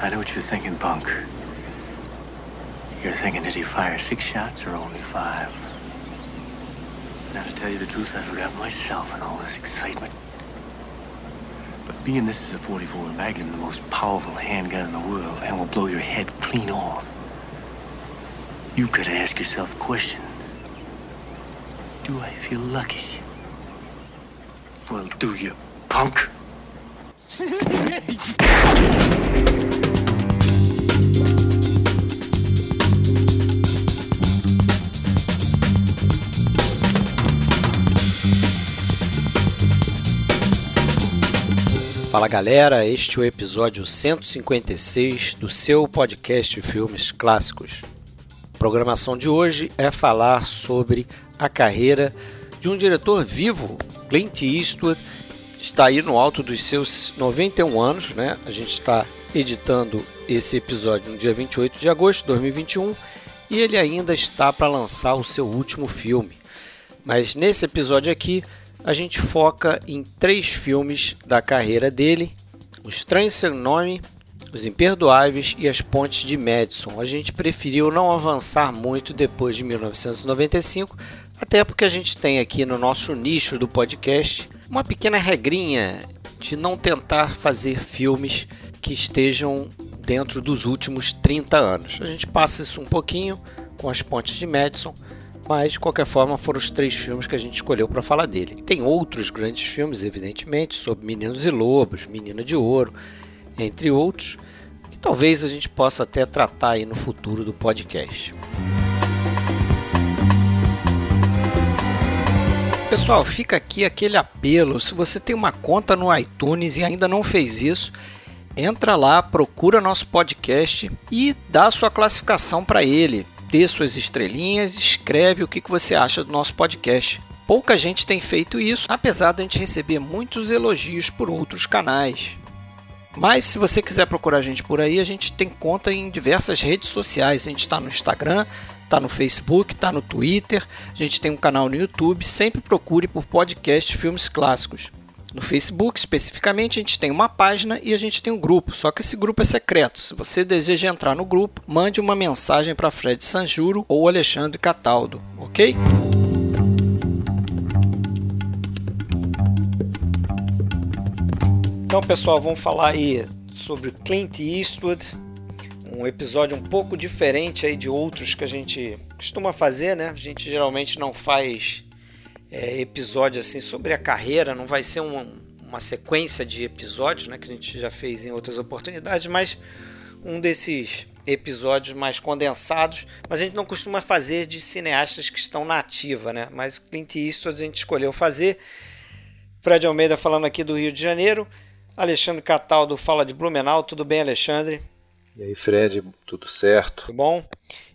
I know what you're thinking, punk. You're thinking, did he fire six shots or only five? Now, to tell you the truth, I forgot myself in all this excitement. But being this is a 44 Magnum, the most powerful handgun in the world, and will blow your head clean off, you gotta ask yourself a question. Do I feel lucky? Well, do you, punk? Fala galera, este é o episódio 156 do seu podcast filmes clássicos. A programação de hoje é falar sobre a carreira de um diretor vivo, Clint Eastwood, está aí no alto dos seus 91 anos, né? A gente está editando esse episódio no dia 28 de agosto de 2021 e ele ainda está para lançar o seu último filme. Mas nesse episódio aqui a gente foca em três filmes da carreira dele: O Estranho Seu Nome, Os Imperdoáveis e As Pontes de Madison. A gente preferiu não avançar muito depois de 1995, até porque a gente tem aqui no nosso nicho do podcast uma pequena regrinha de não tentar fazer filmes que estejam dentro dos últimos 30 anos. A gente passa isso um pouquinho com As Pontes de Madison mas de qualquer forma foram os três filmes que a gente escolheu para falar dele. Tem outros grandes filmes, evidentemente, sobre Meninos e Lobos, Menina de Ouro, entre outros, que talvez a gente possa até tratar aí no futuro do podcast. Pessoal, fica aqui aquele apelo. Se você tem uma conta no iTunes e ainda não fez isso, entra lá, procura nosso podcast e dá sua classificação para ele dê suas estrelinhas, escreve o que você acha do nosso podcast. Pouca gente tem feito isso, apesar de a gente receber muitos elogios por outros canais. Mas se você quiser procurar a gente por aí, a gente tem conta em diversas redes sociais. A gente está no Instagram, está no Facebook, está no Twitter, a gente tem um canal no YouTube. Sempre procure por podcast Filmes Clássicos. No Facebook, especificamente, a gente tem uma página e a gente tem um grupo, só que esse grupo é secreto. Se você deseja entrar no grupo, mande uma mensagem para Fred Sanjuro ou Alexandre Cataldo, ok? Então, pessoal, vamos falar aí sobre Clint Eastwood, um episódio um pouco diferente aí de outros que a gente costuma fazer, né? A gente geralmente não faz é, episódio assim sobre a carreira, não vai ser um, uma sequência de episódios, né, que a gente já fez em outras oportunidades, mas um desses episódios mais condensados, mas a gente não costuma fazer de cineastas que estão na ativa, né? Mas Clint Eastwood a gente escolheu fazer. Fred Almeida falando aqui do Rio de Janeiro, Alexandre Cataldo fala de Blumenau. Tudo bem, Alexandre? E aí, Fred, tudo certo? Tudo bom?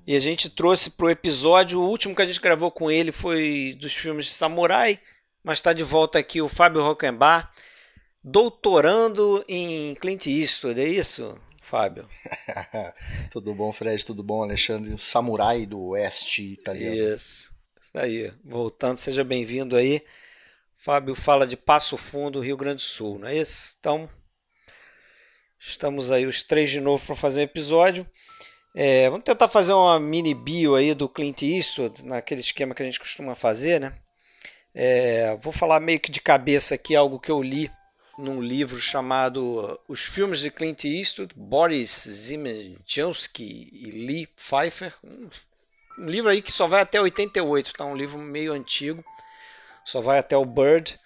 E a gente trouxe para o episódio, o último que a gente gravou com ele foi dos filmes de Samurai, mas está de volta aqui o Fábio Rockenbach, doutorando em Clint Eastwood, é isso, Fábio? tudo bom, Fred? Tudo bom, Alexandre? Samurai do Oeste italiano. Isso, isso aí. Voltando, seja bem-vindo aí. Fábio fala de Passo Fundo, Rio Grande do Sul, não é isso? Então, estamos aí os três de novo para fazer um episódio. É, vamos tentar fazer uma mini bio aí do Clint Eastwood, naquele esquema que a gente costuma fazer, né? É, vou falar meio que de cabeça aqui algo que eu li num livro chamado Os Filmes de Clint Eastwood, Boris Ziemowski e Lee Pfeiffer. Um, um livro aí que só vai até 88, tá? Um livro meio antigo, só vai até o Bird.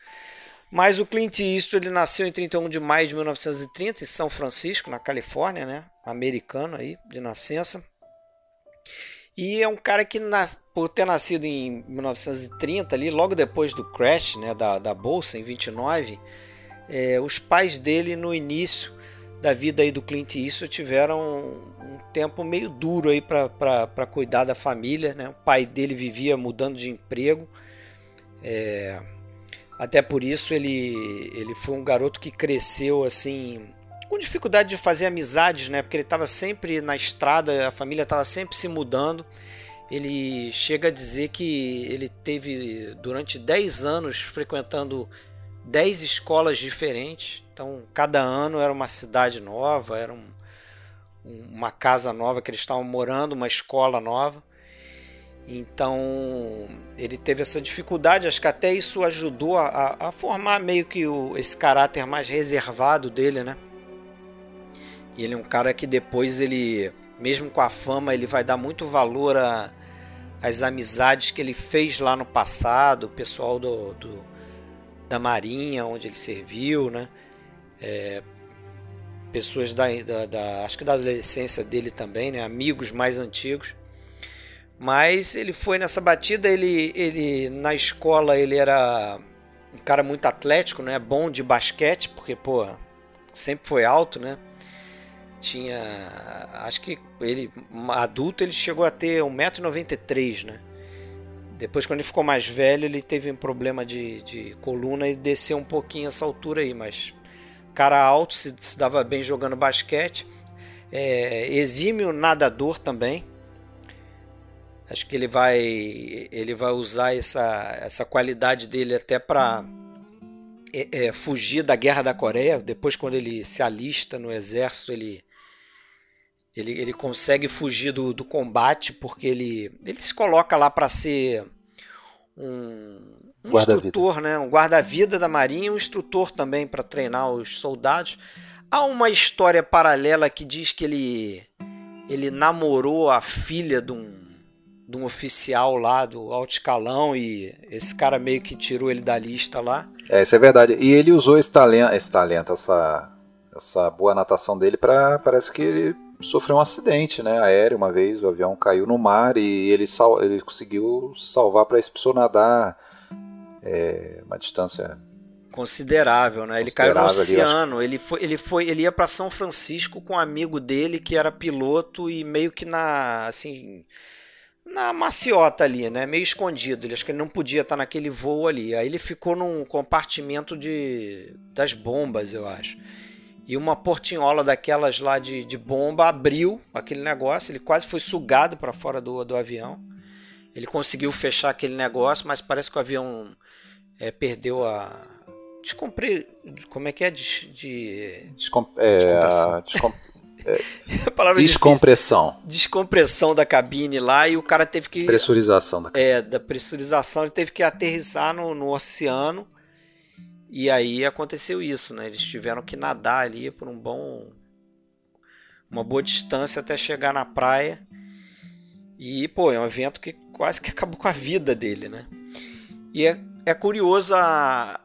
Mas o Clint Eastwood ele nasceu em 31 de maio de 1930 em São Francisco, na Califórnia, né? Americano aí, de nascença. E é um cara que, por ter nascido em 1930, ali, logo depois do crash né, da, da Bolsa, em 29, é, os pais dele, no início da vida aí do Clint Eastwood, tiveram um tempo meio duro aí para cuidar da família. Né? O pai dele vivia mudando de emprego. É, até por isso ele, ele foi um garoto que cresceu assim com dificuldade de fazer amizades, né? Porque ele estava sempre na estrada, a família estava sempre se mudando. Ele chega a dizer que ele teve durante 10 anos frequentando 10 escolas diferentes. Então, cada ano era uma cidade nova, era um, uma casa nova que eles estavam morando, uma escola nova. Então ele teve essa dificuldade, acho que até isso ajudou a, a formar meio que o, esse caráter mais reservado dele, né? E ele é um cara que depois ele, mesmo com a fama, ele vai dar muito valor às amizades que ele fez lá no passado, o pessoal do, do da marinha onde ele serviu, né? É, pessoas da, da, da, acho que da adolescência dele também, né? Amigos mais antigos. Mas ele foi nessa batida, ele, ele na escola ele era um cara muito atlético, né? Bom de basquete, porque pô, sempre foi alto, né? Tinha, acho que ele adulto ele chegou a ter 1,93m, né? Depois, quando ele ficou mais velho, ele teve um problema de, de coluna e desceu um pouquinho essa altura aí, mas cara alto, se, se dava bem jogando basquete. É, exímio nadador também, Acho que ele vai ele vai usar essa, essa qualidade dele até para é, é, fugir da guerra da Coreia. Depois, quando ele se alista no exército, ele ele, ele consegue fugir do, do combate porque ele ele se coloca lá para ser um, um instrutor, né? Um guarda-vida da marinha, um instrutor também para treinar os soldados. Há uma história paralela que diz que ele ele namorou a filha de um de um oficial lá do alto escalão e esse cara meio que tirou ele da lista lá. É, isso é verdade. E ele usou esse talento, esse talento essa, essa boa natação dele para parece que ele sofreu um acidente, né, aéreo uma vez, o avião caiu no mar e ele, sal, ele conseguiu salvar para esse precisou nadar é, uma distância considerável, né? Ele caiu no oceano. Ele foi, ele foi, ele ia para São Francisco com um amigo dele que era piloto e meio que na, assim, na maciota ali, né? Meio escondido. Ele acho que ele não podia estar naquele voo ali. Aí ele ficou num compartimento de das bombas, eu acho. E uma portinhola daquelas lá de, de bomba abriu aquele negócio. Ele quase foi sugado para fora do, do avião. Ele conseguiu fechar aquele negócio, mas parece que o avião é, perdeu a. Descompre... Como é que é? De. de... Descom... É, a... Descom... Descompressão. Difícil. Descompressão da cabine lá e o cara teve que. Pressurização da cabine. É, da pressurização, ele teve que aterrissar no, no oceano. E aí aconteceu isso, né? Eles tiveram que nadar ali por um bom. Uma boa distância até chegar na praia. E, pô, é um evento que quase que acabou com a vida dele, né? E é, é curioso a,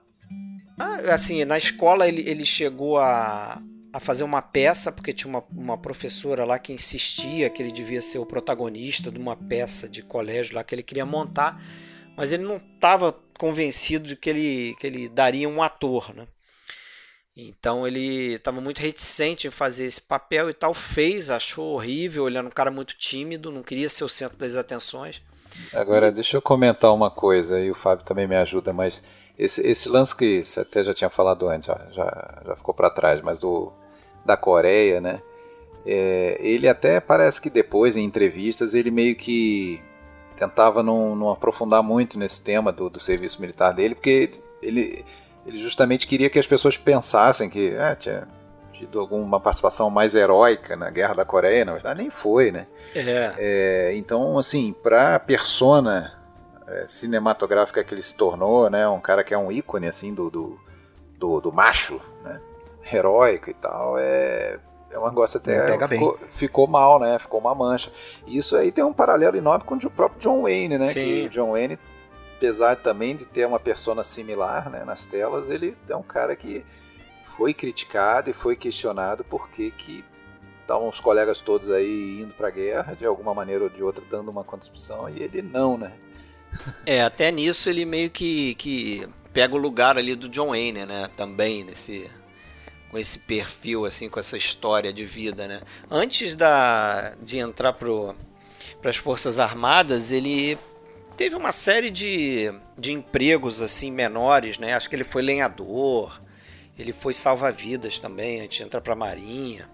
a. Assim, na escola ele, ele chegou a, a fazer uma peça, porque tinha uma, uma professora lá que insistia que ele devia ser o protagonista de uma peça de colégio lá que ele queria montar, mas ele não estava convencido de que ele, que ele daria um ator, né? Então ele estava muito reticente em fazer esse papel e tal, fez, achou horrível, ele era um cara muito tímido, não queria ser o centro das atenções. Agora, deixa eu comentar uma coisa, e o Fábio também me ajuda, mas esse, esse lance que você até já tinha falado antes, já, já, já ficou para trás, mas do, da Coreia, né? É, ele até parece que depois, em entrevistas, ele meio que tentava não, não aprofundar muito nesse tema do, do, serviço militar dele, porque ele, ele justamente queria que as pessoas pensassem que é, tinha tido alguma participação mais heróica na Guerra da Coreia, na verdade nem foi, né? É. É, então, assim, para a persona é, cinematográfica que ele se tornou, né, um cara que é um ícone assim do, do, do, do macho, né? Heróico e tal, é, é um negócio até ficou, ficou, mal, né? Ficou uma mancha. E isso aí tem um paralelo enorme com o próprio John Wayne, né? Sim. Que o John Wayne, apesar também de ter uma persona similar né, nas telas, ele é um cara que foi criticado e foi questionado porque que estavam os colegas todos aí indo para a guerra, de alguma maneira ou de outra, dando uma contribuição, e ele não, né? É, até nisso ele meio que, que pega o lugar ali do John Wayne, né? Também nesse com esse perfil, assim, com essa história de vida, né? Antes da, de entrar para as Forças Armadas, ele teve uma série de, de empregos, assim, menores, né? Acho que ele foi lenhador, ele foi salva-vidas também, antes de entrar para a Marinha.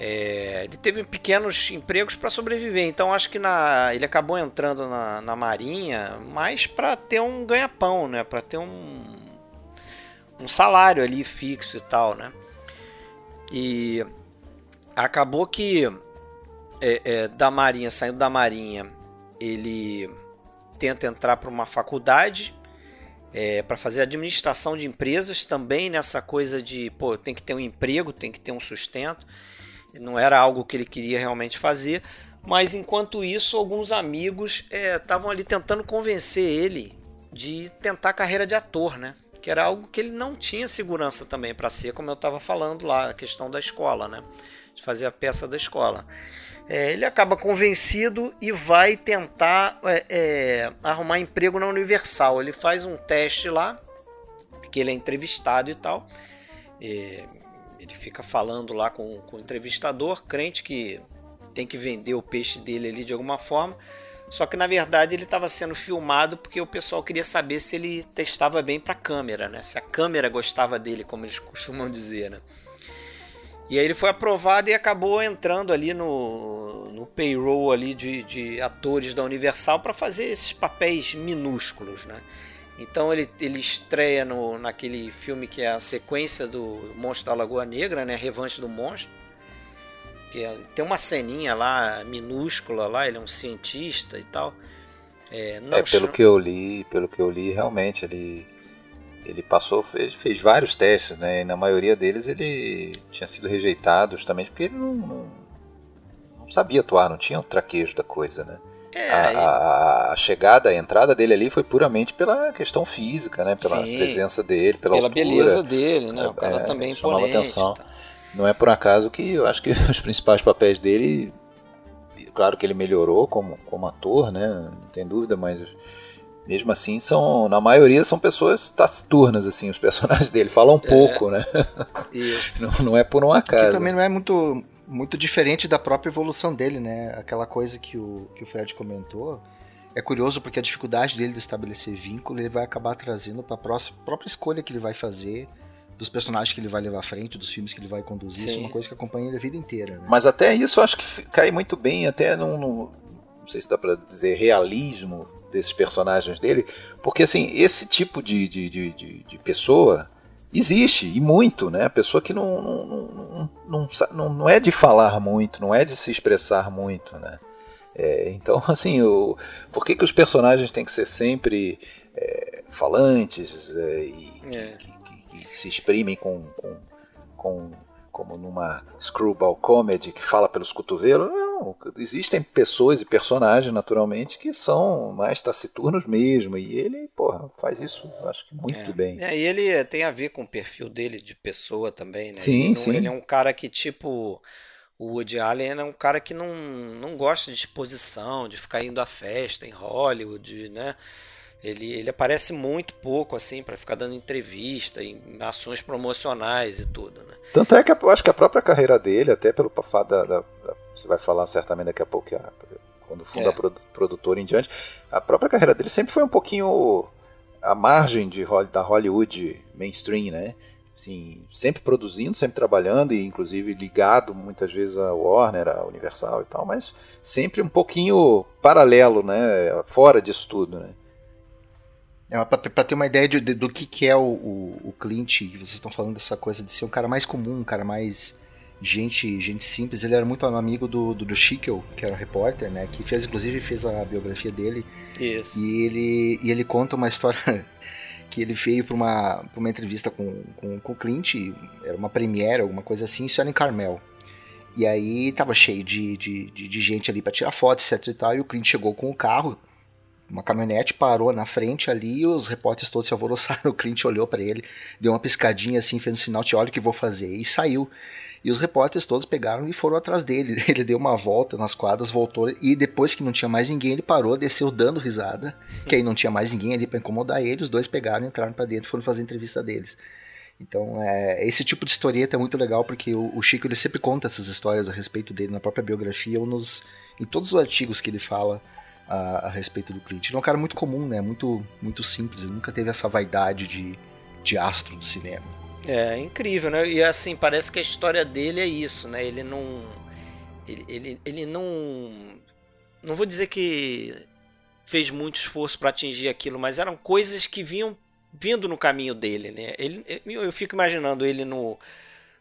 É, ele teve pequenos empregos para sobreviver, então acho que na, ele acabou entrando na, na Marinha mais para ter um ganha-pão, né? Para ter um, um salário ali fixo e tal, né? E acabou que é, é, da Marinha, saindo da Marinha, ele tenta entrar para uma faculdade é, para fazer administração de empresas também nessa coisa de pô, tem que ter um emprego, tem que ter um sustento. Não era algo que ele queria realmente fazer, mas enquanto isso, alguns amigos estavam é, ali tentando convencer ele de tentar a carreira de ator, né? Que era algo que ele não tinha segurança também para ser, como eu estava falando lá, a questão da escola, né? De fazer a peça da escola. É, ele acaba convencido e vai tentar é, é, arrumar emprego na Universal. Ele faz um teste lá, que ele é entrevistado e tal. É, ele fica falando lá com, com o entrevistador, crente que tem que vender o peixe dele ali de alguma forma. Só que na verdade ele estava sendo filmado porque o pessoal queria saber se ele testava bem para a câmera, né? Se a câmera gostava dele, como eles costumam dizer, né? E aí ele foi aprovado e acabou entrando ali no, no payroll ali de, de atores da Universal para fazer esses papéis minúsculos, né? Então ele, ele estreia no, naquele filme que é a sequência do Monstro da Lagoa Negra, né? Revanche do Monstro. Que é, tem uma ceninha lá minúscula lá, ele é um cientista e tal. É, é pelo que eu li, pelo que eu li, realmente ele ele passou, fez, fez vários testes, né? E na maioria deles ele tinha sido rejeitado justamente porque ele não, não, não sabia atuar, não tinha o traquejo da coisa, né? É, a, a, a, chegada, a entrada dele ali foi puramente pela questão física, né? Pela sim, presença dele, pela, pela altura, beleza dele, né? O cara é, também chamava atenção. Tá. Não é por acaso que eu acho que os principais papéis dele, claro que ele melhorou como, como ator, né? Não tem dúvida, mas mesmo assim são na maioria são pessoas taciturnas assim os personagens dele. Falam é. pouco né? Isso. Não, não, é por um acaso. que também não é muito muito diferente da própria evolução dele né? Aquela coisa que o que o Fred comentou é curioso porque a dificuldade dele de estabelecer vínculo ele vai acabar trazendo para a própria escolha que ele vai fazer dos personagens que ele vai levar à frente, dos filmes que ele vai conduzir, Sim. isso é uma coisa que acompanha ele a vida inteira. Né? Mas até isso eu acho que cai muito bem, até num, num não sei se dá para dizer realismo desses personagens dele, porque assim, esse tipo de, de, de, de, pessoa existe, e muito, né? A pessoa que não, não, não, não, não, não é de falar muito, não é de se expressar muito, né? É, então, assim, o, por que, que os personagens têm que ser sempre é, falantes é, e se exprimem com, com, com como numa screwball comedy que fala pelos cotovelos. Não, existem pessoas e personagens, naturalmente, que são mais taciturnos mesmo. E ele, porra, faz isso, acho que muito é. bem. É, e ele tem a ver com o perfil dele de pessoa também, né? Sim, ele, sim. ele é um cara que, tipo. O Woody Allen é um cara que não, não gosta de exposição, de ficar indo à festa em Hollywood, né? Ele, ele aparece muito pouco, assim, para ficar dando entrevista, em ações promocionais e tudo, né? Tanto é que eu acho que a própria carreira dele, até pelo fato da, da, da, Você vai falar certamente daqui a pouco, a, quando funda é. a produtora em diante, a própria carreira dele sempre foi um pouquinho à margem de, da Hollywood mainstream, né? Assim, sempre produzindo, sempre trabalhando e inclusive ligado muitas vezes a Warner, a Universal e tal, mas sempre um pouquinho paralelo, né? Fora disso tudo, né? É, para ter uma ideia de, de, do que, que é o, o, o Clint, que vocês estão falando dessa coisa de ser um cara mais comum, um cara mais gente gente simples. Ele era muito amigo do, do, do Schickel, que era repórter, né? Que fez, inclusive, fez a biografia dele. Isso. E ele, e ele conta uma história que ele veio para uma, pra uma entrevista com, com, com o Clint, era uma premiere, alguma coisa assim, isso era em Carmel. E aí tava cheio de, de, de, de gente ali para tirar foto, etc e tal, e o Clint chegou com o carro, uma caminhonete parou na frente ali e os repórteres todos se alvoroçaram. O Clint olhou para ele, deu uma piscadinha assim, fez um sinal: Te olha o que vou fazer, e saiu. E os repórteres todos pegaram e foram atrás dele. Ele deu uma volta nas quadras, voltou e depois que não tinha mais ninguém, ele parou, desceu dando risada. Que aí não tinha mais ninguém ali para incomodar ele. Os dois pegaram, entraram para dentro e foram fazer a entrevista deles. Então, é, esse tipo de historieta é muito legal porque o, o, Chico ele sempre conta essas histórias a respeito dele na própria biografia ou nos, em todos os artigos que ele fala a, a, respeito do Clint. Ele é um cara muito comum, né? Muito, muito simples. Ele nunca teve essa vaidade de, de astro do cinema. É, incrível, né? E assim, parece que a história dele é isso, né? Ele não. Ele, ele, ele não. Não vou dizer que fez muito esforço para atingir aquilo, mas eram coisas que vinham vindo no caminho dele, né? Ele, eu fico imaginando ele no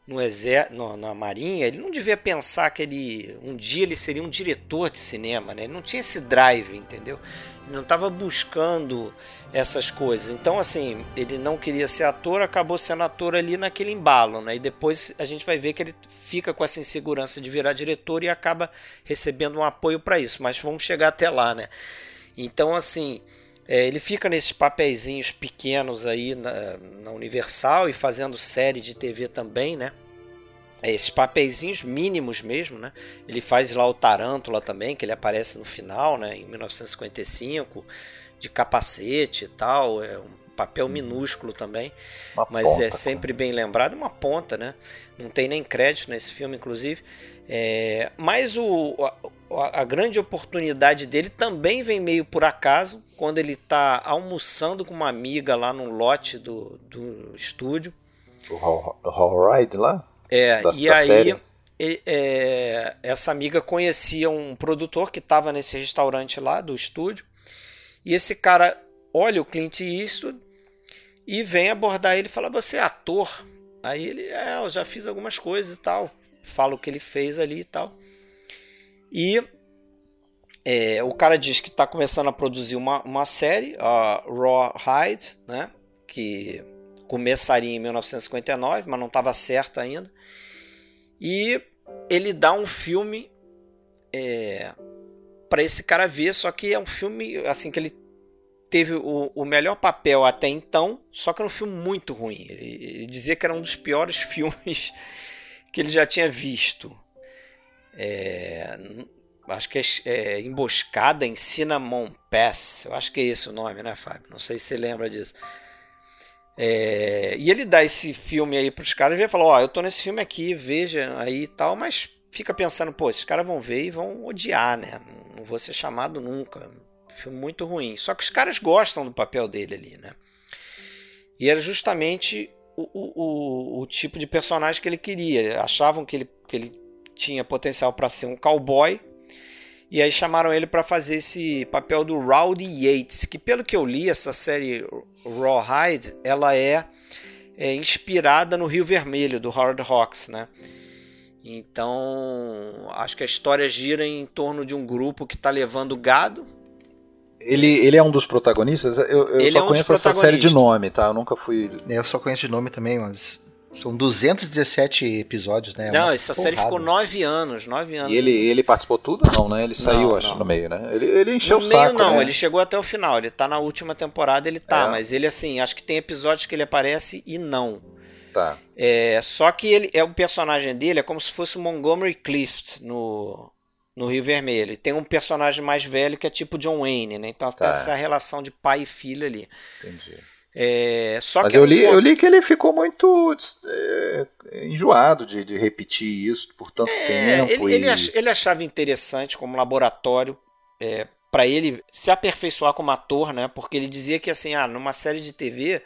no exército, na marinha, ele não devia pensar que ele um dia ele seria um diretor de cinema, né? Ele não tinha esse drive, entendeu? Ele não estava buscando essas coisas. Então, assim, ele não queria ser ator, acabou sendo ator ali naquele embalo, né? E depois a gente vai ver que ele fica com essa insegurança de virar diretor e acaba recebendo um apoio para isso. Mas vamos chegar até lá, né? Então, assim, é, ele fica nesses papeizinhos pequenos aí na, na, Universal e fazendo série de TV também, né? É, esses papeizinhos mínimos mesmo, né? Ele faz lá o Tarântula também, que ele aparece no final, né? Em 1955, de capacete e tal. É um papel uhum. minúsculo também, uma mas ponta, é sempre bem lembrado, uma ponta, né? Não tem nem crédito nesse filme, inclusive. É, mas o, a, grande oportunidade dele também vem meio por acaso, quando ele está almoçando com uma amiga lá no lote do, do estúdio. O Hall Ride lá? É, da, e da aí é, essa amiga conhecia um produtor que estava nesse restaurante lá do estúdio. E esse cara olha o Clint Eastwood e vem abordar ele e fala: Você é ator? Aí ele, é, eu já fiz algumas coisas e tal fala o que ele fez ali e tal. E é, o cara diz que está começando a produzir uma, uma série, a Raw Hide, né? Que começaria em 1959, mas não estava certo ainda. E ele dá um filme é, para esse cara ver, só que é um filme assim que ele teve o, o, melhor papel até então, só que era um filme muito ruim. Ele, ele dizia que era um dos piores filmes que ele já tinha visto. É, acho que é, é, Emboscada em Cinnamon Pass. Eu acho que é esse o nome, né, Fábio? Não sei se você lembra disso. É, e ele dá esse filme aí para os caras e fala: Ó, oh, eu tô nesse filme aqui, veja aí e tal, mas fica pensando, pô, esses caras vão ver e vão odiar, né? Não, vou ser chamado nunca. Filme muito ruim. Só que os caras gostam do papel dele ali, né? E era justamente o, o, o, tipo de personagem que ele queria. Achavam que ele, que ele tinha potencial para ser um cowboy. E aí chamaram ele para fazer esse papel do Rowdy Yates, que pelo que eu li, essa série Rawhide, ela é, é inspirada no Rio Vermelho, do Howard Hawks, né? Então, acho que a história gira em torno de um grupo que está levando gado ele, ele é um dos protagonistas? Eu, eu só é um conheço essa série de nome, tá? Eu nunca fui. Eu só conheço de nome também, mas. São 217 episódios, né? Não, essa porrada. série ficou nove anos, nove anos. E ele, ele participou tudo? Não, né? Ele saiu, não, acho, não. no meio, né? Ele, ele encheu no o saco, meio, não, né? ele chegou até o final. Ele tá na última temporada, ele tá. É. Mas ele, assim, acho que tem episódios que ele aparece e não. Tá. É, só que ele é o personagem dele é como se fosse o Montgomery Clift no no Rio Vermelho. E tem um personagem mais velho que é tipo John Wayne, né? Então tá. tem essa relação de pai e filho ali. Entendi. É, só Mas que eu li, eu li que ele ficou muito é, enjoado de, de, repetir isso por tanto é, tempo. Ele, e... ele, ach, ele, achava interessante como laboratório é, para ele se aperfeiçoar como ator, né? Porque ele dizia que assim, ah, numa série de TV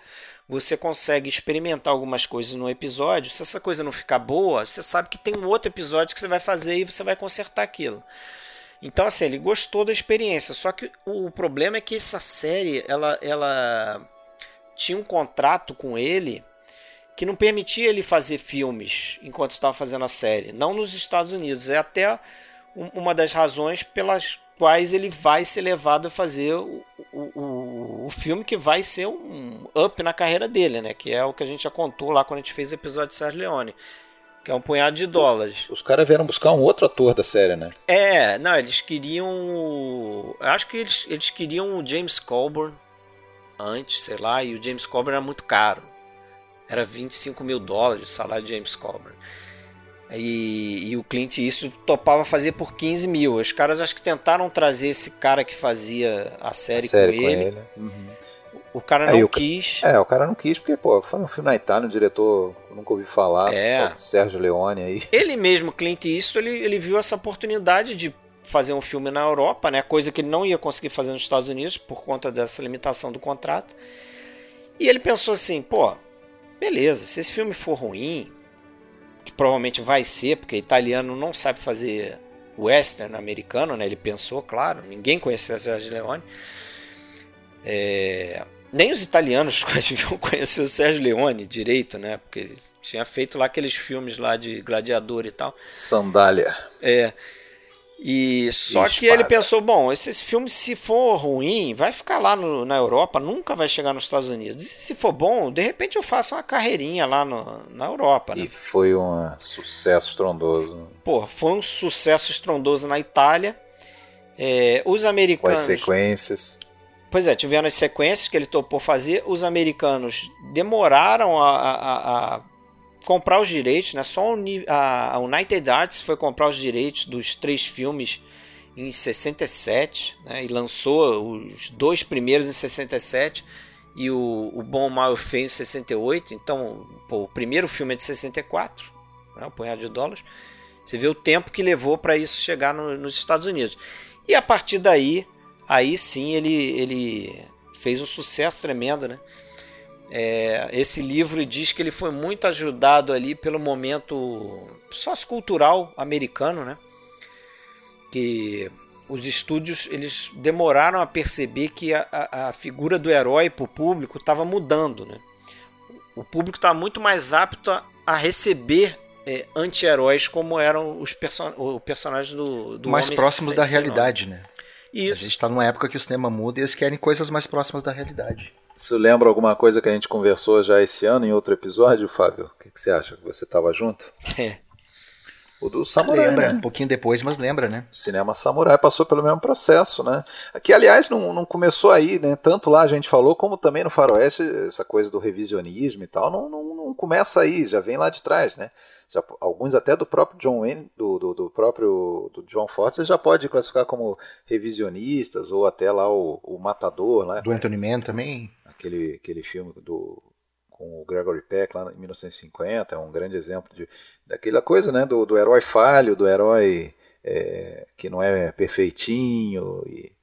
você consegue experimentar algumas coisas no episódio. Se essa coisa não ficar boa, você sabe que tem um outro episódio que você vai fazer e você vai consertar aquilo. Então, assim, ele gostou da experiência. Só que o problema é que essa série, ela, ela tinha um contrato com ele que não permitia ele fazer filmes enquanto estava fazendo a série. Não nos Estados Unidos. É até uma das razões pelas quais ele vai ser levado a fazer o, o, o, filme que vai ser um up na carreira dele, né? Que é o que a gente já contou lá quando a gente fez o episódio de Sérgio Leone. Que é um punhado de dólares. Os caras vieram buscar um outro ator da série, né? É, não, eles queriam. Acho que eles, eles queriam o James Colburn antes, sei lá, e o James Colburn era muito caro. Era 25 mil dólares o salário de James Colburn. E, e, o Clint isso topava fazer por 15 mil. Os caras acho que tentaram trazer esse cara que fazia a série, a série com, com, ele. ele. Uhum. O cara não quis. É, o cara não quis, porque, pô, foi um filme na Itália, um diretor nunca ouvi falar. É. Sérgio Leone aí. Ele mesmo, Clint isso ele, ele viu essa oportunidade de fazer um filme na Europa, né? Coisa que ele não ia conseguir fazer nos Estados Unidos por conta dessa limitação do contrato. E ele pensou assim, pô, beleza, se esse filme for ruim, que provavelmente vai ser, porque italiano não sabe fazer western americano, né? Ele pensou, claro, ninguém conhecia Sergio Leone. É... nem os italianos deviam conhecer o Sérgio Leone direito, né? Porque tinha feito lá aqueles filmes lá de gladiador e tal. Sandália. É. E só e que ele pensou, bom, esse, esse, filme se for ruim, vai ficar lá no, na Europa, nunca vai chegar nos Estados Unidos. E se for bom, de repente eu faço uma carreirinha lá no, na Europa, né? E foi um sucesso estrondoso. Pô, foi um sucesso estrondoso na Itália. É, os americanos. Com as sequências. Pois é, tiveram as sequências que ele topou fazer. Os americanos demoraram a, a, a comprar os direitos, né? Só a United Arts foi comprar os direitos dos três filmes em 67, né? E lançou os dois primeiros em 67 e o, o Bom, Mal e Feio em 68. Então, pô, o primeiro filme é de 64, né? um punhado de dólares. Você vê o tempo que levou para isso chegar no, nos Estados Unidos. E a partir daí, aí sim ele, ele fez um sucesso tremendo, né? É, esse livro diz que ele foi muito ajudado ali pelo momento sociocultural americano, né? Que os estúdios eles demoraram a perceber que a, a, a figura do herói para o público estava mudando, né? O público está muito mais apto a, a receber é, anti-heróis como eram os person personagens do, do mais próximos da realidade, né? Isso. A gente está numa época que o cinema muda e eles querem coisas mais próximas da realidade. Isso lembra alguma coisa que a gente conversou já esse ano em outro episódio, Fábio? O que, que você acha? Que você estava junto? É. O do Samurai, lembra, né? um pouquinho depois, mas lembra, né? O cinema Samurai passou pelo mesmo processo, né? Que, aliás, não, não começou aí, né? Tanto lá a gente falou, como também no Faroeste, essa coisa do revisionismo e tal, não, não, não começa aí, já vem lá de trás, né? Já, alguns até do próprio John Wayne, do, do, do, próprio do John Ford, você já pode classificar como revisionistas, ou até lá o, o Matador, né? Do Anthony Mann também aquele, aquele filme do, com o Gregory Peck lá em 1950, é um grande exemplo de, daquela coisa, né, do, do herói falho, do herói é, que não é perfeitinho e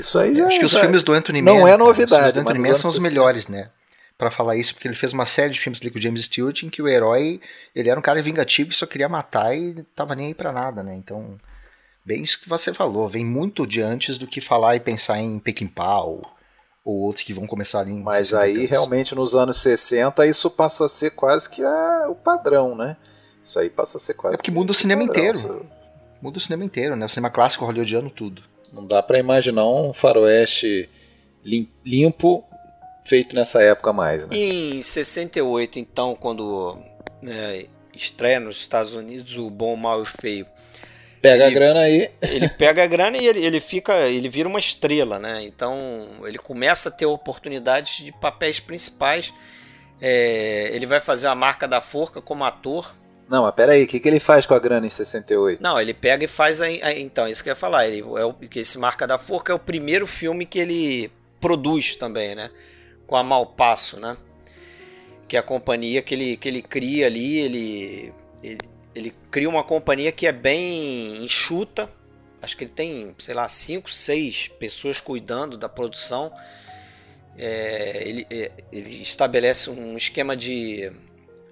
isso aí já, acho que os já filmes do Anthony Mann não é novidade, os do Anthony Mann são os melhores, né? Para falar isso, porque ele fez uma série de filmes ali com o James Stewart em que o herói ele era um cara vingativo que só queria matar e tava nem aí para nada, né? Então, bem isso que você falou, vem muito de antes do que falar e pensar em Pequim Pau, ou outros que vão começar ali em Mas aí realmente nos anos 60 isso passa a ser quase que a, o padrão, né? Isso aí passa a ser quase. É porque muda o cinema padrão, inteiro. Muda o cinema inteiro, né? O cinema clássico hollywoodiano, tudo. Não dá para imaginar um faroeste limpo feito nessa época mais, né? Em 68, então, quando né, estreia nos Estados Unidos o Bom, Mal e Feio, Pega ele, a grana aí. Ele pega a grana e ele, ele fica. Ele vira uma estrela, né? Então ele começa a ter oportunidades de papéis principais. É, ele vai fazer a marca da forca como ator. Não, mas peraí, o que, que ele faz com a grana em 68? Não, ele pega e faz a, a então, isso que eu ia falar. Ele, é o, esse Marca da Forca é o primeiro filme que ele produz também, né? Com a Malpasso, né? Que é a companhia que ele, que ele cria ali, ele, ele ele cria uma companhia que é bem enxuta. Acho que ele tem, sei lá, 5, 6 pessoas cuidando da produção. É, ele, é, ele estabelece um esquema de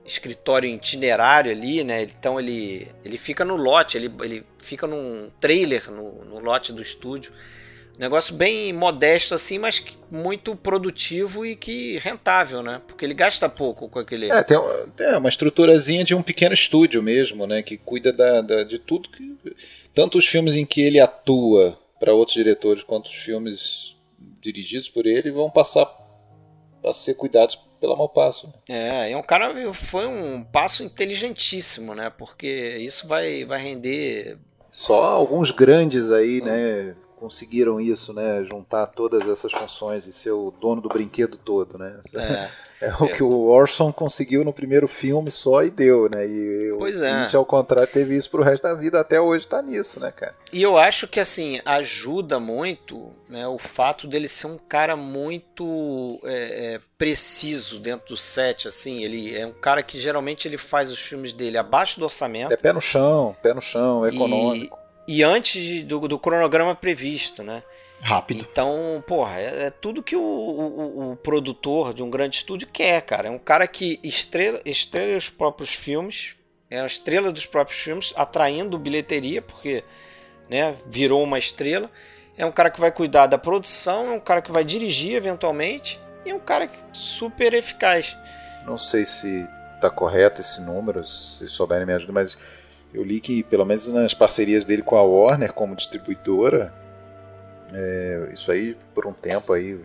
escritório itinerário ali, né? Então ele, ele fica no lote, ele, ele fica num trailer no, no lote do estúdio. Negócio bem modesto assim, mas muito produtivo e que rentável, né? Porque ele gasta pouco com aquele. É, tem uma, é, uma estruturazinha de um pequeno estúdio mesmo, né? Que cuida da, da, de tudo que. Tanto os filmes em que ele atua para outros diretores quanto os filmes dirigidos por ele vão passar a ser cuidados pela Malpasso. É, é um cara. Foi um passo inteligentíssimo, né? Porque isso vai, vai render. Só alguns grandes aí, hum. né? Conseguiram isso, né? Juntar todas essas funções e ser o dono do brinquedo todo, né? É, é o que o Orson conseguiu no primeiro filme só e deu, né? E pois o é. ao contrário, teve isso pro resto da vida, até hoje tá nisso, né, cara? E eu acho que, assim, ajuda muito né, o fato dele ser um cara muito é, é, preciso dentro do set, assim, ele é um cara que geralmente ele faz os filmes dele abaixo do orçamento. É pé no chão, pé no chão, econômico. E e antes do, do cronograma previsto, né? Rápido. Então, porra, é, é tudo que o, o, o, produtor de um grande estúdio quer, cara. É um cara que estrela, estrela os próprios filmes, é a estrela dos próprios filmes, atraindo bilheteria, porque né, virou uma estrela. É um cara que vai cuidar da produção, é um cara que vai dirigir eventualmente, e um cara super eficaz. Não sei se está correto esse número, se souberem me ajudar, mas eu li que pelo menos nas parcerias dele com a Warner como distribuidora, é, isso aí por um tempo aí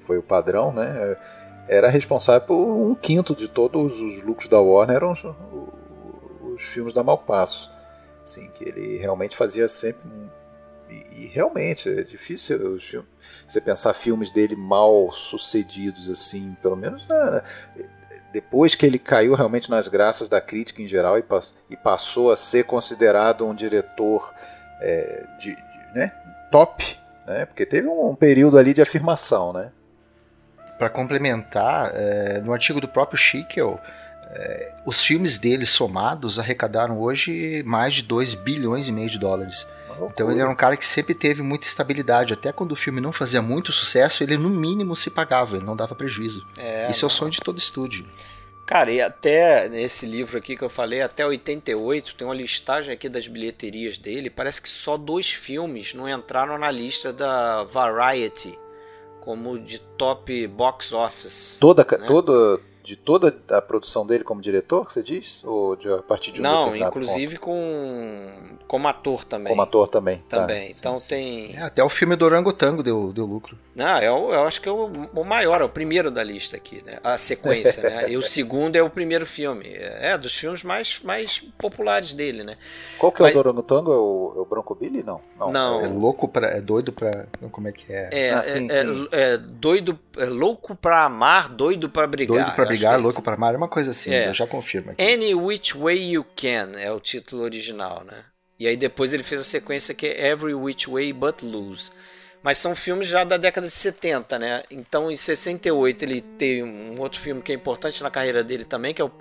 foi o padrão, né? Era responsável por um quinto de todos os lucros da Warner eram os, os filmes da Malpasso. Assim, que ele realmente fazia sempre e, e, realmente é difícil filmes, você pensar filmes dele mal sucedidos assim, pelo menos né, depois que ele caiu realmente nas graças da crítica em geral e, e passou a ser considerado um diretor é, de, de né, top, né, porque teve um, um, período ali de afirmação, né? Para complementar, é, no artigo do próprio Schickel, é, os filmes dele somados arrecadaram hoje mais de 2 bilhões e meio de dólares. Então ele era um cara que sempre teve muita estabilidade. Até quando o filme não fazia muito sucesso, ele no mínimo se pagava, ele não dava prejuízo. É, Isso não. é o sonho de todo estúdio. Cara, e até nesse livro aqui que eu falei, até 88, tem uma listagem aqui das bilheterias dele. Parece que só dois filmes não entraram na lista da Variety como de top box office. Toda, né? toda, de toda a produção dele como diretor, você diz? Ou de, a partir de um Não, inclusive ponto? com como ator também. Como ator também. Tá. Também. Tá, então sim, tem. É, até o filme do Orangotango deu, deu lucro. Não, é o, eu acho que é o, o, maior, é o primeiro da lista aqui, né? A sequência, né? E o segundo é o primeiro filme. É, dos filmes mais, mais populares dele, né? Qual que é o do Orangotango? É o, é o Bronco Billy? Não. Não. não. É louco pra. É doido pra. Como é que é? É, ah, sim, é, sim. é, é doido. É louco pra amar, doido pra brigar. Doido pra brigar, louco pra amar, é uma coisa assim, é. eu já confirmo aqui. Any Which Way You Can é o título original, né? E aí depois ele fez a sequência que é Every Which Way But Lose. Mas são filmes já da década de 70, né? Então em 68 ele tem um outro filme que é importante na carreira dele também, que é o,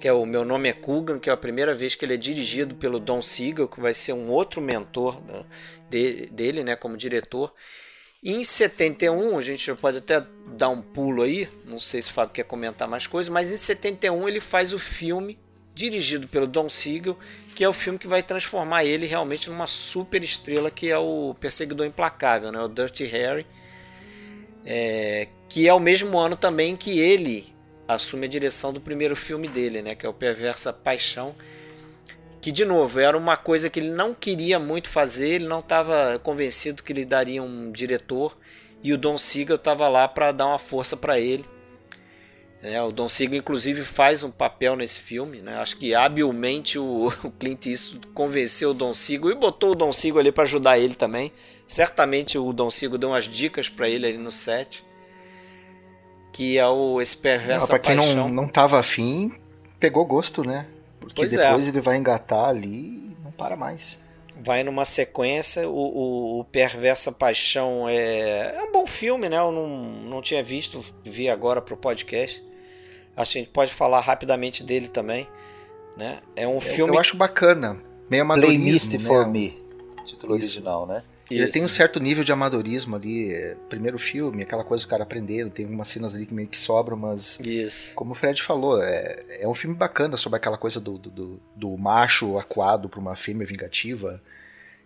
que é o Meu Nome é Coogan, que é a primeira vez que ele é dirigido pelo Don Siegel, que vai ser um outro mentor né, de, dele, né, como diretor. Em 71, a gente pode até dar um pulo aí, não sei se o Fábio quer comentar mais coisas, mas em 71 ele faz o filme dirigido pelo Don Siegel, que é o filme que vai transformar ele realmente numa super estrela, que é o Perseguidor Implacável, né? o Dirty Harry, é, que é o mesmo ano também que ele assume a direção do primeiro filme dele, né? que é o Perversa Paixão, que de novo era uma coisa que ele não queria muito fazer, ele não estava convencido que ele daria um diretor, e o Don Siegel estava lá para dar uma força para ele. É, o Don Siegel, inclusive, faz um papel nesse filme. Né? Acho que habilmente o, o Clint Eastwood convenceu o Don Siegel e botou o Don Siegel ali para ajudar ele também. Certamente o Don Siegel deu umas dicas para ele ali no set. Que é o esse perversa Para quem não, não tava afim, pegou gosto, né? Porque pois é. depois é. ele vai engatar ali e não para mais. Vai numa sequência, o, o, o, Perversa Paixão é, é um bom filme, né? Eu não, não tinha visto, vi agora pro podcast. Acho que a gente pode falar rapidamente dele também. Né? É um eu, filme. Eu acho bacana. Meio amadorismo. Play Misty né? for Me. Título Isso. original, né? Ele Isso. tem um certo nível de amadorismo ali. É, primeiro filme, aquela coisa do cara aprendendo, tem umas cenas ali que meio que sobram, mas. Isso. Como o Fred falou, é, é um filme bacana sobre aquela coisa do, do, do, macho aquado para uma fêmea vingativa.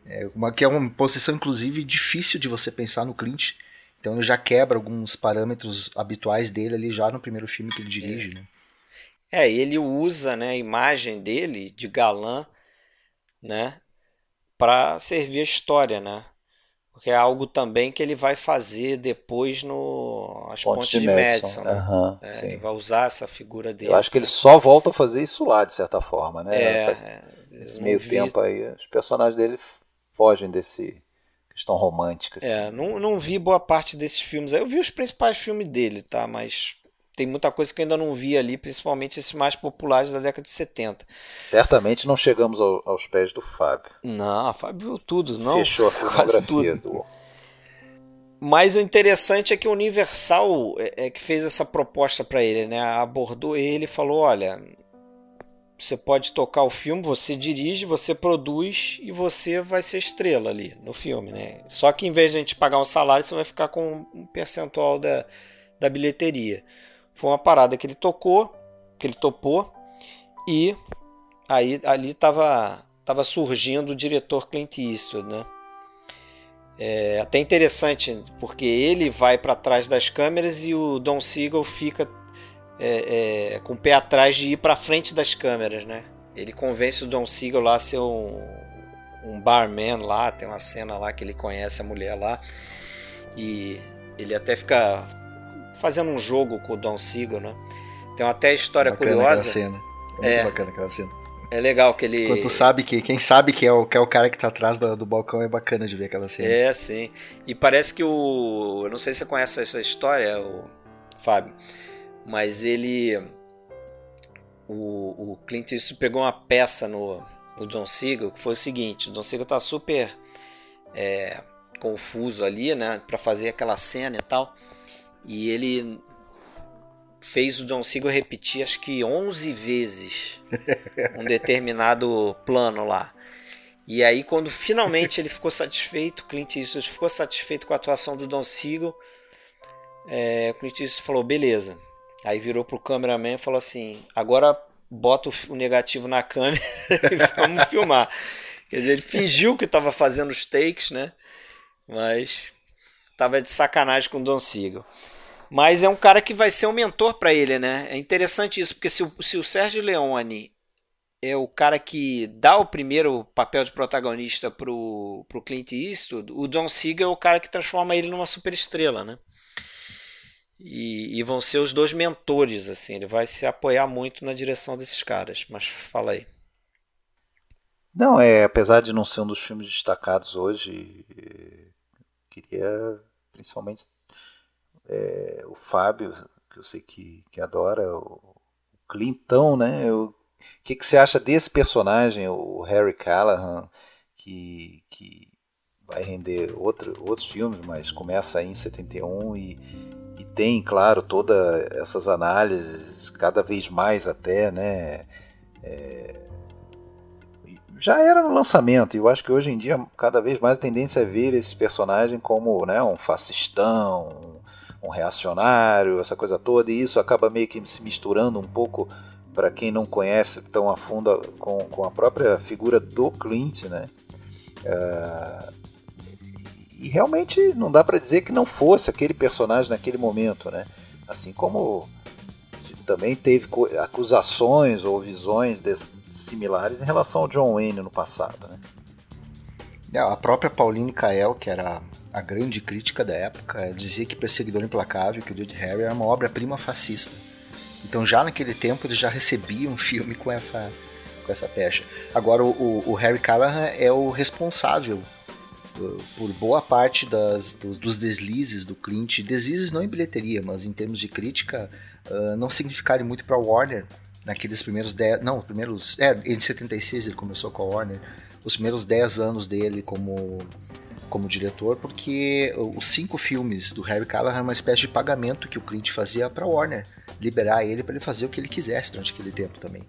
É uma, que é uma posição, inclusive, difícil de você pensar no Clint então ele já quebra alguns parâmetros habituais dele ali já no primeiro filme que ele dirige, é. né? É, ele usa, né, a imagem dele de galã, né, para servir a história, né? Porque é algo também que ele vai fazer depois no As Pontes, Pontes de, Madison. Madison né? uhum, é, ele vai usar essa figura dele. Eu acho que ele só volta a fazer isso lá, de certa forma, né? É, Esse meio vi... tempo aí, os personagens dele fogem desse questão romântica. É, assim. É, não, não vi boa parte desses filmes. Eu vi os principais filmes dele, tá? Mas tem muita coisa que eu ainda não vi ali, principalmente esses mais populares da década de 70. Certamente não chegamos ao, aos pés do Fábio. Não, o Fábio viu tudo, não? Fechou a filmografia do. Mas o interessante é que o Universal é, é que fez essa proposta para ele, né? Abordou ele e falou: olha, você pode tocar o filme, você dirige, você produz e você vai ser estrela ali no filme, né? Só que em vez de a gente pagar um salário, você vai ficar com um percentual da, da bilheteria. Foi uma parada que ele tocou, que ele topou, e aí ali estava tava surgindo o diretor Clint Eastwood, né? É até interessante, porque ele vai para trás das câmeras e o Don Siegel fica é, é, com o pé atrás de ir para frente das câmeras, né? Ele convence o Don Siegel lá a ser um, um barman lá, tem uma cena lá que ele conhece a mulher lá e ele até fica fazendo um jogo com o Don Siegel, né? Tem até história bacana curiosa. Cena. É, é bacana aquela cena. É legal que ele. Quando sabe que quem sabe que é o, que é o cara que tá atrás do, do balcão é bacana de ver aquela cena. É, sim. E parece que o. Eu não sei se você conhece essa história, o Fábio, mas ele. O, o Clint Eastwood pegou uma peça no, no Don Siegel que foi o seguinte: o Don Siegel tá super é, confuso ali, né, para fazer aquela cena e tal. E ele fez o John Siegel repetir acho que 11 vezes um determinado plano lá. E aí quando finalmente ele ficou satisfeito, Clint Eastwood ficou satisfeito com a atuação do Don Siegel, é, Clint Eastwood falou, beleza. Aí virou pro cameraman e falou assim, agora bota o negativo na câmera e vamos filmar. Quer dizer, ele fingiu que estava fazendo os takes, né? Mas estava de sacanagem com o Don Siegel. Mas é um cara que vai ser um mentor para ele, né? É interessante isso, porque se o, se o Sérgio Leone é o cara que dá o primeiro papel de protagonista pro, pro Clint Eastwood, o Don Siegel é o cara que transforma ele numa superestrela, né? E, e, vão ser os dois mentores, assim. Ele vai se apoiar muito na direção desses caras. Mas fala aí. Não, é, apesar de não ser um dos filmes destacados hoje, queria principalmente é, o Fábio, que eu sei que, que adora, o Clintão, né? O que, que você acha desse personagem, o Harry Callahan, que, que vai render outro, outros filmes, mas começa aí em 71 e, e tem, claro, todas essas análises, cada vez mais até, né? É, já era no lançamento, e eu acho que hoje em dia, cada vez mais a tendência é ver esse personagem como né, um fascistão, um reacionário, essa coisa toda, e isso acaba meio que se misturando um pouco para quem não conhece tão a fundo com, com a própria figura do Clint, né? Uh, e realmente não dá para dizer que não fosse aquele personagem naquele momento, né? Assim como também teve acusações ou visões similares em relação ao John Wayne no passado, né? A própria Pauline Kael, que era a grande crítica da época, dizia que Perseguidor Implacável, que o Jude Harry era uma obra-prima fascista. Então já naquele tempo eles já recebiam um filme com essa, com essa pecha. Agora o, o Harry Callahan é o responsável uh, por boa parte das, dos, dos, deslizes do Clint, deslizes não em bilheteria, mas em termos de crítica, uh, não significarem muito para Warner naqueles primeiros 10, não, primeiros, é, em 76 ele começou com a Warner, os primeiros 10 anos dele como, como diretor, porque os cinco filmes do Harry Callahan é uma espécie de pagamento que o Clint fazia para Warner, liberar ele para ele fazer o que ele quisesse durante aquele tempo também.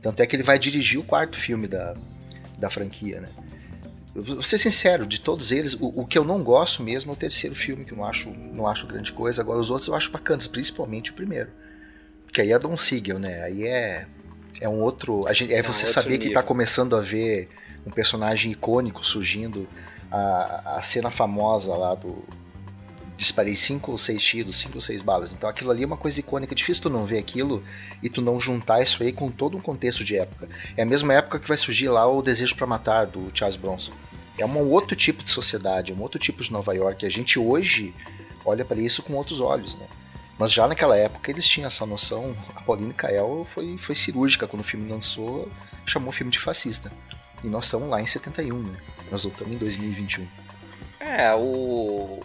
Tanto é que ele vai dirigir o quarto filme da, da franquia, né? vou ser sincero, de todos eles, o, o, que eu não gosto mesmo é o terceiro filme, que eu não acho, não acho grande coisa. Agora, os outros eu acho bacanas, principalmente o primeiro. Porque aí é Don Siegel, né? Aí é, é um outro. Gente, é, é você saber nível. que tá começando a ver um personagem icônico surgindo. A, a cena famosa lá do. Disparei cinco ou seis tiros, cinco ou seis balas. Então aquilo ali é uma coisa icônica. É difícil tu não ver aquilo e tu não juntar isso aí com todo um contexto de época. É a mesma época que vai surgir lá o Desejo para Matar, do Charles Bronson. É um outro tipo de sociedade, um outro tipo de Nova York. A gente hoje olha para isso com outros olhos, né? Mas já naquela época eles tinham essa noção. A Pauline Kael foi, foi cirúrgica quando o filme lançou, chamou o filme de fascista. E nós estamos lá em 71, né? Nós voltamos em 2021. É, o,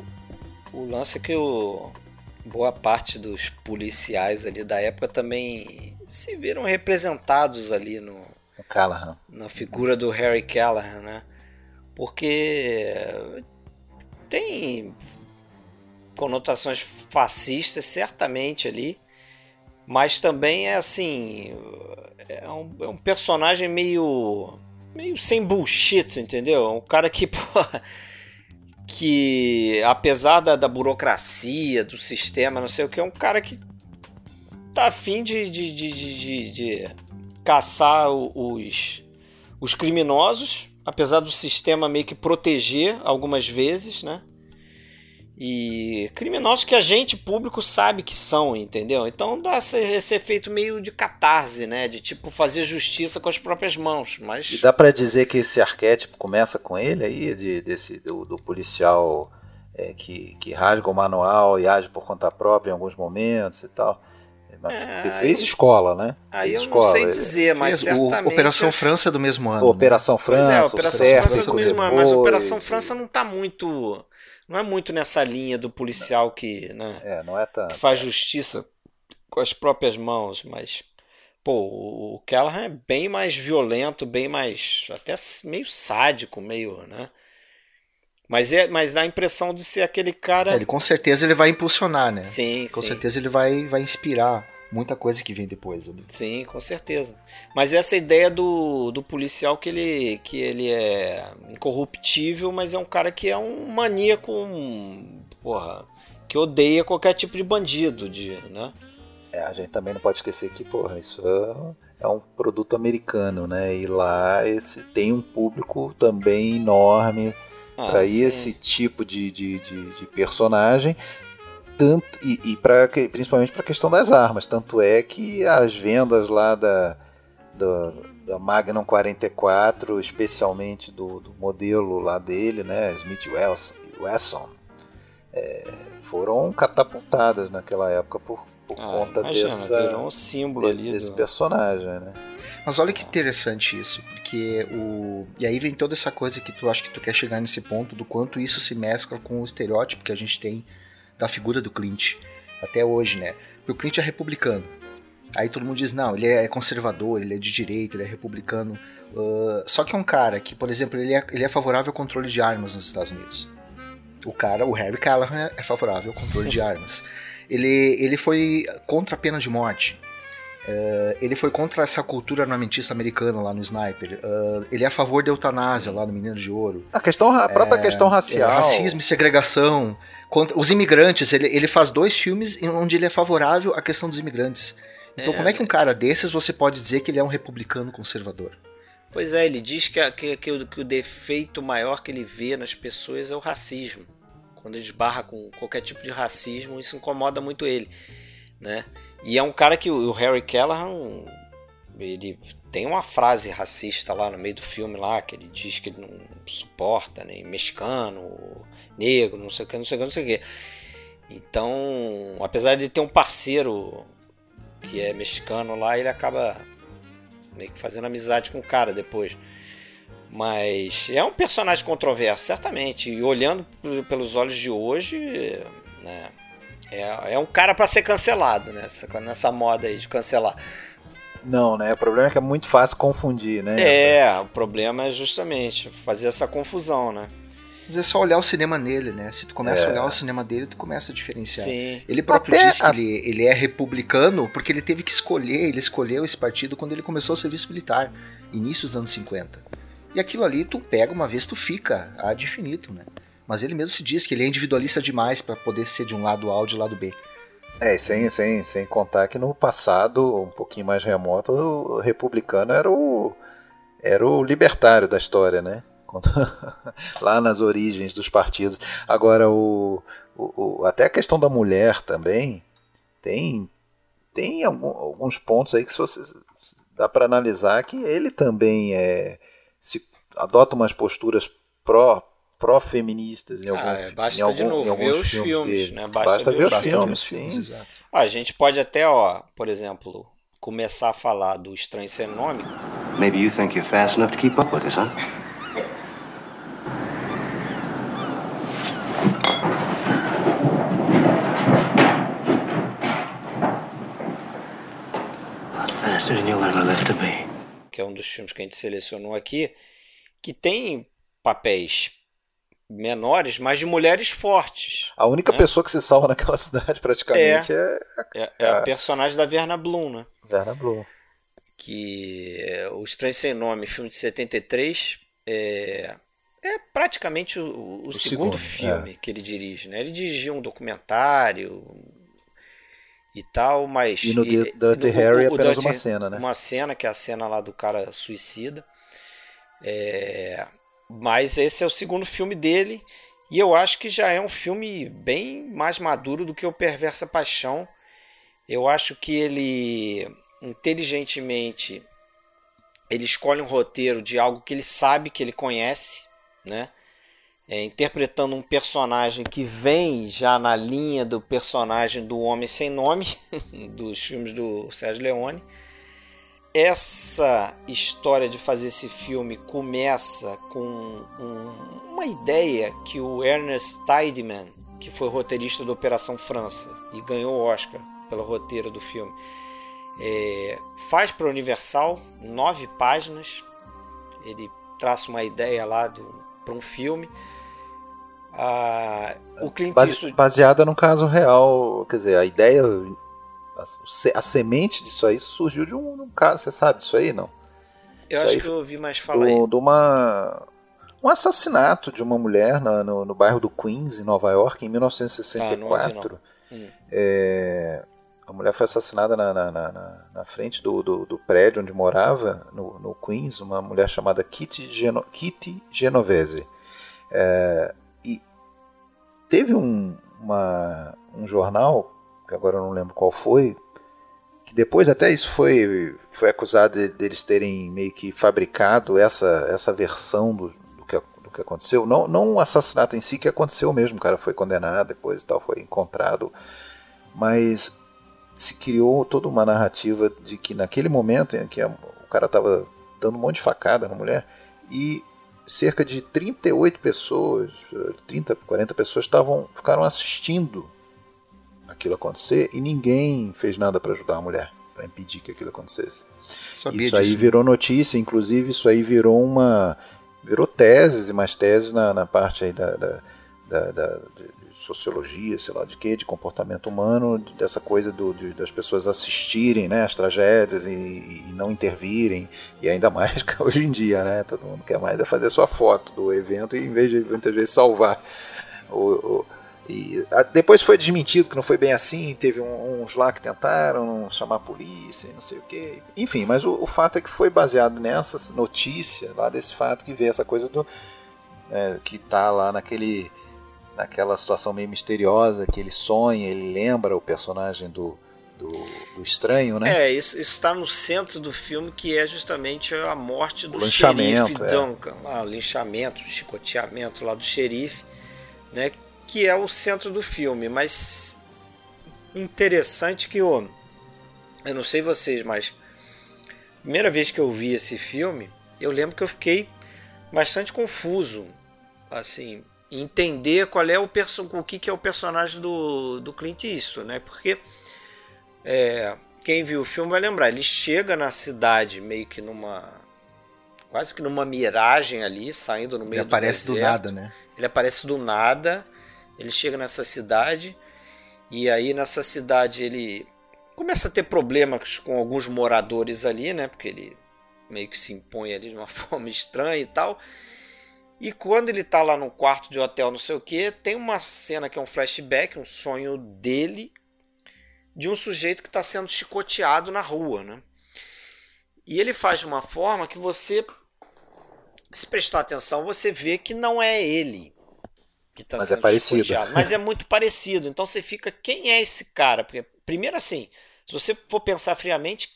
o lance é que o, boa parte dos policiais ali da época também se viram representados ali no, o Callahan. na figura do Harry Callahan, né? Porque tem conotações fascistas certamente ali, mas também é assim é um, é um personagem meio meio sem bullshit, entendeu? Um cara que, que apesar da, da, burocracia, do sistema, não sei o que, é um cara que tá afim de, de, de, de, de caçar os, os criminosos, apesar do sistema meio que proteger algumas vezes, né? E criminosos que a gente público sabe que são, entendeu? Então dá esse, esse efeito meio de catarse, né? De tipo fazer justiça com as próprias mãos. Mas E dá pra dizer que esse arquétipo começa com ele aí, de, desse, do, do policial é, que, que rasga o manual e age por conta própria em alguns momentos e tal. Mas É, fez aí- escola, né? aí Fez eu escola. não sei Ele- dizer, mas Fez o certamente Operação França é do mesmo ano. né? Operação Pois é, a França, Operação França é do mesmo ano, mas Operação e- França não tá muito. Não é muito nessa linha do policial que, né, É, não é tanto. que faz justiça com as próprias mãos, mas. Pô, o Callahan é bem mais violento, bem mais. até meio sádico, meio, né? Mas, é, mas dá a impressão de ser aquele cara. É, ele com certeza ele vai impulsionar, né? Sim, Com sim. certeza ele vai, vai inspirar muita coisa que vem depois ali. Sim, com certeza. Mas essa ideia do, do policial que ele, que ele é incorruptível, mas é um cara que é um maníaco, um, porra, que odeia qualquer tipo de bandido, de, né? É, a gente também não pode esquecer que, porra, isso é, é um produto americano, né? E lá esse, tem um público também enorme Ah, para esse tipo de, de, de, de personagem. Tanto, e, e pra, principalmente para a questão das armas. Tanto é que as vendas lá da, da, da Magnum 44, especialmente do, do modelo lá dele, né? Smith Wesson, Wesson é, foram catapultadas naquela época por, por Ah, conta imagina, dessa, virou um símbolo ali desse do... personagem, né? Mas olha que interessante isso, porque o. E aí vem toda essa coisa que tu acha que tu quer chegar nesse ponto do quanto isso se mescla com o estereótipo que a gente tem da figura do Clint até hoje, né? Porque o Clint é republicano. Aí todo mundo diz, não, ele é conservador, ele é de direita, ele é republicano. Ah, só que é um cara que, por exemplo, ele é, ele é favorável ao controle de armas nos Estados Unidos. O cara, o Harry Callahan, é favorável ao controle de armas. Ele, ele foi contra a pena de morte. Uh, ele foi contra essa cultura armamentista americana lá no Sniper. Uh, ele é a favor da eutanásia lá no Menino de Ouro. A, questão, a própria questão É, racial. racismo e segregação. Contra os imigrantes. Ele, ele faz dois filmes onde ele é favorável à questão dos imigrantes. Então, É. como é que um cara desses você pode dizer que ele é um republicano conservador? Pois é, ele diz que, que, que o, que o defeito maior que ele vê nas pessoas é o racismo. Quando ele esbarra com qualquer tipo de racismo, isso incomoda muito ele, né? E é um cara que o, o Harry Callahan, ele tem uma frase racista lá no meio do filme lá, que ele diz que ele não suporta nem mexicano, negro, não sei o que, não sei o que, não sei o que. Então, apesar de ter um parceiro que é mexicano lá, ele acaba meio que fazendo amizade com o cara depois. Mas é um personagem controverso, certamente. E olhando pelos olhos de hoje, né, é, é um cara para ser cancelado, né? Nessa, nessa moda aí de cancelar. Não, né? O problema é que é muito fácil confundir, né? É, o problema é justamente fazer essa confusão, né? Mas é só olhar o cinema nele, né? Se tu começa É. a olhar o cinema dele, tu começa a diferenciar. Sim. Ele próprio Até disse a- que ele, ele é republicano porque ele teve que escolher, ele escolheu esse partido quando ele começou o serviço militar, início dos anos 50. E aquilo ali tu pega uma vez, tu fica ad infinito, né? Mas ele mesmo se diz que ele é individualista demais para poder ser de um lado A ou de lado B. É, sem, sem, sem contar que no passado, um pouquinho mais remoto, o republicano era o, era o libertário da história, né? Quando- Lá nas origens dos partidos. Agora, o, o, o- até a questão da mulher também tem, tem algum- alguns pontos aí que se você, dá para analisar que ele também é, se adota umas posturas pró pró-feministas em alguns, Ah, é, basta em algum, de novo ver os filmes, filmes, né? Basta Basta, ver os Basta filmes, filmes, sim. Ah, a gente pode até, ó, por exemplo, começar a falar do Estranho Sem Nome. Maybe you think you're fast enough to keep up with us, huh? Not faster than you'll ever live to be. que é um dos filmes que a gente selecionou aqui, que tem papéis menores, mas de mulheres fortes. A única É. pessoa que se salva naquela cidade praticamente é, É, é a personagem da Verna Bloom, né? Verna Bloom. Que é, o Estranho Sem Nome, filme de 73, é, é praticamente o, o O segundo, segundo, filme que ele dirige, né? Ele dirigiu um documentário e tal, mas... E no e- Dirty o- o- Harry é o apenas Dirty- uma cena, né? uma cena que é a cena lá do cara suicida. É, mas esse é o segundo filme dele e eu acho que já é um filme bem mais maduro do que o Perversa Paixão. Eu acho que ele inteligentemente ele escolhe um roteiro de algo que ele sabe que ele conhece, né? É, interpretando um personagem que vem já na linha do personagem do Homem Sem Nome, dos filmes do Sérgio Leone. Essa história de fazer esse filme começa com um, uma ideia que o Ernest Tideman, que foi roteirista da Operação França e ganhou o Oscar pelo roteiro do filme, é, faz para a Universal nove páginas. Ele traça uma ideia lá para um filme. Ah, o Clint Base, Eastwood... Baseada no caso real, quer dizer, a ideia, a, a semente disso aí surgiu de um, um caso, você sabe disso aí, não? Eu Isso acho aí que eu ouvi mais falar do, aí. de uma um assassinato de uma mulher na- no, no bairro do Queens, em Nova York, em Ah, não ouvi, 1964. Hum. É, a mulher foi assassinada na, na, na- na- frente do, do, do prédio onde morava, no, no Queens, uma mulher chamada Kitty, Geno, Kitty Genovese. É, teve um, uma, um jornal, que agora eu não lembro qual foi, que depois até isso foi, foi acusado de- deles terem meio que fabricado essa, essa versão do, do, que, do que aconteceu. Não, não o assassinato em si que aconteceu mesmo, o cara foi condenado depois e tal, foi encontrado. Mas se criou toda uma narrativa de que naquele momento em que a- o cara estava dando um monte de facada na mulher e cerca de 38 pessoas, 30, 40 pessoas estavam ficaram assistindo aquilo acontecer e ninguém fez nada para ajudar a mulher, para impedir que aquilo acontecesse. Sabia isso aí disso. virou notícia, inclusive isso aí virou uma virou teses e mais teses na, na parte aí da, da, da- da- de sociologia, sei lá de quê, de comportamento humano, dessa coisa do, de- das pessoas assistirem né, as tragédias e, e não intervirem, e ainda mais hoje em dia, né? Todo mundo quer mais é fazer sua foto do evento e em vez de muitas vezes salvar o, o- e depois foi desmentido que não foi bem assim, teve uns lá que tentaram chamar a polícia e não sei o que. Enfim, mas o, o fato é que foi baseado nessa notícia lá desse fato que vê essa coisa do. é, que tá lá naquele. Naquela situação meio misteriosa, que ele sonha, ele lembra o personagem do, do, do estranho, né? É, isso está no centro do filme, que é justamente a morte do xerife é. Duncan, lá, o linchamento, o chicoteamento lá do xerife, né? Que é o centro do filme. Mas interessante que o. Eu não sei vocês, mas primeira vez que eu vi esse filme, eu lembro que eu fiquei bastante confuso, assim, entender qual é o perso o que, que é o personagem do, do Clint Eastwood, né? Porque é, quem viu o filme vai lembrar, ele chega na cidade meio que numa quase que numa miragem ali, saindo no Ele meio aparece do do deserto. nada, né? Ele aparece do nada, ele chega nessa cidade e aí nessa cidade ele começa a ter problemas com alguns moradores ali, né? Porque ele meio que se impõe ali de uma forma estranha e tal. E quando ele tá lá no quarto de hotel, não sei o que, tem uma cena que é um flashback, um sonho dele de um sujeito que está sendo chicoteado na rua, né? E ele faz de uma forma que você, se prestar atenção, você vê que não é ele que está Mas sendo é parecido. chicoteado, mas é muito parecido. Então você fica, quem é esse cara? Porque primeiro assim, se você for pensar friamente,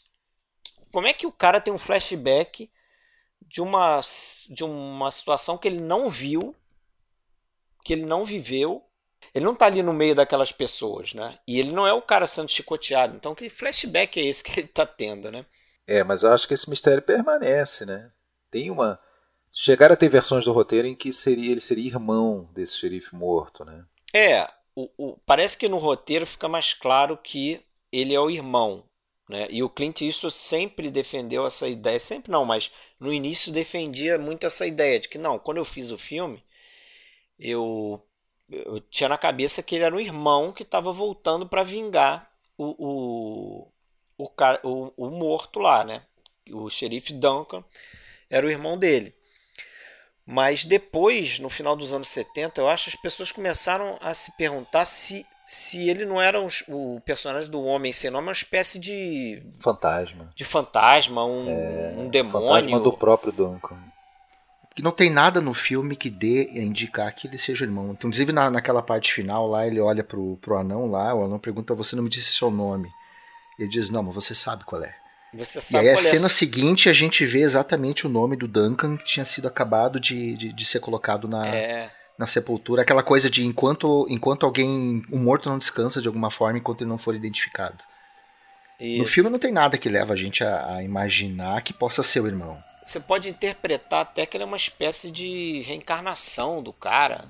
como é que o cara tem um flashback de uma de uma situação que ele não viu, que ele não viveu? Ele não tá ali no meio daquelas pessoas, né? E ele não é o cara sendo chicoteado. Então, que flashback é esse que ele tá tendo, né? É, mas eu acho que esse mistério permanece, né? Tem uma. Chegaram a ter versões do roteiro em que seria, ele seria irmão desse xerife morto, né? É, o, o- parece que no roteiro fica mais claro que ele é o irmão, né? E o Clint Eastwood sempre defendeu essa ideia, sempre não, mas no início defendia muito essa ideia de que não, quando eu fiz o filme, eu, eu tinha na cabeça que ele era um irmão que estava voltando para vingar o, o, o, o, o morto lá, né? O xerife Duncan era o irmão dele. Mas depois, no final dos anos 70, eu acho que as pessoas começaram a se perguntar se, se ele não era um- o personagem do Homem Sem Nome, uma espécie de, Fantasma. de fantasma, um, um Fantasma demônio. do próprio Duncan. que não tem nada no filme que dê a indicar que ele seja o irmão. Então, inclusive na, naquela parte final lá, ele olha pro, pro anão lá, o anão pergunta, você não me disse seu nome. Ele diz, não, mas você sabe qual é. Você E sabe aí a é cena seguinte a gente vê exatamente o nome do Duncan que tinha sido acabado de, de, de ser colocado na, É, na sepultura. Aquela coisa de enquanto, enquanto alguém. O morto não descansa de alguma forma enquanto ele não for identificado. No isso. filme não tem nada que leva a gente a, a imaginar que possa ser o irmão. Você pode interpretar até que ele é uma espécie de reencarnação do cara,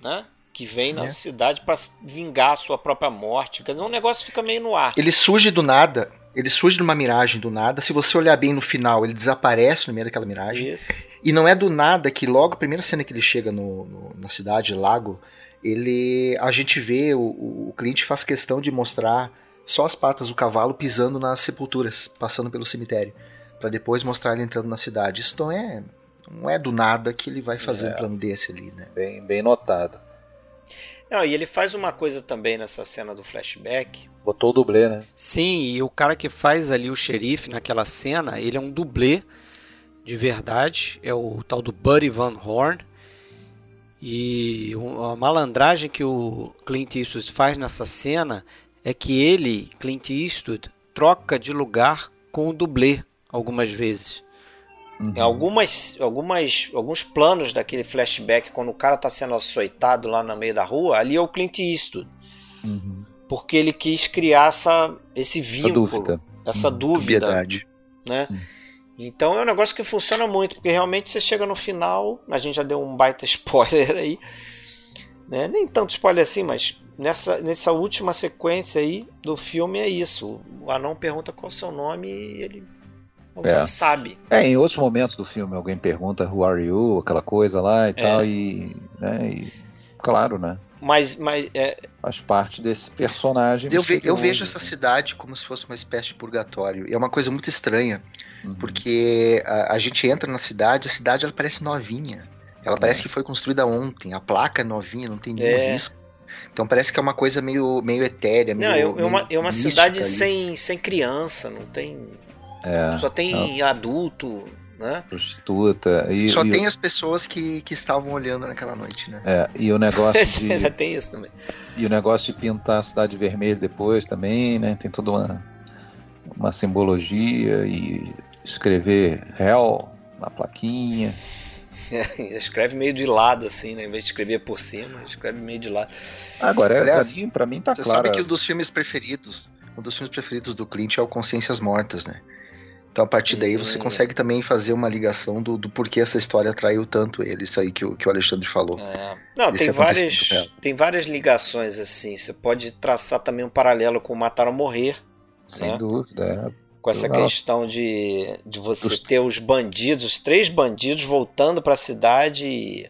né? Que vem na É. cidade para vingar a sua própria morte. Quer dizer, um negócio fica meio no ar. Ele surge do nada. Ele surge de uma miragem do nada. Se você olhar bem no final, ele desaparece no meio daquela miragem. Isso. E não é do nada que logo a primeira cena que ele chega no, no- na cidade, Lago, ele a gente vê o, o cliente faz questão de mostrar só as patas do cavalo pisando nas sepulturas, passando pelo cemitério, Pra depois mostrar ele entrando na cidade. Isso não é não é do nada que ele vai fazer É. um plano desse ali, né? Bem, bem notado. Não, e ele faz uma coisa também nessa cena do flashback. Botou o dublê, né? Sim, e o cara que faz ali o xerife naquela cena, ele é um dublê de verdade, é o tal do Buddy Van Horn. E a malandragem que o Clint Eastwood faz nessa cena é que ele, Clint Eastwood, troca de lugar com o dublê algumas vezes. Em algumas, algumas, alguns planos daquele flashback, quando o cara tá sendo açoitado lá no meio da rua, ali é o Clint Eastwood. Uhum. Porque ele quis criar essa, esse Essa vínculo, dúvida. essa dúvida, Piedade. né? Hum. Então é um negócio que funciona muito, porque realmente você chega no final, a gente já deu um baita spoiler aí, né? Nem tanto spoiler assim, mas nessa, nessa última sequência aí do filme é isso. O anão pergunta qual é o seu nome e ele você É. sabe. É, em outros momentos do filme alguém pergunta Who are you? Aquela coisa lá e É. tal, e, né, e. Claro, né? Mas, mas é, Faz parte desse personagem. Eu, ve- eu vejo essa né? cidade como se fosse uma espécie de purgatório. E é uma coisa muito estranha, Uhum. porque a, a gente entra na cidade, a cidade ela parece novinha. Ela parece que foi construída ontem. A placa é novinha, não tem nenhum É. risco. Então parece que é uma coisa meio, meio etérea, meio. não, é, é uma, meio é uma cidade ali. sem, sem criança, não tem. É, só tem adulto, né? prostituta. E, Só e, tem as pessoas que, que estavam olhando naquela noite, né? é, e o negócio de. Ainda tem isso também. E o negócio de pintar a cidade vermelha depois também, né? Tem toda uma, uma simbologia e escrever Hell na plaquinha. escreve meio de lado, assim, né? Em vez de escrever por cima, escreve meio de lado. Agora, é, Aliás, pra, mim, pra mim tá Você claro. sabe que um dos filmes preferidos, um dos filmes preferidos do Clint é o Consciências Mortas, né? Então a partir daí você Hum. consegue também fazer uma ligação do, do porquê essa história atraiu tanto ele, isso aí que o, que o Alexandre falou. É. Não, Esse tem acontecimento várias, tem várias ligações, assim. Você pode traçar também um paralelo com Matar ou Morrer, Sem né? dúvida. é. com essa Legal. questão de, de você Os- ter os bandidos, os três bandidos voltando pra cidade e.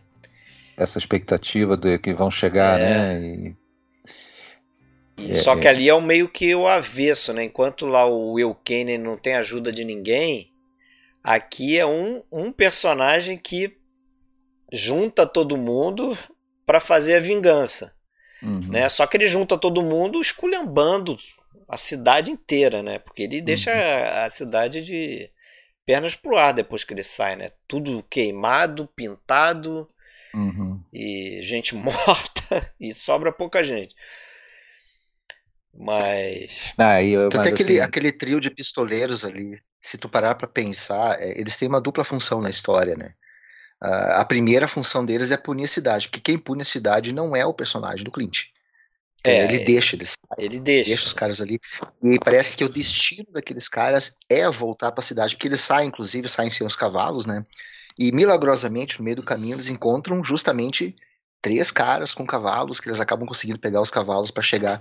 Essa expectativa de que vão chegar, É. né? E É, só é. que ali é o meio que o avesso, né? Enquanto lá o Will Kane não tem ajuda de ninguém, aqui é um, um personagem que junta todo mundo pra fazer a vingança. uhum. né? Só que ele junta todo mundo esculhambando a cidade inteira, né? Porque ele deixa a, a cidade de pernas pro ar depois que ele sai, né? Tudo queimado, pintado Uhum. e gente morta e sobra pouca gente. Mas Ah, eu- Até mas, aquele, assim, aquele trio de pistoleiros ali, se tu parar pra pensar, é, eles têm uma dupla função na história, né? Ah, a primeira função deles é punir a cidade, porque quem pune a cidade não é o personagem do Clint. É, ele é. deixa, ele sai, ele deixa. deixa os caras ali. E parece que o destino daqueles caras é voltar pra cidade, porque eles saem, inclusive, saem sem os cavalos, né? E milagrosamente, no meio do caminho, eles encontram justamente três caras com cavalos, que eles acabam conseguindo pegar os cavalos pra chegar.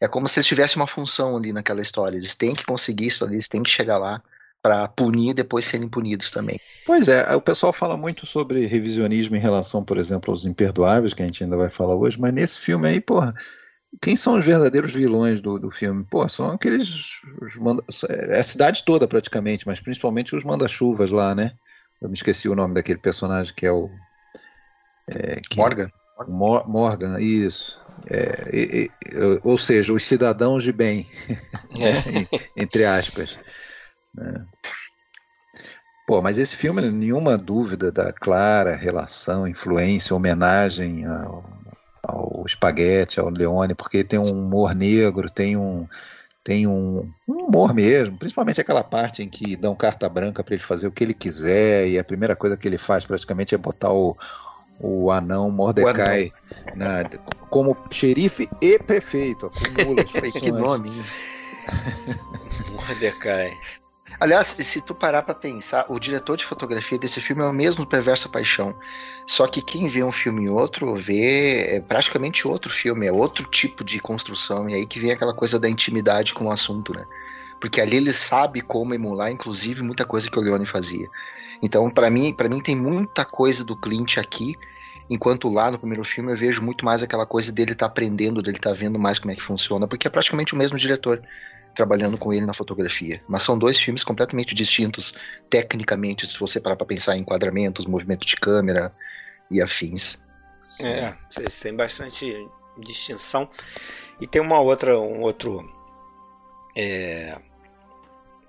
É como se eles tivessem uma função ali naquela história. Eles têm que conseguir isso ali, eles têm que chegar lá pra punir e depois serem punidos também. Pois é, o pessoal fala muito sobre revisionismo em relação, por exemplo, aos imperdoáveis, que a gente ainda vai falar hoje, mas nesse filme aí, porra, quem são os verdadeiros vilões do, do filme? Pô, são aqueles. manda- é a cidade toda praticamente, mas principalmente os manda-chuvas lá, né? Eu me esqueci o nome daquele personagem que é o. é, que- Morgan? Mor- Morgan, isso. É, e- e- ou seja, os cidadãos de bem, É. entre aspas. né? Pô, mas esse filme, nenhuma dúvida da clara relação, influência, homenagem ao, ao Spaghetti, ao Leone, porque tem um humor negro, tem um tem um, um, humor mesmo, principalmente aquela parte em que dão carta branca para ele fazer o que ele quiser e a primeira coisa que ele faz praticamente é botar o, o anão Mordecai o anão. Na, como xerife e prefeito. Acumula as que nome. Mordecai. Aliás, se tu parar para pensar, o diretor de fotografia desse filme é o mesmo Perversa Paixão. Só que quem vê um filme e outro vê é praticamente outro filme, é outro tipo de construção. E aí que vem aquela coisa da intimidade com o assunto, né? Porque ali ele sabe como emular, inclusive, muita coisa que o Leone fazia. Então, para mim, para mim tem muita coisa do Clint aqui, enquanto lá no primeiro filme eu vejo muito mais aquela coisa dele estar tá aprendendo, dele estar tá vendo mais como é que funciona, porque é praticamente o mesmo diretor trabalhando com ele na fotografia. Mas são dois filmes completamente distintos tecnicamente, se você parar para pensar em enquadramentos, movimento de câmera e afins. É, vocês têm bastante distinção. E tem uma outra, um outro é,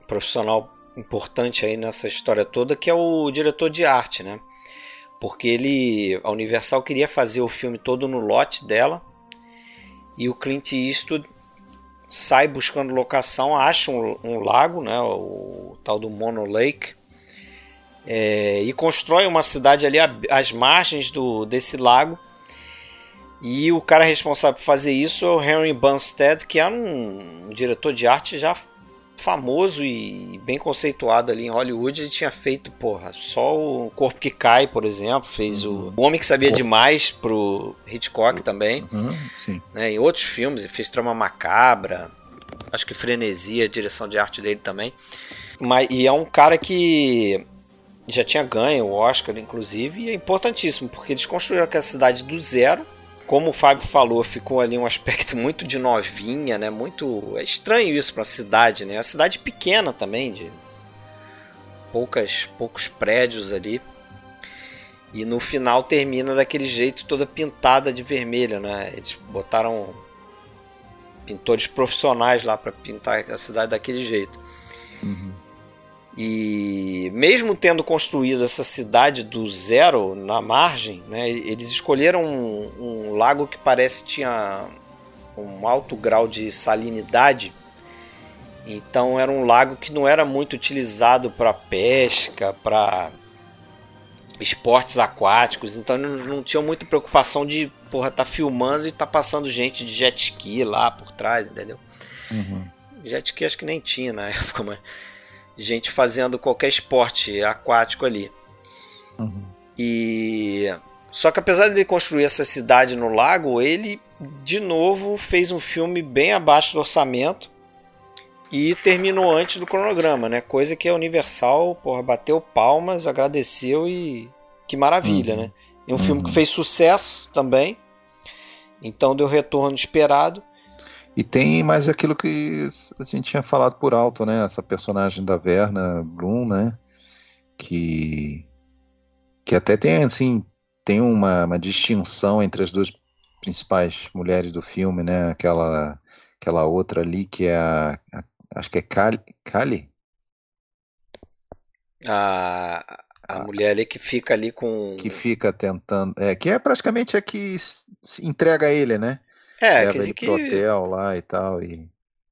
profissional importante aí nessa história toda, que é o diretor de arte, né? Porque ele, a Universal queria fazer o filme todo no lote dela, e o Clint Eastwood sai buscando locação, acha um, um lago, né, o tal do Mono Lake, é, e constrói uma cidade ali às margens do, desse lago. E o cara responsável por fazer isso é o Henry Bunstead, que é um, um diretor de arte já famoso e bem conceituado ali em Hollywood. Ele tinha feito, porra, só o Corpo que Cai, por exemplo. Fez uhum. o, o Homem que Sabia Demais pro Hitchcock também. Uhum. Né, em outros filmes, ele fez Trama Macabra. Acho que Frenesia, a direção de arte dele também. Mas, e é um cara que já tinha ganho o Oscar, inclusive, e é importantíssimo, porque eles construíram aquela cidade do zero como o Fábio falou, ficou ali um aspecto muito de novinha, né? Muito é estranho isso para uma cidade, né? Uma cidade pequena também, de poucas poucos prédios ali. E no final termina daquele jeito toda pintada de vermelho, né? Eles botaram pintores profissionais lá para pintar a cidade daquele jeito. Uhum. E mesmo tendo construído essa cidade do zero na margem, né, eles escolheram um, um lago que parece tinha um alto grau de salinidade. Então era um lago que não era muito utilizado para pesca, para esportes aquáticos. Então eles não tinham muita preocupação de porra tá filmando e tá passando gente de jet ski lá por trás, entendeu? Uhum. Jet ski acho que nem tinha na época, mas gente fazendo qualquer esporte aquático ali. Uhum. E só que apesar de ele construir essa cidade no lago, ele de novo fez um filme bem abaixo do orçamento e terminou antes do cronograma, né? Coisa que a Universal, porra, bateu palmas, agradeceu e que maravilha, uhum. né? E um uhum. filme que uhum. fez sucesso também. Então deu o retorno esperado. E tem mais aquilo que a gente tinha falado por alto, né? Essa personagem da Verna Bloom, né? Que que até tem assim tem uma, uma distinção entre as duas principais mulheres do filme, né? Aquela aquela outra ali que é a, a acho que é Kali, Kali? A, a, a mulher ali que fica ali com que fica tentando, é que é praticamente a que entrega ele, né? É, leva ele que... hotel lá e tal. E,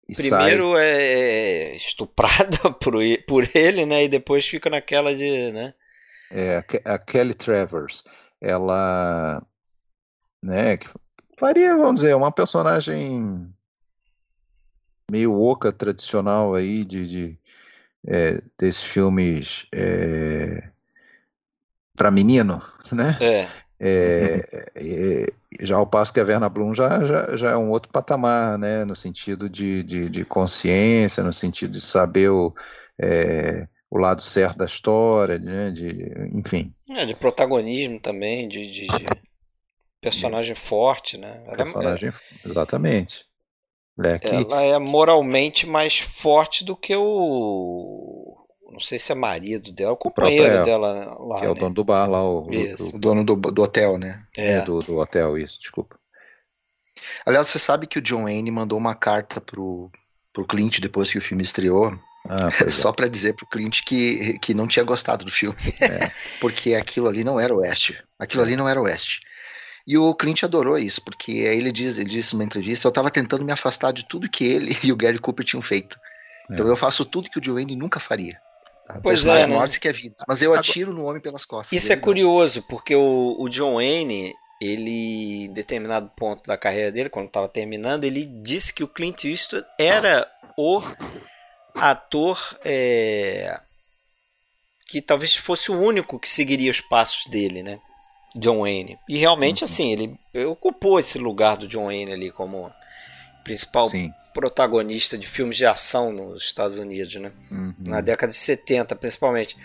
e Primeiro sai. é estuprada por, por ele, né? E depois fica naquela de. Né? É, a Kelly Travers. Ela. Né, faria, vamos dizer, uma personagem meio oca tradicional aí de, de é, desses filmes é, para menino, né? É. É, é, já ao passo que a Verna Bloom já, já, já é um outro patamar, né, no sentido de, de, de consciência, no sentido de saber o, é, o lado certo da história, né, de, enfim. É, de protagonismo também, de, de, de personagem forte, né? Ela é personagem, é, exatamente. Ela é moralmente mais forte do que o não sei se é marido dela, o companheiro o dela lá. Que é o né? dono do bar lá, o, o dono do, do, hotel, né? É, é do, do, hotel, isso, desculpa. Aliás, você sabe que o John Wayne mandou uma carta pro, pro Clint depois que o filme estreou, Ah, Só é. para dizer pro Clint que, que não tinha gostado do filme. É. Porque aquilo ali não era o Oeste. Aquilo ali não era o Oeste. E o Clint adorou isso, porque ele diz, ele disse numa entrevista, eu estava tentando me afastar de tudo que ele e o Gary Cooper tinham feito. É. Então eu faço tudo que o Joanne nunca faria. Tá? Pois é, né? que é vida. Mas eu atiro no homem pelas costas. Isso é curioso, porque o, o John Wayne, ele, em determinado ponto da carreira dele, quando estava terminando, ele disse que o Clint Eastwood era o ator é, que talvez fosse o único que seguiria os passos dele, né? John Wayne. E realmente, uhum. assim, ele ocupou esse lugar do John Wayne ali como principal Sim. Protagonista de filmes de ação nos Estados Unidos, né? Uhum. Na década de 70, principalmente.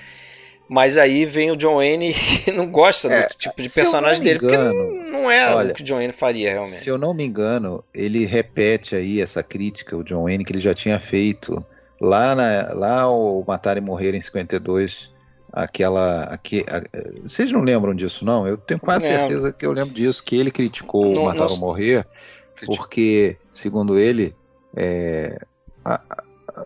Mas aí vem o John Wayne e não gosta é, do tipo de personagem dele, engano, porque não é olha, o que o John Wayne faria realmente. Se eu não me engano, ele repete aí essa crítica, o John Wayne, que ele já tinha feito lá, na, lá o Matar e Morrer em 52 aquela. Aqui, a, vocês não lembram disso, não? Eu tenho quase certeza que eu lembro disso, que ele criticou não, o Matar ou Morrer, porque, segundo ele, é, a,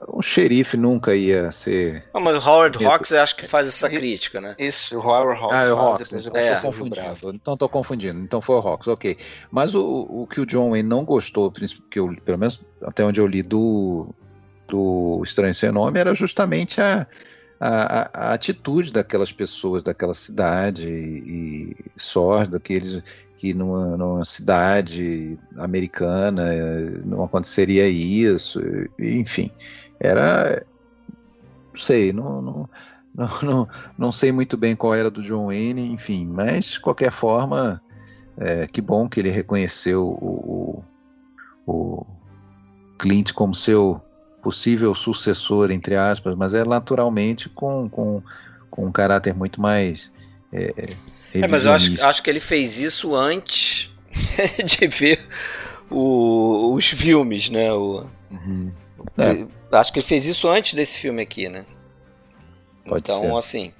o xerife nunca ia ser. Não, mas o Howard Hawks eu acho que faz essa crítica, né? Isso, o Howard Hawks. Ah, é o Hawks. Então, é. confundindo. Então estou confundindo. Então foi o Hawks, ok. Mas o, o que o John Wayne não gostou, que eu, pelo menos até onde eu li do, do Estranho Sem Nome, era justamente a, a, a, atitude daquelas pessoas daquela cidade e, e sórdia, daqueles que numa, numa, cidade americana não aconteceria isso, enfim, era, não sei, não, não, não, não, não sei muito bem qual era do John Wayne, enfim, mas de qualquer forma, é, que bom que ele reconheceu o, o, o Clint como seu possível sucessor, entre aspas, mas é naturalmente com, com, com um caráter muito mais. É, é mas eu acho, acho que ele fez isso antes de ver o, os filmes, né? O, uhum. é. Acho que ele fez isso antes desse filme aqui, né? Pode então, ser. assim.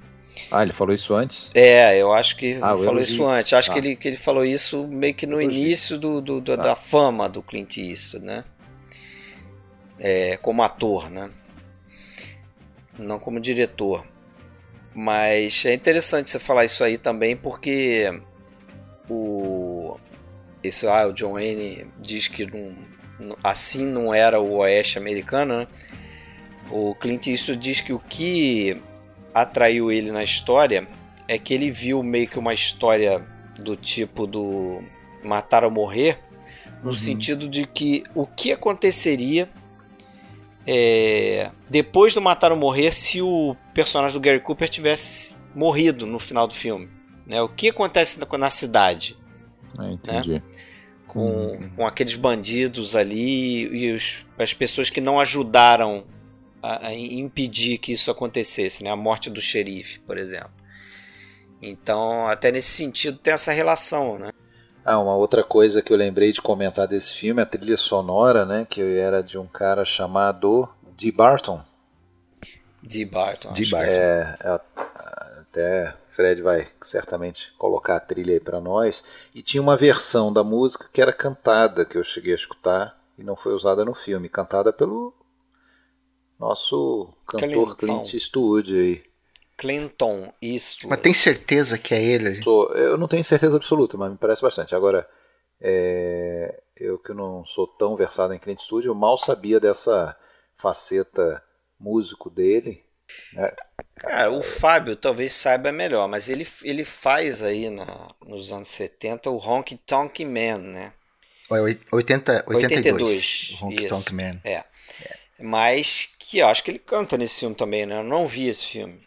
Ah, ele falou isso antes? É, eu acho que ah, ele falou isso antes. Acho ah. que, ele, que ele falou isso meio que no início do, do, do ah. da fama do Clint Eastwood, né? é, como ator, né? Não como diretor. Mas é interessante você falar isso aí também, porque o esse ah, o John Wayne diz que não, assim não era o oeste americano, né? O Clint Eastwood diz que o que atraiu ele na história é que ele viu meio que uma história do tipo do matar ou morrer, no uhum. sentido de que o que aconteceria é, depois do Matar ou Morrer se o personagem do Gary Cooper tivesse morrido no final do filme. Né? O que acontece na, na cidade? Ah, entendi. Né? Com, hum. com aqueles bandidos ali e os, as pessoas que não ajudaram a, a, impedir que isso acontecesse, né? a morte do xerife, por exemplo. Então, até nesse sentido, tem essa relação. Né? Ah, uma outra coisa que eu lembrei de comentar desse filme, a trilha sonora, né, que era de um cara chamado Dee Barton. Dee Barton. Dee Barton. É, é, até Fred vai certamente colocar a trilha aí para nós. E tinha uma versão da música que era cantada, que eu cheguei a escutar e não foi usada no filme, cantada pelo nosso cantor Clint Eastwood aí. Clinton isso. Mas tem certeza que é ele? Sou, eu não tenho certeza absoluta, mas me parece bastante. Agora, é, eu que não sou tão versado em Clint Eastwood, eu mal sabia dessa faceta músico dele. Né? Cara, o Fábio talvez saiba melhor, mas ele, ele faz aí na, nos anos 70 o Honky Tonk Man, né? 80, 82, 82 Honky Tonk Man. É. é. Mas que eu acho que ele canta nesse filme também, né? Eu não vi esse filme.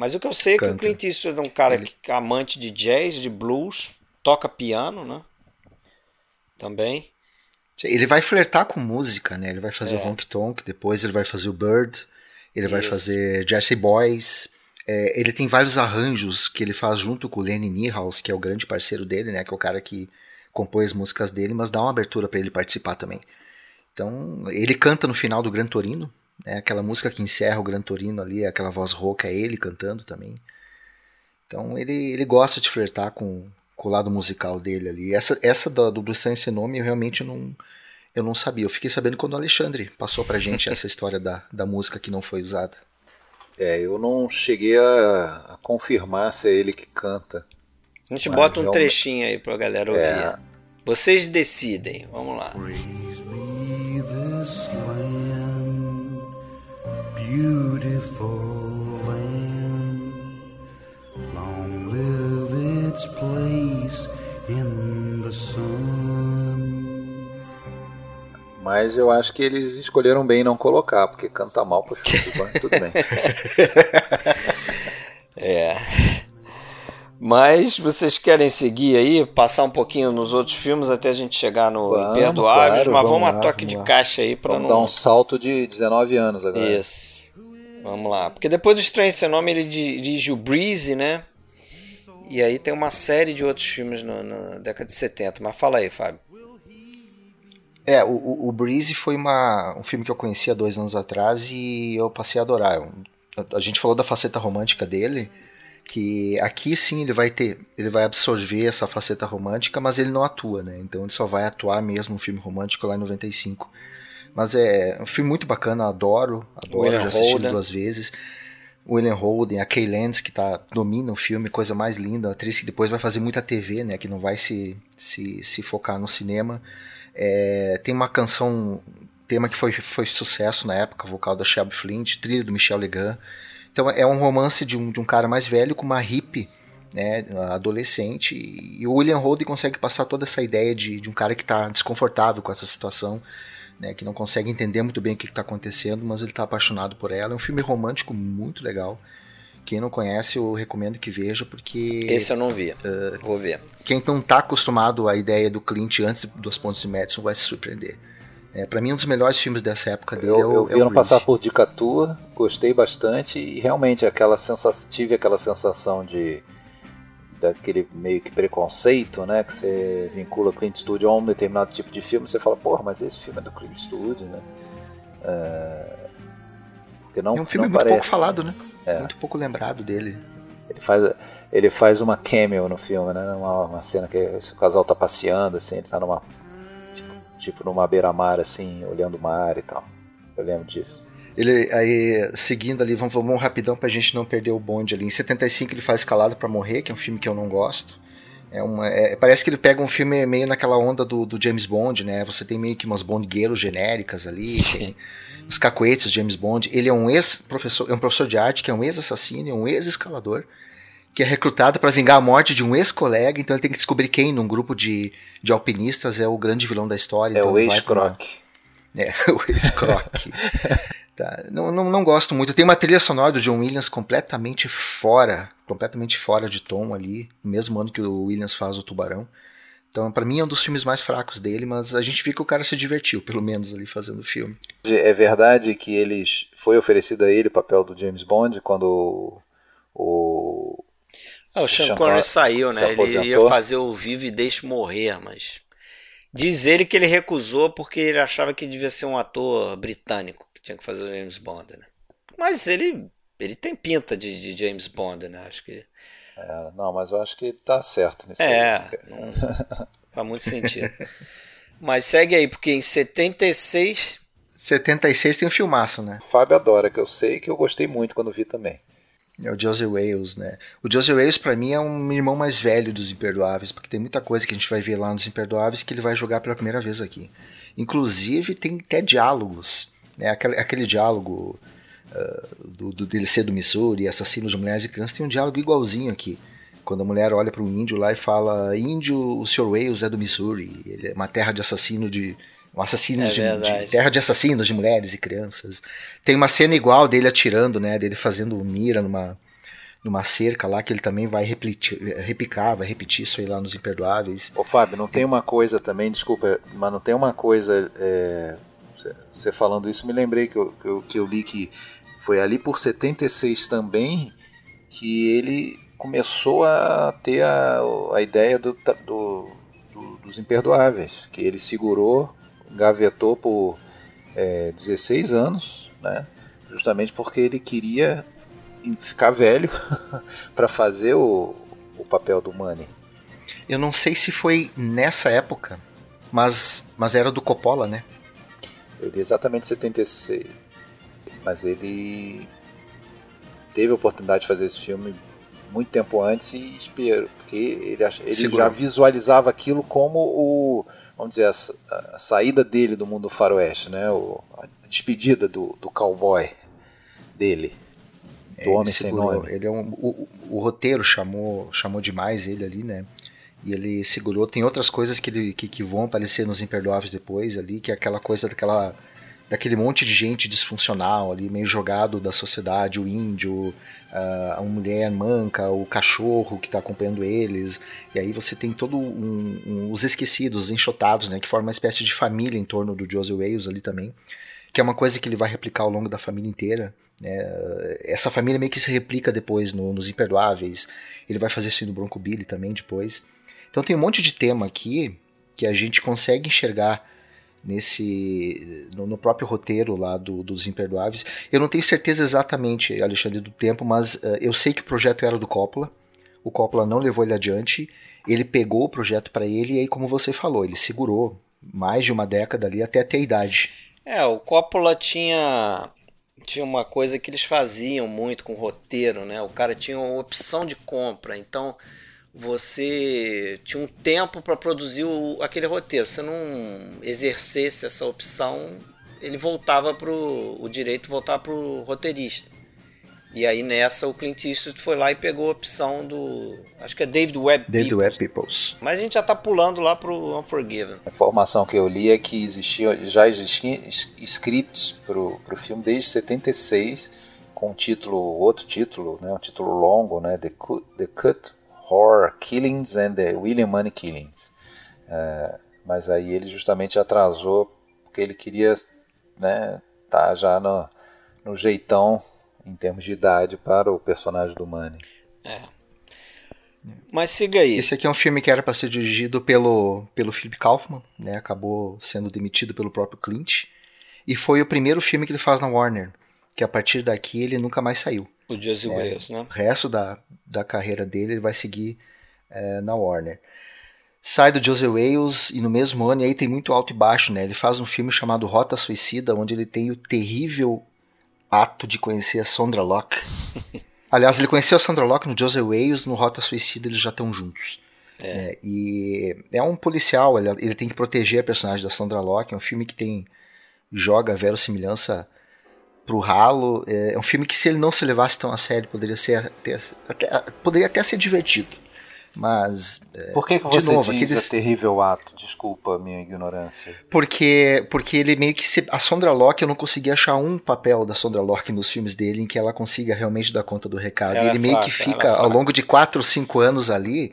Mas o que eu sei Canta. é que o Clint Eastwood é um cara Ele... que, amante de jazz, de blues, toca piano, né? Também. Ele vai flertar com música, né? Ele vai fazer é. o Honky Tonk, depois ele vai fazer o Bird, ele Isso. vai fazer Jesse Boys. É, ele tem vários arranjos que ele faz junto com o Lenny Niehaus, que é o grande parceiro dele, né? Que é o cara que compõe as músicas dele, mas dá uma abertura para ele participar também. Então, ele canta no final do Gran Torino, é aquela música que encerra o Gran Torino ali, aquela voz rouca, é ele cantando também. Então ele, ele gosta de flertar com, com o lado musical dele ali. Essa, essa do, do Blue Sem Nome eu realmente não, Eu não sabia, eu fiquei sabendo quando o Alexandre passou pra gente essa história da, da música que não foi usada. É, eu não cheguei a, a confirmar se é ele que canta. A gente bota um trechinho aí pra galera ouvir. É. Vocês decidem, vamos lá. Beautiful land. Long live its place in the sun. Mas eu acho que eles escolheram bem não colocar, porque canta mal pro chuva, tudo bem. é. Mas vocês querem seguir aí, passar um pouquinho nos outros filmes até a gente chegar no vamos, Imperdoáveis, claro, mas vamos, vamos a toque de caixa aí para não dar um salto de 19 anos agora. Isso. Vamos lá. Porque depois do Estranho Sem Nome ele dirige o Breeze, né? E aí tem uma série de outros filmes na, década de 70. Mas fala aí, Fábio. É, o, o Breeze foi uma, um filme que eu conheci há dois anos atrás e eu passei a adorar. A gente falou da faceta romântica dele, que aqui sim ele vai ter, ele vai absorver essa faceta romântica, mas ele não atua, né? Então ele só vai atuar mesmo no filme romântico lá em 95. Mas é um filme muito bacana, adoro, adoro, William já assisti Holden. duas vezes. William Holden, a Kay Lance, que tá, domina o filme, coisa mais linda, atriz que depois vai fazer muita TV, né, que não vai se, se, se focar no cinema. É, tem uma canção, tema que foi, foi sucesso na época, vocal da Shelby Flint, trilha do Michel Legrand. Então é um romance de um, de um cara mais velho com uma hippie, né, adolescente, e o William Holden consegue passar toda essa ideia de, de um cara que está desconfortável com essa situação, né, que não consegue entender muito bem o que está acontecendo, mas ele está apaixonado por ela. É um filme romântico muito legal. Quem não conhece, eu recomendo que veja, porque. Esse eu não vi. Uh, Vou ver. Quem não está acostumado à ideia do Clint antes dos pontos de Madison vai se surpreender. É, para mim, um dos melhores filmes dessa época dele eu, é o Eu vi é ano passado por Dica Tua, gostei bastante e realmente aquela sensação, tive aquela sensação de daquele meio que preconceito, né, que você vincula Clint Eastwood a um determinado tipo de filme, você fala, porra, mas esse filme é do Clint Eastwood, né? É, porque não, é um filme muito parece. pouco falado, né? É. Muito pouco lembrado dele. Ele faz, ele faz uma cameo no filme, né? Uma, uma cena que o casal tá passeando, assim, ele tá numa tipo, tipo numa beira-mar, assim, olhando o mar e tal. Eu lembro disso. Ele aí, seguindo ali, vamos, vamos rapidão pra gente não perder o bonde ali. Em 75 ele faz Escalado para Morrer, que é um filme que eu não gosto. É uma, é, parece que ele pega um filme meio naquela onda do, do, James Bond, né? Você tem meio que umas bondgueiros genéricas ali, tem os cacoetes do James Bond. Ele é um ex-professor, é um professor de arte que é um ex-assassino, é um ex-escalador, que é recrutado para vingar a morte de um ex-colega, então ele tem que descobrir quem num grupo de, de alpinistas é o grande vilão da história. É então o ex-croc. É, o ex-croc. Tá? Não, não, não gosto muito. Tem uma trilha sonora do John Williams completamente fora, completamente fora de tom ali, no mesmo ano que o Williams faz o Tubarão. Então, para mim é um dos filmes mais fracos dele, mas a gente vê que o cara se divertiu, pelo menos ali fazendo o filme. É verdade que eles foi oferecido a ele o papel do James Bond quando o ah, o Sean, Sean Connery saiu, né? Ele ia fazer o Vive e Deixe Morrer, mas diz ele que ele recusou porque ele achava que devia ser um ator britânico que tinha que fazer o James Bond, né? Mas ele, ele tem pinta de, de James Bond, né? Acho que. É, não, mas eu acho que tá certo nisso. É, aí. não faz muito sentido. mas segue aí, porque em 76. 76 tem um filmaço, né? Fábio adora, que eu sei que eu gostei muito quando vi também. É o Josie Wales, né? O Josie Wales, para mim, é um irmão mais velho dos Imperdoáveis, porque tem muita coisa que a gente vai ver lá nos Imperdoáveis que ele vai jogar pela primeira vez aqui. Inclusive, tem até diálogos né? Aquele, aquele diálogo uh, do, do DLC do Missouri, Assassinos de Mulheres e Crianças, tem um diálogo igualzinho aqui. Quando a mulher olha para um índio lá e fala: Índio, o Sr. Wales é do Missouri, ele é uma terra de assassino de. Um assassino é de, de, terra de assassinos de mulheres e crianças. Tem uma cena igual dele atirando, né? Dele fazendo mira numa, numa cerca lá que ele também vai repetir, repicar, vai repetir isso aí lá nos Imperdoáveis. Ô Fábio, não tem uma coisa também, desculpa, mas não tem uma coisa é, você falando isso, me lembrei que eu, que eu, que eu li que foi ali por 76 também que ele começou a ter a, a ideia do, do, do, dos imperdoáveis, que ele segurou, gavetou por é, 16 anos, né? justamente porque ele queria ficar velho para fazer o, o papel do Money. Eu não sei se foi nessa época Mas, mas era do Coppola, né? Ele é exatamente 76. Mas ele teve a oportunidade de fazer esse filme muito tempo antes e esperou, porque ele, ele já visualizava aquilo como o, vamos dizer, a, a, saída dele do mundo faroeste, né? O, a despedida do, do cowboy dele, do é, homem sem nome. Ele é um, o, o, roteiro chamou, chamou demais ele ali, né? E ele segurou. Tem outras coisas que, ele, que, que vão aparecer nos Imperdoáveis depois ali, que é aquela coisa daquela daquele monte de gente disfuncional ali, meio jogado da sociedade, o índio, a mulher manca, o cachorro que está acompanhando eles, e aí você tem todo um, um, os esquecidos, os enxotados, né, que formam uma espécie de família em torno do Joseph Wales ali também, que é uma coisa que ele vai replicar ao longo da família inteira. Né? Essa família meio que se replica depois no, nos Imperdoáveis, ele vai fazer isso no Bronco Billy também depois. Então tem um monte de tema aqui que a gente consegue enxergar nesse no, no, próprio roteiro lá do, dos Imperdoáveis. Eu não tenho certeza exatamente, Alexandre, do tempo, mas uh, eu sei que o projeto era do Coppola. O Coppola não levou ele adiante. Ele pegou o projeto para ele e aí, como você falou, ele segurou mais de uma década ali até ter a idade. É, o Coppola tinha tinha uma coisa que eles faziam muito com o roteiro, né? O cara tinha uma opção de compra, então você tinha um tempo para produzir o, aquele roteiro. Se não exercesse essa opção, ele voltava para o direito voltava para o roteirista. E aí nessa o Clint Eastwood foi lá e pegou a opção do. Acho que é David Webb David Peoples. Webb Peoples. Mas a gente já está pulando lá para o Unforgiven. A informação que eu li é que existia, já existiam scripts para o filme desde 76, com um título, outro título, né, um título longo, né, The Cut, The Cut Horror Killings and the William Money Killings. É, mas aí ele justamente atrasou porque ele queria né, tá já no, no jeitão em termos de idade para o personagem do Money. É. Mas siga aí. Esse aqui é um filme que era para ser dirigido pelo, pelo Philip Kaufman, né? acabou sendo demitido pelo próprio Clint. E foi o primeiro filme que ele faz na Warner, que a partir daqui ele nunca mais saiu. O Josie é, Wales, né? O resto da, da carreira dele ele vai seguir é, na Warner. Sai do Josie Wales e no mesmo ano, e aí tem muito alto e baixo, né? Ele faz um filme chamado Rota Suicida, onde ele tem o terrível ato de conhecer a Sondra Locke. Aliás, ele conheceu a Sandra Locke no Josie Wales, no Rota Suicida eles já estão juntos. É. É, e é um policial, ele, ele, tem que proteger a personagem da Sandra Locke, é um filme que tem joga a verossimilhança pro ralo. É, é um filme que se ele não se levasse tão a sério poderia ser até, até poderia até ser divertido. Mas é, por que, que você novo, diz aqueles... terrível ato? Desculpa a minha ignorância. Porque porque ele meio que se... a Sondra Locke eu não consegui achar um papel da Sondra Locke nos filmes dele em que ela consiga realmente dar conta do recado. Ela ele é meio fraca, que fica é ao longo de quatro ou cinco anos ali,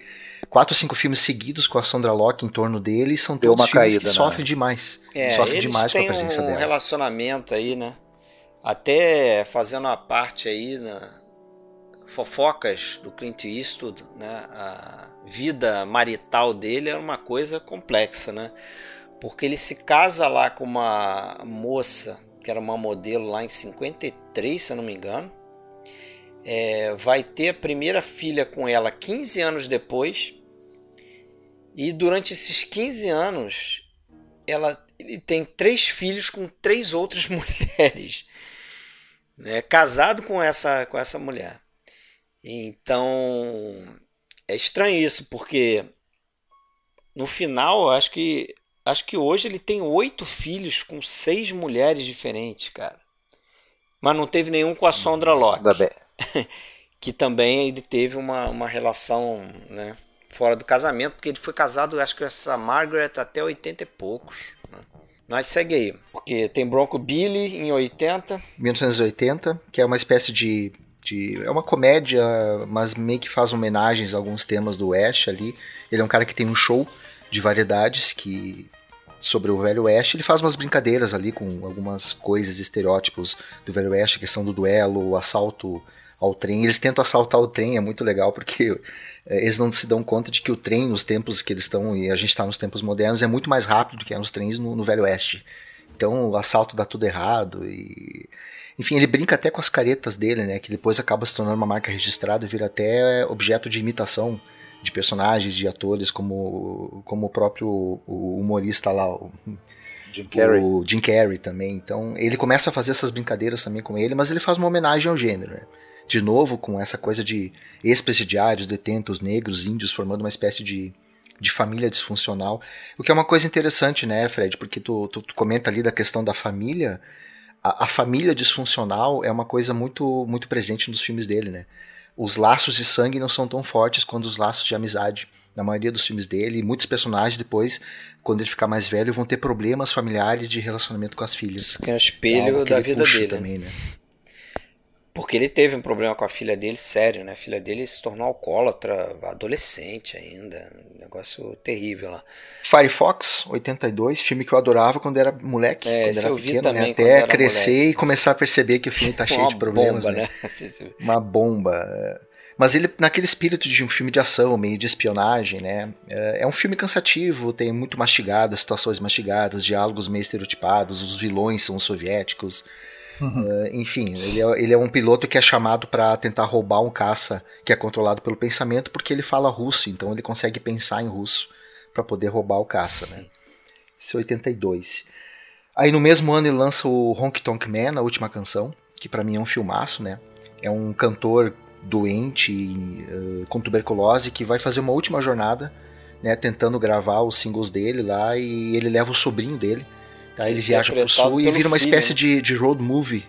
quatro ou cinco filmes seguidos com a Sondra Locke em torno dele, e são todos filmes caída, que né? sofrem demais. É, sofrem demais com a presença um dela. relacionamento aí, né? Até fazendo a parte aí na fofocas do Clint Eastwood, né? A vida marital dele era uma coisa complexa, né? Porque ele se casa lá com uma moça que era uma modelo lá em 53, se eu não me engano. É, vai ter a primeira filha com ela 15 anos depois. E durante esses 15 anos, ela, ele tem três filhos com três outras mulheres né, casado com essa, com essa mulher. Então é estranho isso, porque no final acho que acho que hoje ele tem oito filhos com seis mulheres diferentes, cara. Mas não teve nenhum com a Sondra Locke. que também ele teve uma, uma relação né, fora do casamento, porque ele foi casado, acho que com essa Margaret até 80 e poucos. Nós segue aí, porque tem Bronco Billy em 80. 1980, que é uma espécie de, de. É uma comédia, mas meio que faz homenagens a alguns temas do West ali. Ele é um cara que tem um show de variedades que sobre o Velho Oeste, ele faz umas brincadeiras ali com algumas coisas, estereótipos do Velho Oeste, a questão do duelo, o assalto ao trem. Eles tentam assaltar o trem, é muito legal, porque é, eles não se dão conta de que o trem, nos tempos que eles estão, e a gente está nos tempos modernos, é muito mais rápido do que eram os trens no, no Velho Oeste. Então o assalto dá tudo errado e. Enfim, ele brinca até com as caretas dele, né? Que depois acaba se tornando uma marca registrada e vira até objeto de imitação de personagens, de atores, como, como o próprio o humorista lá, o Jim Carrey. o Jim Carrey também. Então ele começa a fazer essas brincadeiras também com ele, mas ele faz uma homenagem ao gênero. né? De novo, com essa coisa de ex-presidiários, detentos, negros, índios, formando uma espécie de, de família disfuncional. O que é uma coisa interessante, né, Fred? Porque tu, tu, tu comenta ali da questão da família. A, a família disfuncional é uma coisa muito, muito presente nos filmes dele, né? Os laços de sangue não são tão fortes quanto os laços de amizade na maioria dos filmes dele. Muitos personagens depois, quando ele ficar mais velho, vão ter problemas familiares de relacionamento com as filhas. Que é um espelho que da vida dele. né? também, né? Porque ele teve um problema com a filha dele, sério, né? A filha dele se tornou alcoólatra, adolescente ainda. Um negócio terrível lá. Firefox, 82, filme que eu adorava quando era moleque, É, quando era eu vi pequeno, também né? Até crescer moleque. e começar a perceber que o filme tá cheio de problemas, bomba, né? né? Uma bomba. é. Mas ele, naquele espírito de um filme de ação, meio de espionagem, né? É é um filme cansativo, tem muito mastigado, situações mastigadas, diálogos meio estereotipados, os vilões são os soviéticos. É, enfim, ele é, ele é um piloto que é chamado para tentar roubar um caça que é controlado pelo pensamento porque ele fala russo, então ele consegue pensar em russo para poder roubar o caça, né? Esse é 82. Aí no mesmo ano ele lança o Honky Tonk Man, a última canção, que para mim é um filmaço, né? É um cantor doente eh, com tuberculose que vai fazer uma última jornada, né, tentando gravar os singles dele lá e ele leva o sobrinho dele, tá? Ele viaja pro sul e vira uma filho, espécie né? de, de road movie.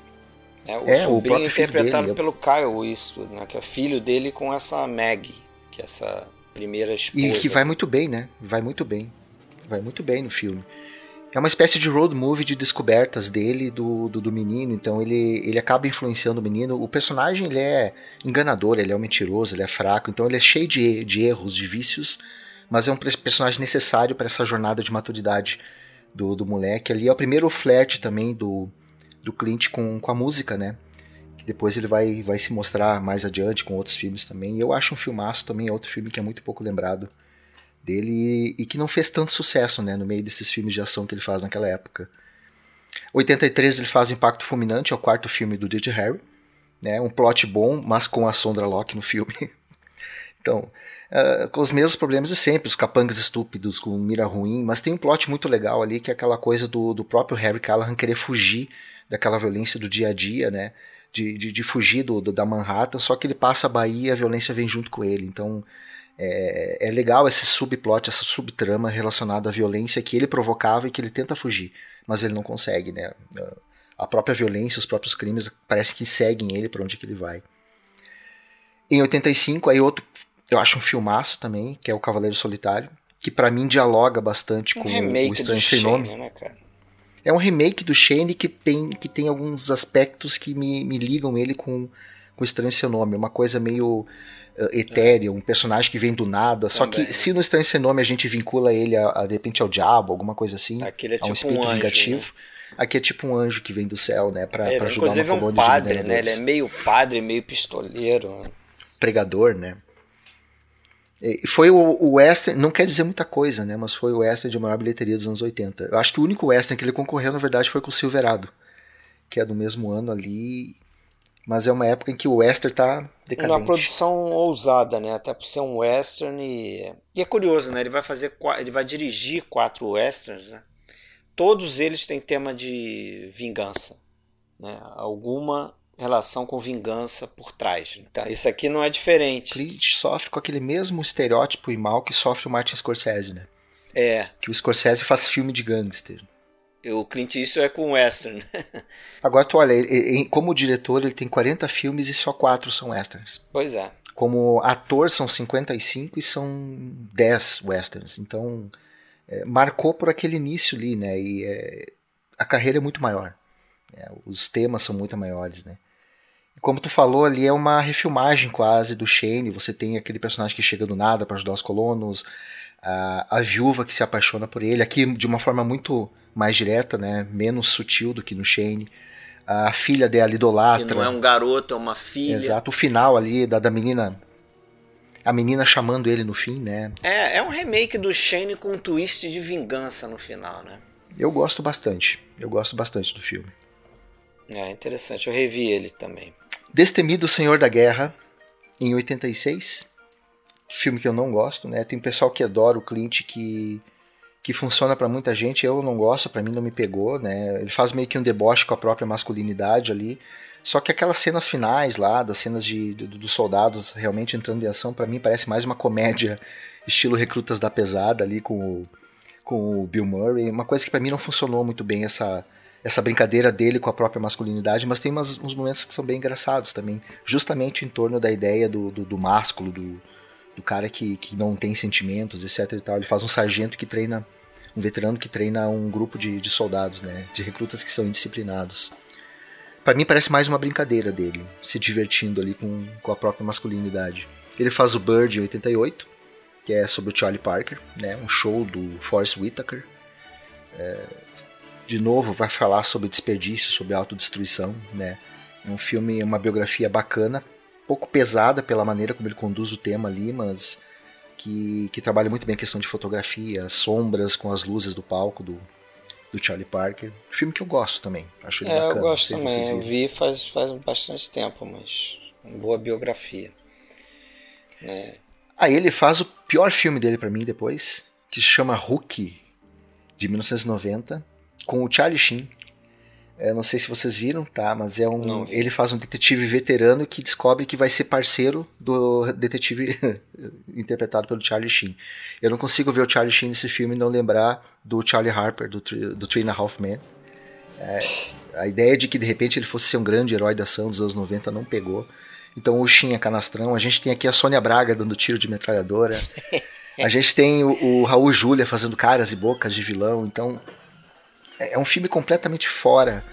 É, o É, o sobrinho próprio interpretado dele. pelo Kyle Eastwood, né? Que é filho dele com essa Maggie, que é essa primeira esposa. E que vai muito bem, né? Vai muito bem. Vai muito bem no filme. É uma espécie de road movie de descobertas dele do, do, do menino, então ele, ele acaba influenciando o menino. O personagem ele é enganador, ele é um mentiroso, ele é fraco, então ele é cheio de, de erros, de vícios, mas é um personagem necessário para essa jornada de maturidade do, do moleque. Ali é o primeiro flerte também do, do Clint com, com a música, né? Que depois ele vai, vai se mostrar mais adiante com outros filmes também. Eu acho um filmaço também, é outro filme que é muito pouco lembrado dele e que não fez tanto sucesso, né, no meio desses filmes de ação que ele faz naquela época. 83 ele faz Impacto Fulminante, é o quarto filme do Dirty Harry, né, um plot bom, mas com a Sondra Locke no filme. então, uh, com os mesmos problemas de sempre, os capangas estúpidos com mira ruim, mas tem um plot muito legal ali que é aquela coisa do, do próprio Harry Callahan querer fugir daquela violência do dia a dia, né, de, de, de fugir do, do, da Manhattan, só que ele passa a Bahia e a violência vem junto com ele, então é, é, legal esse subplot, essa subtrama relacionada à violência que ele provocava e que ele tenta fugir, mas ele não consegue, né? A própria violência, os próprios crimes parece que seguem ele para onde que ele vai. Em 85, aí outro, eu acho um filmaço também, que é o Cavaleiro Solitário, que para mim dialoga bastante um com o Estranho do Sem Shane, Nome. Né? É um remake do Shane que tem, que tem alguns aspectos que me, me ligam ele com, com o Estranho Sem Nome. Uma coisa meio uh, etérea, um personagem que vem do nada. Só Também. que se no Estranho Sem Nome a gente vincula ele a, a, de repente ao diabo, alguma coisa assim, Aquele é a um tipo espírito um anjo, vingativo. Aqui é tipo um anjo que vem do céu, né? Pra, É, pra ajudar inclusive é uma um colônia de padre, né? Ele é meio padre, meio pistoleiro. né? Pregador, né? E Foi o, western, não quer dizer muita coisa, né? Mas foi o western de maior bilheteria dos anos 80. Eu acho que o único western que ele concorreu, na verdade, foi com o Silverado, que é do mesmo ano ali. Mas é uma época em que o western tá decadente. Uma produção ousada, né? Até por ser um western e... e é curioso, né? Ele vai fazer, ele vai dirigir quatro westerns, né? Todos eles têm tema de vingança, né? Alguma relação com vingança por trás. né? Tá, isso aqui não é diferente. Clint sofre com aquele mesmo estereótipo e mal que sofre o Martin Scorsese, né? É, Que o Scorsese faz filme de gangster. o Clint Eastwood é com western. Agora tu olha, ele- como diretor ele tem 40 filmes e só 4 são westerns. Pois é. Como ator são 55 e são 10 westerns. Então é, marcou por aquele início ali, né? E é, a carreira é muito maior. né? Os temas são muito maiores, né? Como tu falou ali, é uma refilmagem quase do Shane. Você tem aquele personagem que chega do nada para ajudar os colonos, a, a viúva que se apaixona por ele, aqui de uma forma muito mais direta, né? Menos sutil do que no Shane. A filha dela Que idolatra. não é um garoto, é uma filha. Exato, o final ali da, da menina. A menina chamando ele no fim, né? É, é um remake do Shane com um twist de vingança no final, né? Eu gosto bastante. Eu gosto bastante do filme. É interessante, eu revi ele também. Destemido Senhor da Guerra, em 86. filme que eu não gosto, né? Tem pessoal que adora o Clint que que funciona para muita gente, eu não gosto, para mim não me pegou, né? Ele faz meio que um deboche com a própria masculinidade ali. Só que aquelas cenas finais lá, das cenas de, de dos soldados realmente entrando em ação, para mim parece mais uma comédia estilo Recrutas da Pesada ali com o, com o Bill Murray. Uma coisa que para mim não funcionou muito bem essa essa brincadeira dele com a própria masculinidade, mas tem umas, uns momentos que são bem engraçados também, justamente em torno da ideia do, do, do másculo, do, do cara que, que não tem sentimentos, etc e tal. Ele faz um sargento que treina, um veterano que treina um grupo de, de soldados, né, de recrutas que são indisciplinados. Para mim parece mais uma brincadeira dele, se divertindo ali com, com a própria masculinidade. Ele faz o Bird em 88, que é sobre o Charlie Parker, né, um show do Forrest Whitaker. É, de novo, vai falar sobre desperdício, sobre autodestruição, né? É um filme, uma biografia bacana, pouco pesada pela maneira como ele conduz o tema ali, mas que, que trabalha muito bem a questão de fotografia, as sombras com as luzes do palco do, do Charlie Parker. Filme que eu gosto também, acho ele é, bacana. Eu gosto também, eu vi faz, faz bastante tempo, mas uma boa biografia. Né? Aí ele faz o pior filme dele para mim depois, que se chama Hulk, de 1990 com o Charlie Sheen. Eu não sei se vocês viram, tá? Mas é um. Ele faz um detetive veterano que descobre que vai ser parceiro do detetive interpretado pelo Charlie Sheen. Eu não consigo ver o Charlie Sheen nesse filme e não lembrar do Charlie Harper, do, do Three and a Half Men. É, a ideia de que de repente ele fosse ser um grande herói da ação dos anos 90 não pegou. Então o Sheen é canastrão. A gente tem aqui a Sônia Braga dando tiro de metralhadora. A gente tem o, o Raul Júlia fazendo caras e bocas de vilão. Então é, é um filme completamente fora,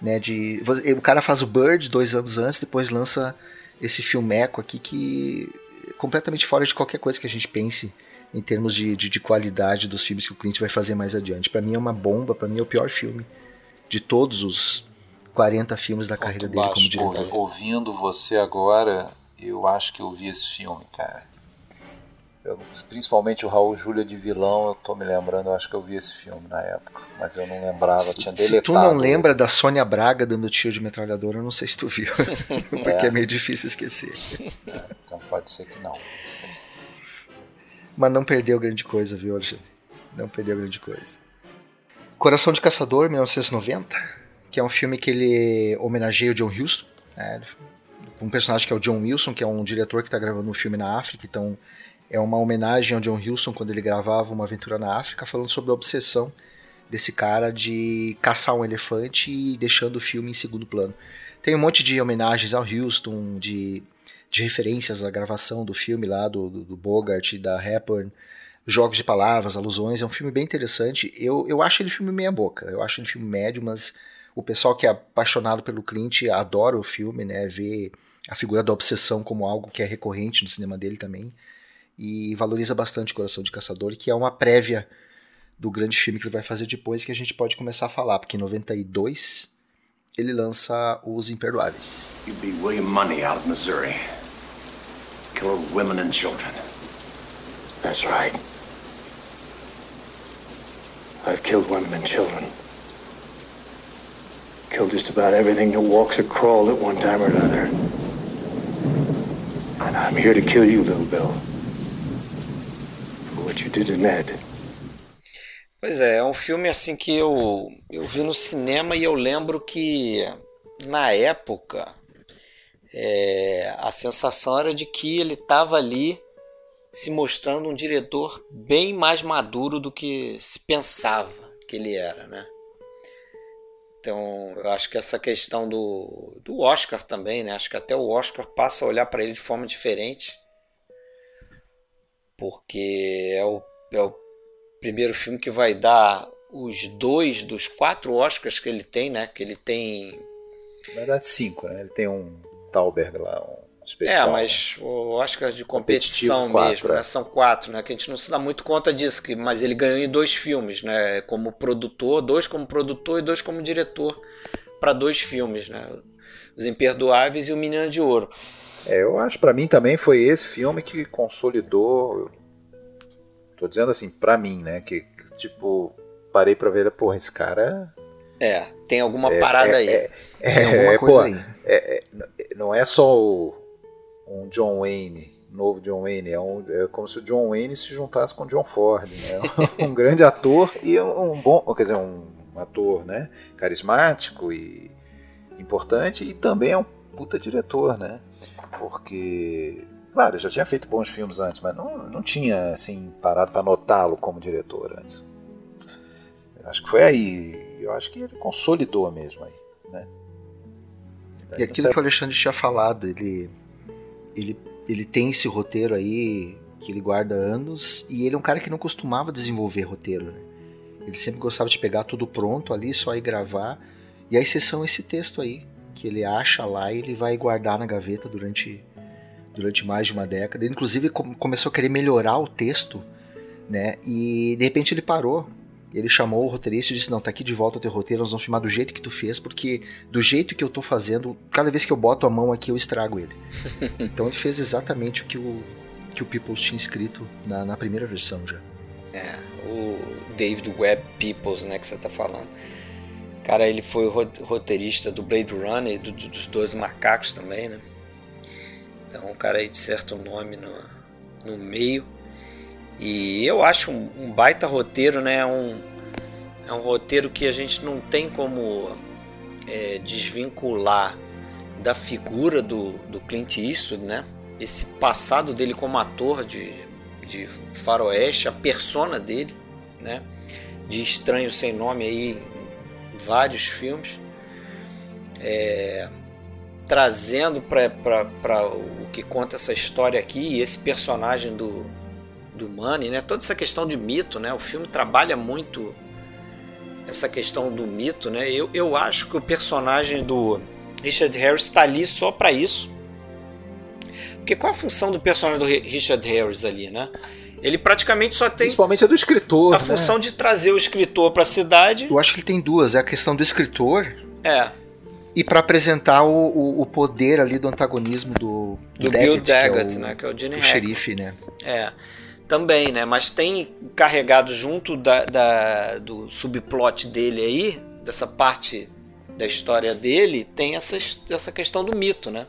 né? De, o cara faz o Bird dois anos antes, depois lança esse filmeco aqui que é completamente fora de qualquer coisa que a gente pense em termos de, de, de qualidade dos filmes que o Clint vai fazer mais adiante. Para mim é uma bomba, para mim é o pior filme de todos os 40 filmes da carreira dele como diretor. Ouvindo você agora, eu acho que eu vi esse filme, cara. Eu, principalmente o Raul Júlia de vilão, eu tô me lembrando, eu acho que eu vi esse filme na época, mas eu não lembrava, se, tinha deletado. Se tu não lembra da Sônia Braga dando tiro de metralhadora, eu não sei se tu viu, porque é, é meio difícil esquecer. É, então pode ser que não. Mas não perdeu grande coisa, viu, Alexandre? Não perdeu grande coisa. Coração de Caçador, 1990, que é um filme que ele homenageia o John Huston, né? um personagem que é o John Wilson, que é um diretor que está gravando um filme na África, então é uma homenagem ao John Huston quando ele gravava Uma Aventura na África, falando sobre a obsessão desse cara de caçar um elefante e deixando o filme em segundo plano. Tem um monte de homenagens ao Huston, de, de referências à gravação do filme lá, do, do, do Bogart e da Hepburn, jogos de palavras, alusões. É um filme bem interessante. Eu, eu acho ele filme meia boca, eu acho ele filme médio, mas o pessoal que é apaixonado pelo Clint adora o filme, né? Vê a figura da obsessão como algo que é recorrente no cinema dele também e valoriza bastante Coração de Caçador, que é uma prévia do grande filme que ele vai fazer depois, que a gente pode começar a falar, porque em 92 ele lança Os Imperdoáveis. You beat William Money out of Missouri. Killer women and children. That's right. I've killed women and children. Killed just about everything that walks or crawls at one time or another. And I'm here to kill you, little Bill what you did to Ned. Pois é, é um filme assim que eu, eu vi no cinema e eu lembro que na época é, a sensação era de que ele estava ali se mostrando um diretor bem mais maduro do que se pensava que ele era, né? Então, eu acho que essa questão do, do Oscar também, né? Acho que até o Oscar passa a olhar para ele de forma diferente porque é o, é o primeiro filme que vai dar os dois dos quatro Oscars que ele tem, né? Que ele tem. Na verdade, cinco, né? Ele tem um Tauberg lá, um especial. É, mas o Oscar de competição quatro, mesmo, né? é. né? São quatro, né? Que a gente não se dá muito conta disso, que, mas ele ganhou em dois filmes, né? Como produtor, dois como produtor e dois como diretor para dois filmes, né? Os Imperdoáveis e o Menina de Ouro. É, eu acho para mim também foi esse filme que consolidou. Tô dizendo assim, para mim, né? Que, que tipo, parei para ver, porra, esse cara. É, tem alguma é, parada é, aí. É, é, tem alguma coisa pô, aí. É, é, não é só o, um John Wayne novo John Wayne. É, um, é, como se o John Wayne se juntasse com o John Ford. Né? um grande ator e um bom. Quer dizer, um ator né? carismático e importante e também é um puta diretor, né? Porque, claro, já tinha feito bons filmes antes, mas não, não tinha assim parado para notá-lo como diretor antes. Eu acho que foi aí, eu acho que ele consolidou mesmo aí, né? E aquilo que o Alexandre tinha falado, ele, ele, ele tem esse roteiro aí que ele guarda anos e ele é um cara que não costumava desenvolver roteiro, né? Ele sempre gostava de pegar tudo pronto ali, só ir gravar. E a exceção é esse texto aí, que ele acha lá e ele vai guardar na gaveta durante, durante mais de uma década. Ele, inclusive, começou a querer melhorar o texto, né? E de repente ele parou. Ele chamou o roteirista e disse: Não, tá aqui de volta o teu roteiro, nós vamos filmar do jeito que tu fez, porque do jeito que eu tô fazendo, cada vez que eu boto a mão aqui eu estrago ele. então ele fez exatamente o que o, que o Peoples tinha escrito na, na primeira versão já. É, o David Webb Peoples, né, que você tá falando. Cara, ele foi roteirista do Blade Runner e do, dos Dois Macacos também, né? Então, o cara aí de certo nome no, no meio. E eu acho um, um baita roteiro, né? Um, é um roteiro que a gente não tem como é, desvincular da figura do, do Clint Eastwood, né? Esse passado dele como ator de, de faroeste, a persona dele, né? De estranho sem nome aí vários filmes, é, trazendo para o que conta essa história aqui e esse personagem do, do Manny, né? toda essa questão de mito, né? o filme trabalha muito essa questão do mito. Né? Eu, eu acho que o personagem do Richard Harris está ali só para isso. Porque qual a função do personagem do Richard Harris ali, né? Ele praticamente só tem. Principalmente a do escritor. A né? função de trazer o escritor para a cidade. Eu acho que ele tem duas: é a questão do escritor. É. E para apresentar o, o, o, poder ali do antagonismo do, do, Daggett, Bill Daggett, que é o, né? Que é o Gene o xerife, né? É. Também, né? Mas tem carregado junto da, da, do subplot dele aí, dessa parte da história dele, tem essa, essa questão do mito, né?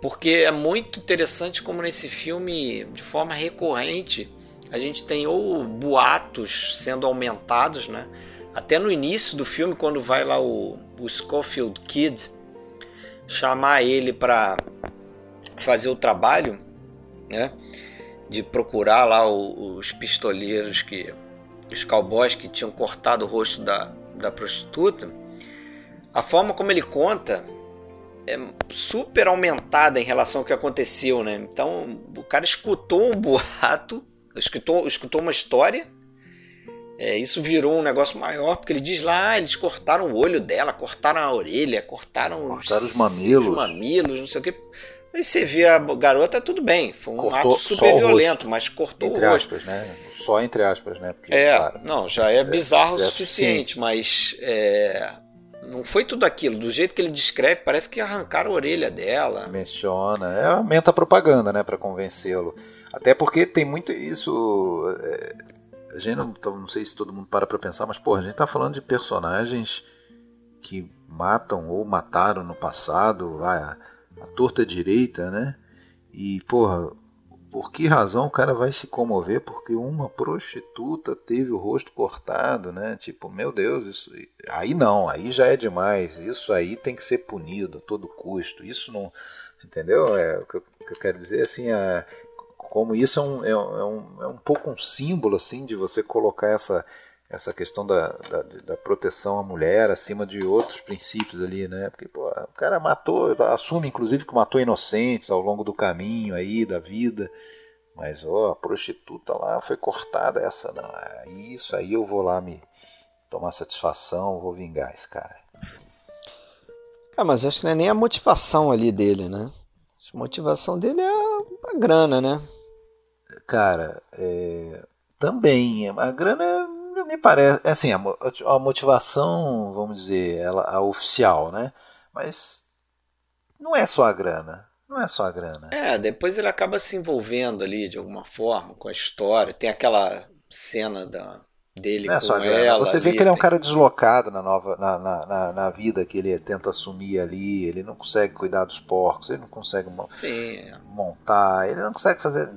Porque é muito interessante como nesse filme, de forma recorrente, a gente tem ou boatos sendo aumentados, né? Até no início do filme, quando vai lá o, o Schofield Kid chamar ele para fazer o trabalho, né? De procurar lá o, os pistoleiros que os cowboys que tinham cortado o rosto da, da prostituta. A forma como ele conta é super aumentada em relação ao que aconteceu, né? Então o cara escutou um boato, escutou, escutou uma história. É, isso virou um negócio maior, porque ele diz lá, ah, eles cortaram o olho dela, cortaram a orelha, cortaram, cortaram os, os mamilos. Os mamilos, não sei o que. Aí você vê a garota, tudo bem, foi um cortou ato super violento, mas cortou entre o aspas, né? Só entre aspas, né? Porque, é, claro, não, já é bizarro é, o suficiente, mas é, não foi tudo aquilo. Do jeito que ele descreve, parece que arrancaram a orelha dela. Menciona. É, aumenta a propaganda, né, para convencê-lo. Até porque tem muito isso. É, a gente não, não sei se todo mundo para pra pensar, mas, porra, a gente tá falando de personagens que matam ou mataram no passado, a, a torta direita, né? E, porra, por que razão o cara vai se comover porque uma prostituta teve o rosto cortado, né? Tipo, meu Deus, isso aí não, aí já é demais. Isso aí tem que ser punido a todo custo. Isso não, entendeu? É o que eu, que eu quero dizer assim, é, como isso é um, é, um, é um pouco um símbolo assim de você colocar essa essa questão da, da, da, proteção à mulher acima de outros princípios ali, né? Porque pô, o cara matou, assume inclusive que matou inocentes ao longo do caminho aí da vida, mas ó, a prostituta lá foi cortada, essa não. Isso aí eu vou lá me tomar satisfação, vou vingar esse cara. É, mas acho que não é nem a motivação ali dele, né? A motivação dele é a grana, né? Cara, é, também. A grana me parece, é assim, a, motivação, vamos dizer, ela, a oficial, né? Mas não é só a grana. Não é só a grana. É, depois ele acaba se envolvendo ali de alguma forma com a história. Tem aquela cena da, dele não é com ela. Você vê ali, que ele é um cara deslocado na, nova, na, na, na, na vida que ele tenta assumir ali. Ele não consegue cuidar dos porcos, ele não consegue Sim, é. montar, ele não consegue fazer.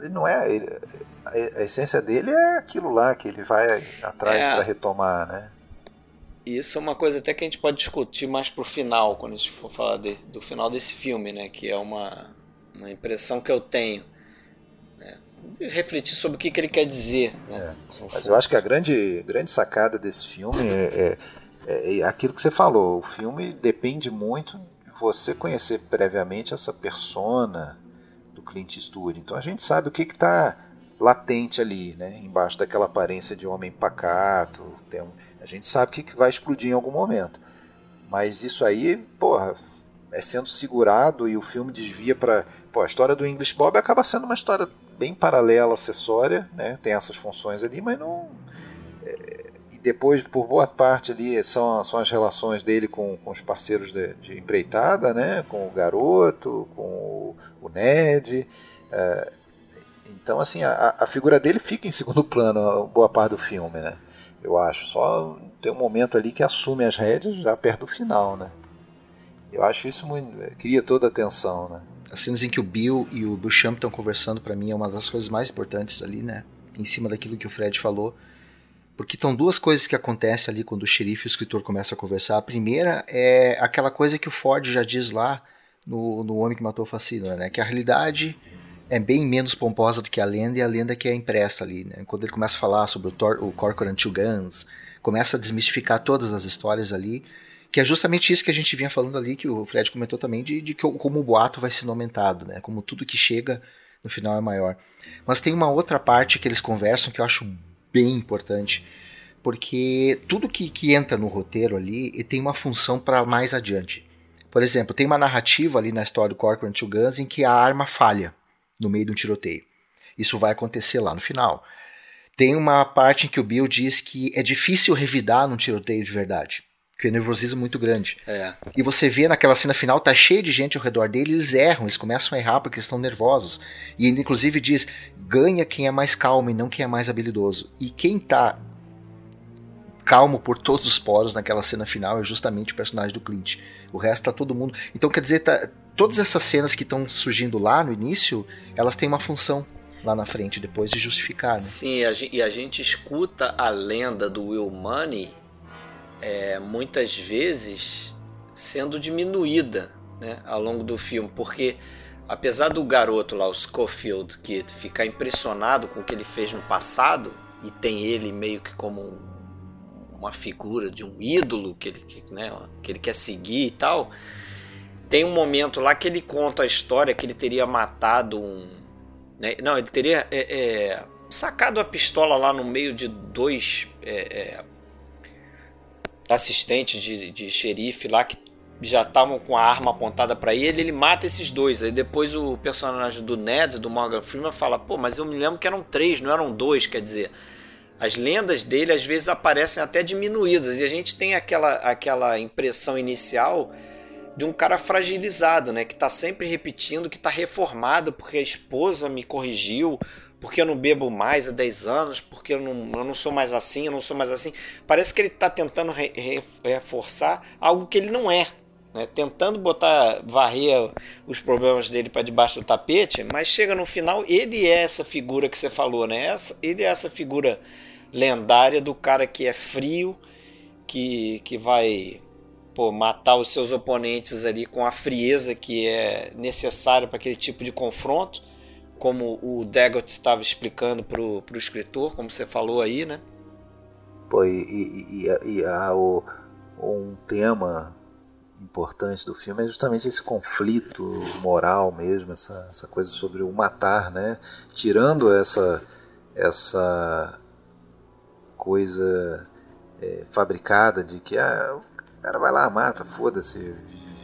Ele não é. ele- a, essência dele é aquilo lá que ele vai atrás É. para retomar, né? Isso é uma coisa até que a gente pode discutir mais pro final, quando a gente for falar de- do final desse filme, né? Que é uma, uma impressão que eu tenho. Né? Refletir sobre o que, que ele quer dizer. Né? Mas eu acho que a grande, grande sacada desse filme é, é, é aquilo que você falou. O filme depende muito de você conhecer previamente essa persona do Clint Eastwood. Então a gente sabe o que está latente ali, né? Embaixo daquela aparência de homem pacato. Um- a gente sabe que vai explodir em algum momento. Mas isso aí, porra, é sendo segurado e o filme desvia para. Pô, a história do English Bob acaba sendo uma história bem paralela, acessória, né? Tem essas funções ali, mas não. é, e depois, por boa parte ali, são, são as relações dele com, com os parceiros de, de empreitada, né? Com o garoto, com o, o Ned. é, então, assim, a, a figura dele fica em segundo plano boa parte do filme, né? Eu acho. Só tem um momento ali que assume as rédeas já perto do final, né? Eu acho isso muito. cria toda a atenção, né? As cenas em que o Bill e o Beauchamp estão conversando, pra mim, é uma das coisas mais importantes ali, né? Em cima daquilo que o Fred falou. Porque estão duas coisas que acontecem ali quando o xerife e o escritor começam a conversar. A primeira é aquela coisa que o Ford já diz lá no, no Homem que Matou o Fascínora, né? Que a realidade é bem menos pomposa do que a lenda e a lenda que é impressa ali, né? Quando ele começa a falar sobre o, Thor, o Corcoran Two Guns, começa a desmistificar todas as histórias ali, que é justamente isso que a gente vinha falando ali, que o Fred comentou também, de, de que como o boato vai sendo aumentado, né? Como tudo que chega no final é maior. Mas tem uma outra parte que eles conversam que eu acho bem importante, porque tudo que, que entra no roteiro ali tem uma função para mais adiante. Por exemplo, tem uma narrativa ali na história do Corcoran Two Guns em que a arma falha no meio de um tiroteio. Isso vai acontecer lá no final. Tem uma parte em que o Bill diz que é difícil revidar num tiroteio de verdade, que o nervosismo é muito grande. É. E você vê naquela cena final, tá cheio de gente ao redor dele, eles erram, eles começam a errar porque estão nervosos. E ele inclusive diz: ganha quem é mais calmo e não quem é mais habilidoso. E quem tá calmo por todos os poros naquela cena final é justamente o personagem do Clint. O resto tá todo mundo. Então quer dizer, tá, todas essas cenas que estão surgindo lá no início, elas têm uma função lá na frente, depois de justificar, né? Sim, e a gente escuta a lenda do Will Money é, muitas vezes sendo diminuída né, ao longo do filme, porque apesar do garoto lá, o Schofield, que ficar impressionado com o que ele fez no passado e tem ele meio que como um- uma figura de um ídolo que ele, que, né, que ele quer seguir e tal, tem um momento lá que ele conta a história que ele teria matado um. né, não, ele teria é, é, sacado a pistola lá no meio de dois é, é, assistentes de, de xerife lá que já estavam com a arma apontada para ele, ele mata esses dois. Aí depois o personagem do Ned, do Morgan Freeman, fala: pô, mas eu me lembro que eram três, não eram dois. Quer dizer, as lendas dele às vezes aparecem até diminuídas e a gente tem aquela, aquela impressão inicial de um cara fragilizado, né? Que tá sempre repetindo que tá reformado porque a esposa me corrigiu, porque eu não bebo mais há 10 anos, porque eu não, eu não sou mais assim, eu não sou mais assim. Parece que ele tá tentando re- re- reforçar algo que ele não é. Né? Tentando botar, varrer os problemas dele para debaixo do tapete, mas chega no final, ele é essa figura que você falou, né? Essa, ele é essa figura lendária do cara que é frio, que, que vai pô, matar os seus oponentes ali com a frieza que é necessária para aquele tipo de confronto, como o Daggett estava explicando para o escritor, como você falou aí, né? Pô, e, e, e, e há o, um tema importante do filme é justamente esse conflito moral mesmo, essa, essa coisa sobre o matar, né? Tirando essa, essa coisa é, fabricada de que ah, cara vai lá, mata, foda-se,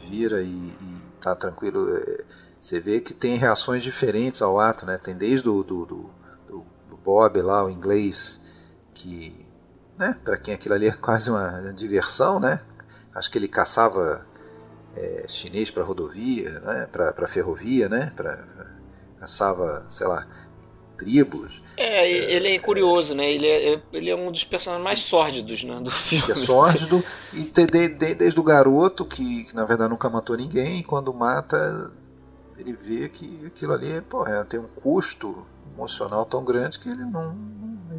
vira e, e tá tranquilo. É, Você vê que tem reações diferentes ao ato, né? Tem desde o do, do, do, do Bob lá, o inglês, que, né? Para quem aquilo ali é quase uma diversão, né? Acho que ele caçava é, chinês para rodovia, né? Para ferrovia, né? Pra, pra, caçava, sei lá, tribos. É, ele é curioso, né? Ele é, ele é um dos personagens mais sórdidos né, do filme. Que é sórdido, e de, de, de, desde o garoto, que, que, na verdade nunca matou ninguém, e quando mata, ele vê que aquilo ali pô, é, tem um custo emocional tão grande que ele não,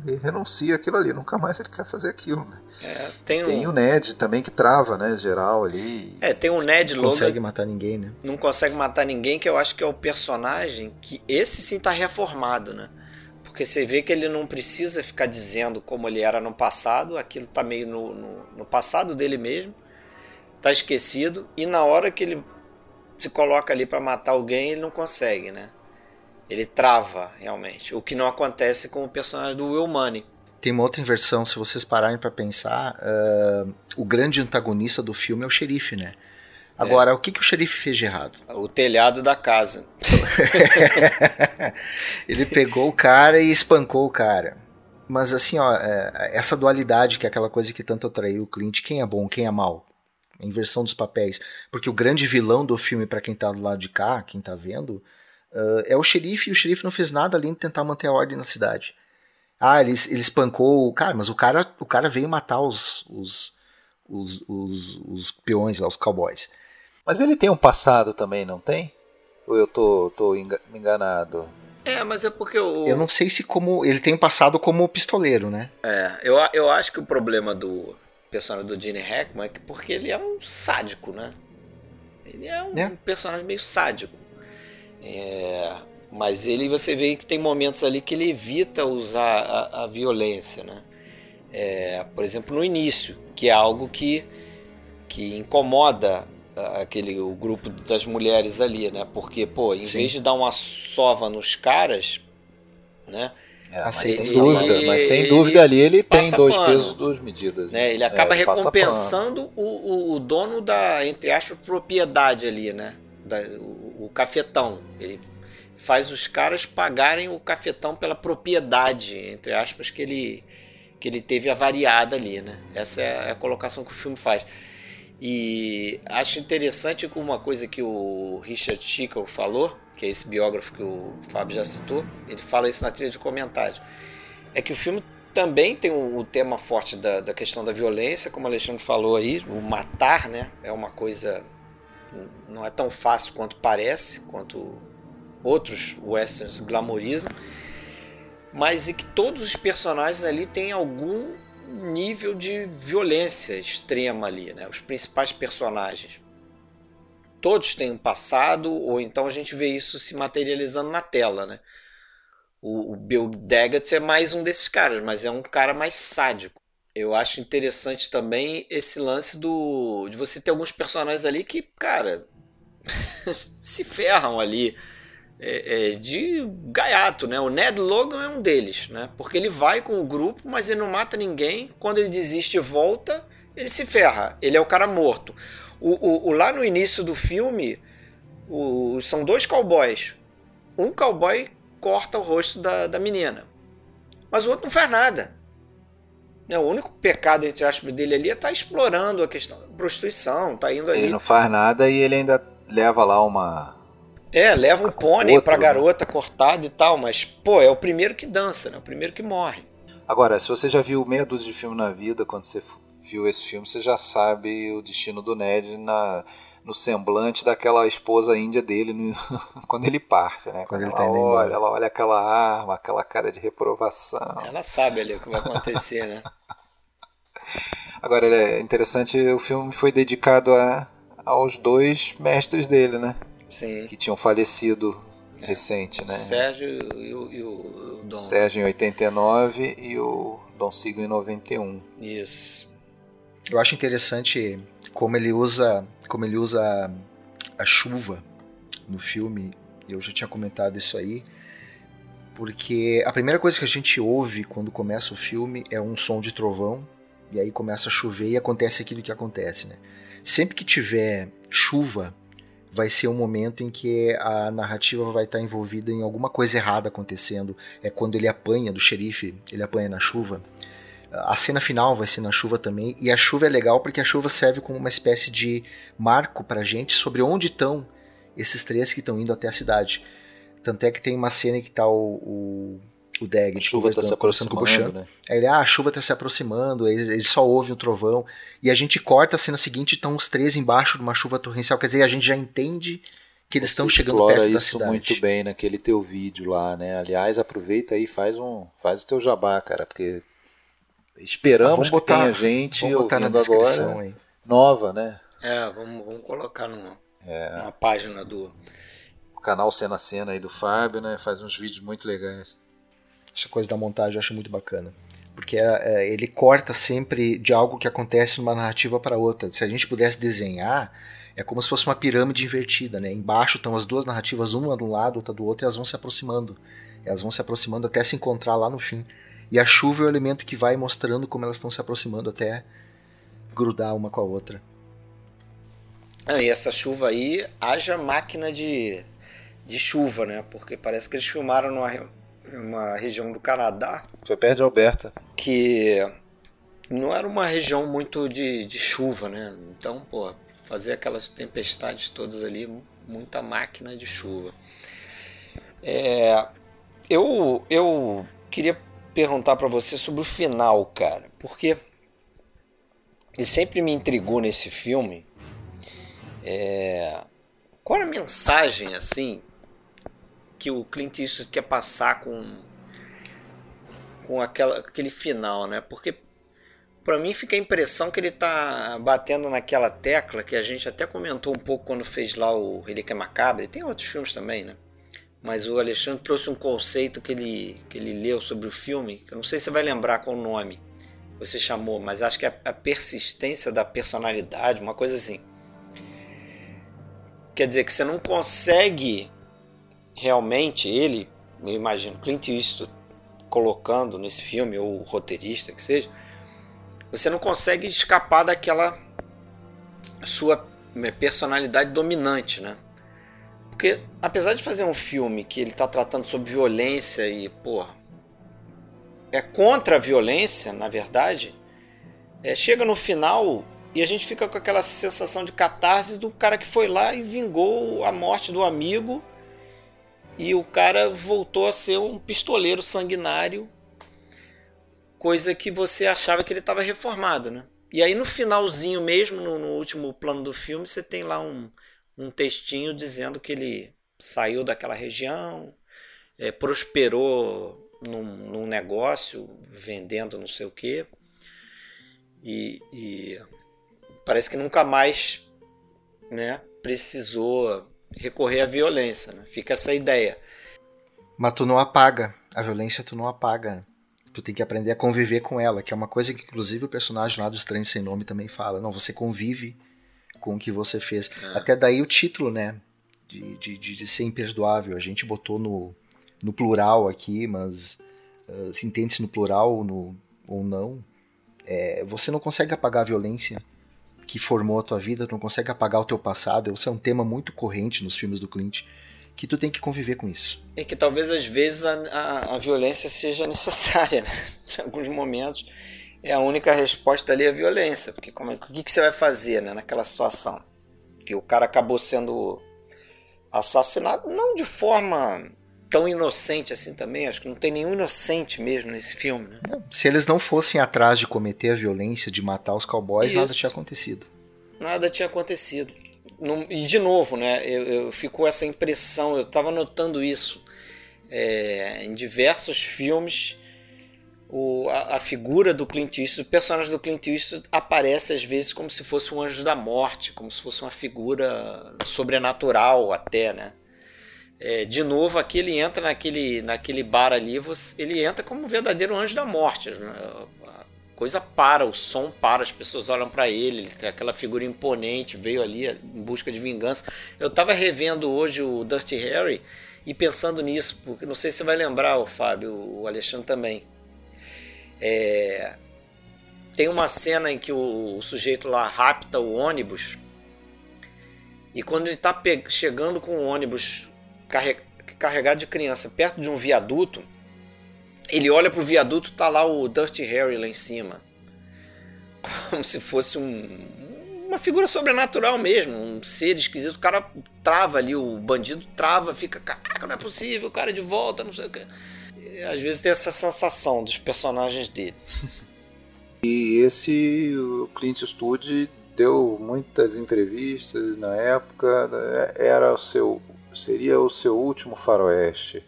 ele renuncia aquilo ali, nunca mais ele quer fazer aquilo. Né? É, tem, tem um... o Ned também que trava, né, geral ali. É, tem o Ned Logan. Não consegue matar ninguém, né? Não consegue matar ninguém, que eu acho que é o personagem que esse sim tá reformado, né? Porque você vê que ele não precisa ficar dizendo como ele era no passado, aquilo tá meio no, no, no passado dele mesmo, tá esquecido, e na hora que ele se coloca ali para matar alguém, ele não consegue, né? Ele trava, realmente. O que não acontece com o personagem do Will Money. Tem uma outra inversão, se vocês pararem para pensar, uh, o grande antagonista do filme é o xerife, né? Agora, é. o que, que o xerife fez de errado? O telhado da casa. ele pegou o cara e espancou o cara. Mas assim, ó, é, essa dualidade que é aquela coisa que tanto atraiu o cliente, quem é bom, quem é mal? A inversão dos papéis. Porque o grande vilão do filme, para quem tá do lado de cá, quem tá vendo, Uh, é o xerife e o xerife não fez nada além de tentar manter a ordem na cidade. Ah, ele, ele espancou o cara, mas o cara, o cara veio matar os, os, os, os, os peões lá, os cowboys. Mas ele tem um passado também, não tem? Ou eu tô, tô enganado? É, mas é porque o. Eu não sei se como. Ele tem um passado como pistoleiro, né? É, eu, eu acho que o problema do personagem do Gene Hackman é que porque ele é um sádico, né? Ele é um é. personagem meio sádico. É, mas ele você vê que tem momentos ali que ele evita usar a, a violência, né? É, por exemplo, no início, que é algo que, que incomoda aquele o grupo das mulheres ali, né? Porque, pô, em Sim. vez de dar uma sova nos caras, né? É, mas, sem ele, dúvida, ele, mas sem dúvida ali ele tem dois pano, pesos, duas medidas. Né? Ele acaba é, recompensando o, o, dono da, entre aspas, propriedade ali, né? Da, o, o cafetão. Ele faz os caras pagarem o cafetão pela propriedade, entre aspas, que ele, que ele teve avariada ali, né? Essa é a colocação que o filme faz. E acho interessante uma coisa que o Richard Schickel falou, que é esse biógrafo que o Fábio já citou, ele fala isso na trilha de comentários, é que o filme também tem o um, tema forte da, da questão da violência, como o Alexandre falou aí, o matar, né? É uma coisa não é tão fácil quanto parece, quanto outros westerns glamorizam, mas e que todos os personagens ali têm algum nível de violência extrema ali, né? Os principais personagens. Todos têm um passado, ou então a gente vê isso se materializando na tela, né? O, o Bill Daggett é mais um desses caras, mas é um cara mais sádico. Eu acho interessante também esse lance do de você ter alguns personagens ali que, cara, se ferram ali é, é, de gaiato, né? O Ned Logan é um deles, né? Porque ele vai com o grupo, mas ele não mata ninguém. Quando ele desiste e volta, ele se ferra. Ele é o cara morto. O, o, o lá no início do filme, o, são dois cowboys. Um cowboy corta o rosto da, da menina, mas o outro não faz nada. Né, o único pecado, entre aspas, dele ali é estar tá explorando a questão da prostituição, tá indo ali. Ele não faz nada e ele ainda leva lá uma. É, leva um pônei outro, pra garota cortada e tal, mas, pô, é o primeiro que dança, né? O primeiro que morre. Agora, se você já viu meia dúzia de filme na vida, quando você viu esse filme, você já sabe o destino do Ned na, no semblante daquela esposa índia dele no, quando ele parte, né? Quando, quando ele ela, olha, ela olha aquela arma, aquela cara de reprovação. Ela sabe ali o que vai acontecer, né? Agora é interessante, o filme foi dedicado a, aos dois mestres dele, né? Sim. Que tinham falecido é. recente, né? O Sérgio e o, e o Dom. Sérgio em 89 e o Dom Sigo em 91. Isso. Eu acho interessante como ele usa, como ele usa a chuva no filme. Eu já tinha comentado isso aí. Porque a primeira coisa que a gente ouve quando começa o filme é um som de trovão, e aí começa a chover e acontece aquilo que acontece, né? Sempre que tiver chuva, vai ser um momento em que a narrativa vai estar envolvida em alguma coisa errada acontecendo. É quando ele apanha do xerife, ele apanha na chuva. A cena final vai ser na chuva também, e a chuva é legal porque a chuva serve como uma espécie de marco pra gente sobre onde estão esses três que estão indo até a cidade. Tanto é que tem uma cena que tá o, o, o Dag A chuva tá se com o aproximando, né? Aí ele, ah, a chuva tá se aproximando, aí ele só ouve o trovão. E a gente corta a cena seguinte, estão os três embaixo de uma chuva torrencial. Quer dizer, a gente já entende que eles Você estão chegando perto da isso cidade. muito bem naquele teu vídeo lá, né? Aliás, aproveita aí e faz um, faz o teu jabá, cara, porque Ah, esperamos vamos que botar- tenha gente Vamos botar na descrição agora aí. nova, né? É, vamos, vamos colocar no, É, na página do. canal Cena a Cena aí do Fábio, né? Faz uns vídeos muito legais. Essa coisa da montagem eu acho muito bacana. Porque é, é, ele corta sempre de algo que acontece numa narrativa para outra. Se a gente pudesse desenhar, é como se fosse uma pirâmide invertida, né? Embaixo estão as duas narrativas, uma de um lado, outra do outro, e elas vão se aproximando. Elas vão se aproximando até se encontrar lá no fim. E a chuva é o elemento que vai mostrando como elas estão se aproximando até grudar uma com a outra. Ah, e essa chuva aí, haja máquina de, de chuva, né? Porque parece que eles filmaram numa uma região do Canadá Foi perto de Alberta. que não era uma região muito de, de chuva, né? Então, pô, fazer aquelas tempestades todas ali, muita máquina de chuva. É, eu, eu queria perguntar pra você sobre o final, cara, porque ele sempre me intrigou nesse filme. É, qual a mensagem, assim, que o Clint Eastwood quer passar com com aquela, aquele final, né? Porque pra mim fica a impressão que ele tá batendo naquela tecla que a gente até comentou um pouco quando fez lá o Relíquia Macabra, e tem outros filmes também, né? Mas o Alexandre trouxe um conceito que ele, que ele leu sobre o filme, que eu não sei se você vai lembrar qual o nome você chamou, mas acho que é a persistência da personalidade, uma coisa assim. Quer dizer que você não consegue realmente ele, eu imagino, Clint Eastwood colocando nesse filme, ou roteirista que seja, você não consegue escapar daquela sua eh, personalidade dominante, né? Porque apesar de fazer um filme que ele está tratando sobre violência e, porra, é contra a violência, na verdade, é, chega no final e a gente fica com aquela sensação de catarse do cara que foi lá e vingou a morte do amigo e o cara voltou a ser um pistoleiro sanguinário, coisa que você achava que ele estava reformado, né? E aí no finalzinho mesmo, no, no último plano do filme, você tem lá um, um textinho dizendo que ele saiu daquela região, é, prosperou num, num negócio, vendendo não sei o quê, e, e parece que nunca mais né, precisou recorrer à violência. Né? Fica essa ideia. Mas tu não apaga. A violência tu não apaga. Tu tem que aprender a conviver com ela, que é uma coisa que inclusive o personagem lá do Estranho Sem Nome também fala. Não, você convive com o que você fez. É. Até daí o título, né? De, de, de, de ser imperdoável. A gente botou no, no plural aqui, mas uh, se entende-se no plural ou, no, ou não. É, você não consegue apagar a violência que formou a tua vida, tu não consegue apagar o teu passado. Isso é um tema muito corrente nos filmes do Clint, que tu tem que conviver com isso. E que talvez às vezes a, a, a violência seja necessária, né? Em alguns momentos é a única resposta ali é a violência, porque como, é- o que, que você vai fazer né, naquela situação? E o cara acabou sendo assassinado não de forma tão inocente assim também, acho que não tem nenhum inocente mesmo nesse filme, né? Se eles não fossem atrás de cometer a violência, de matar os cowboys, nada Isso. tinha acontecido. nada tinha acontecido. Não- e de novo, né? Eu, eu- ficou essa impressão, eu estava notando isso é, em diversos filmes. O, a, a figura do Clint Eastwood, o personagem do Clint Eastwood aparece às vezes como se fosse um anjo da morte, como se fosse uma figura sobrenatural até, né? É, de novo, aqui ele entra naquele, naquele bar ali, ele entra como um verdadeiro anjo da morte. A coisa para, o som para, as pessoas olham para ele, ele tem aquela figura imponente, veio ali em busca de vingança. Eu tava revendo hoje o Dirty Harry e pensando nisso, porque não sei se você vai lembrar, o Fábio, o Alexandre também. É, tem uma cena em que o, o sujeito lá rapta o ônibus e quando ele está chegando com o ônibus carregado de criança perto de um viaduto, ele olha pro viaduto, tá lá o Dirty Harry lá em cima. Como se fosse um, uma figura sobrenatural mesmo, um ser esquisito. O cara trava ali, o bandido trava, fica, caraca, não é possível, o cara é de volta, não sei o que. Às vezes tem essa sensação dos personagens dele. E esse, o Clint Eastwood deu muitas entrevistas na época, né, era o seu, seria o seu último faroeste.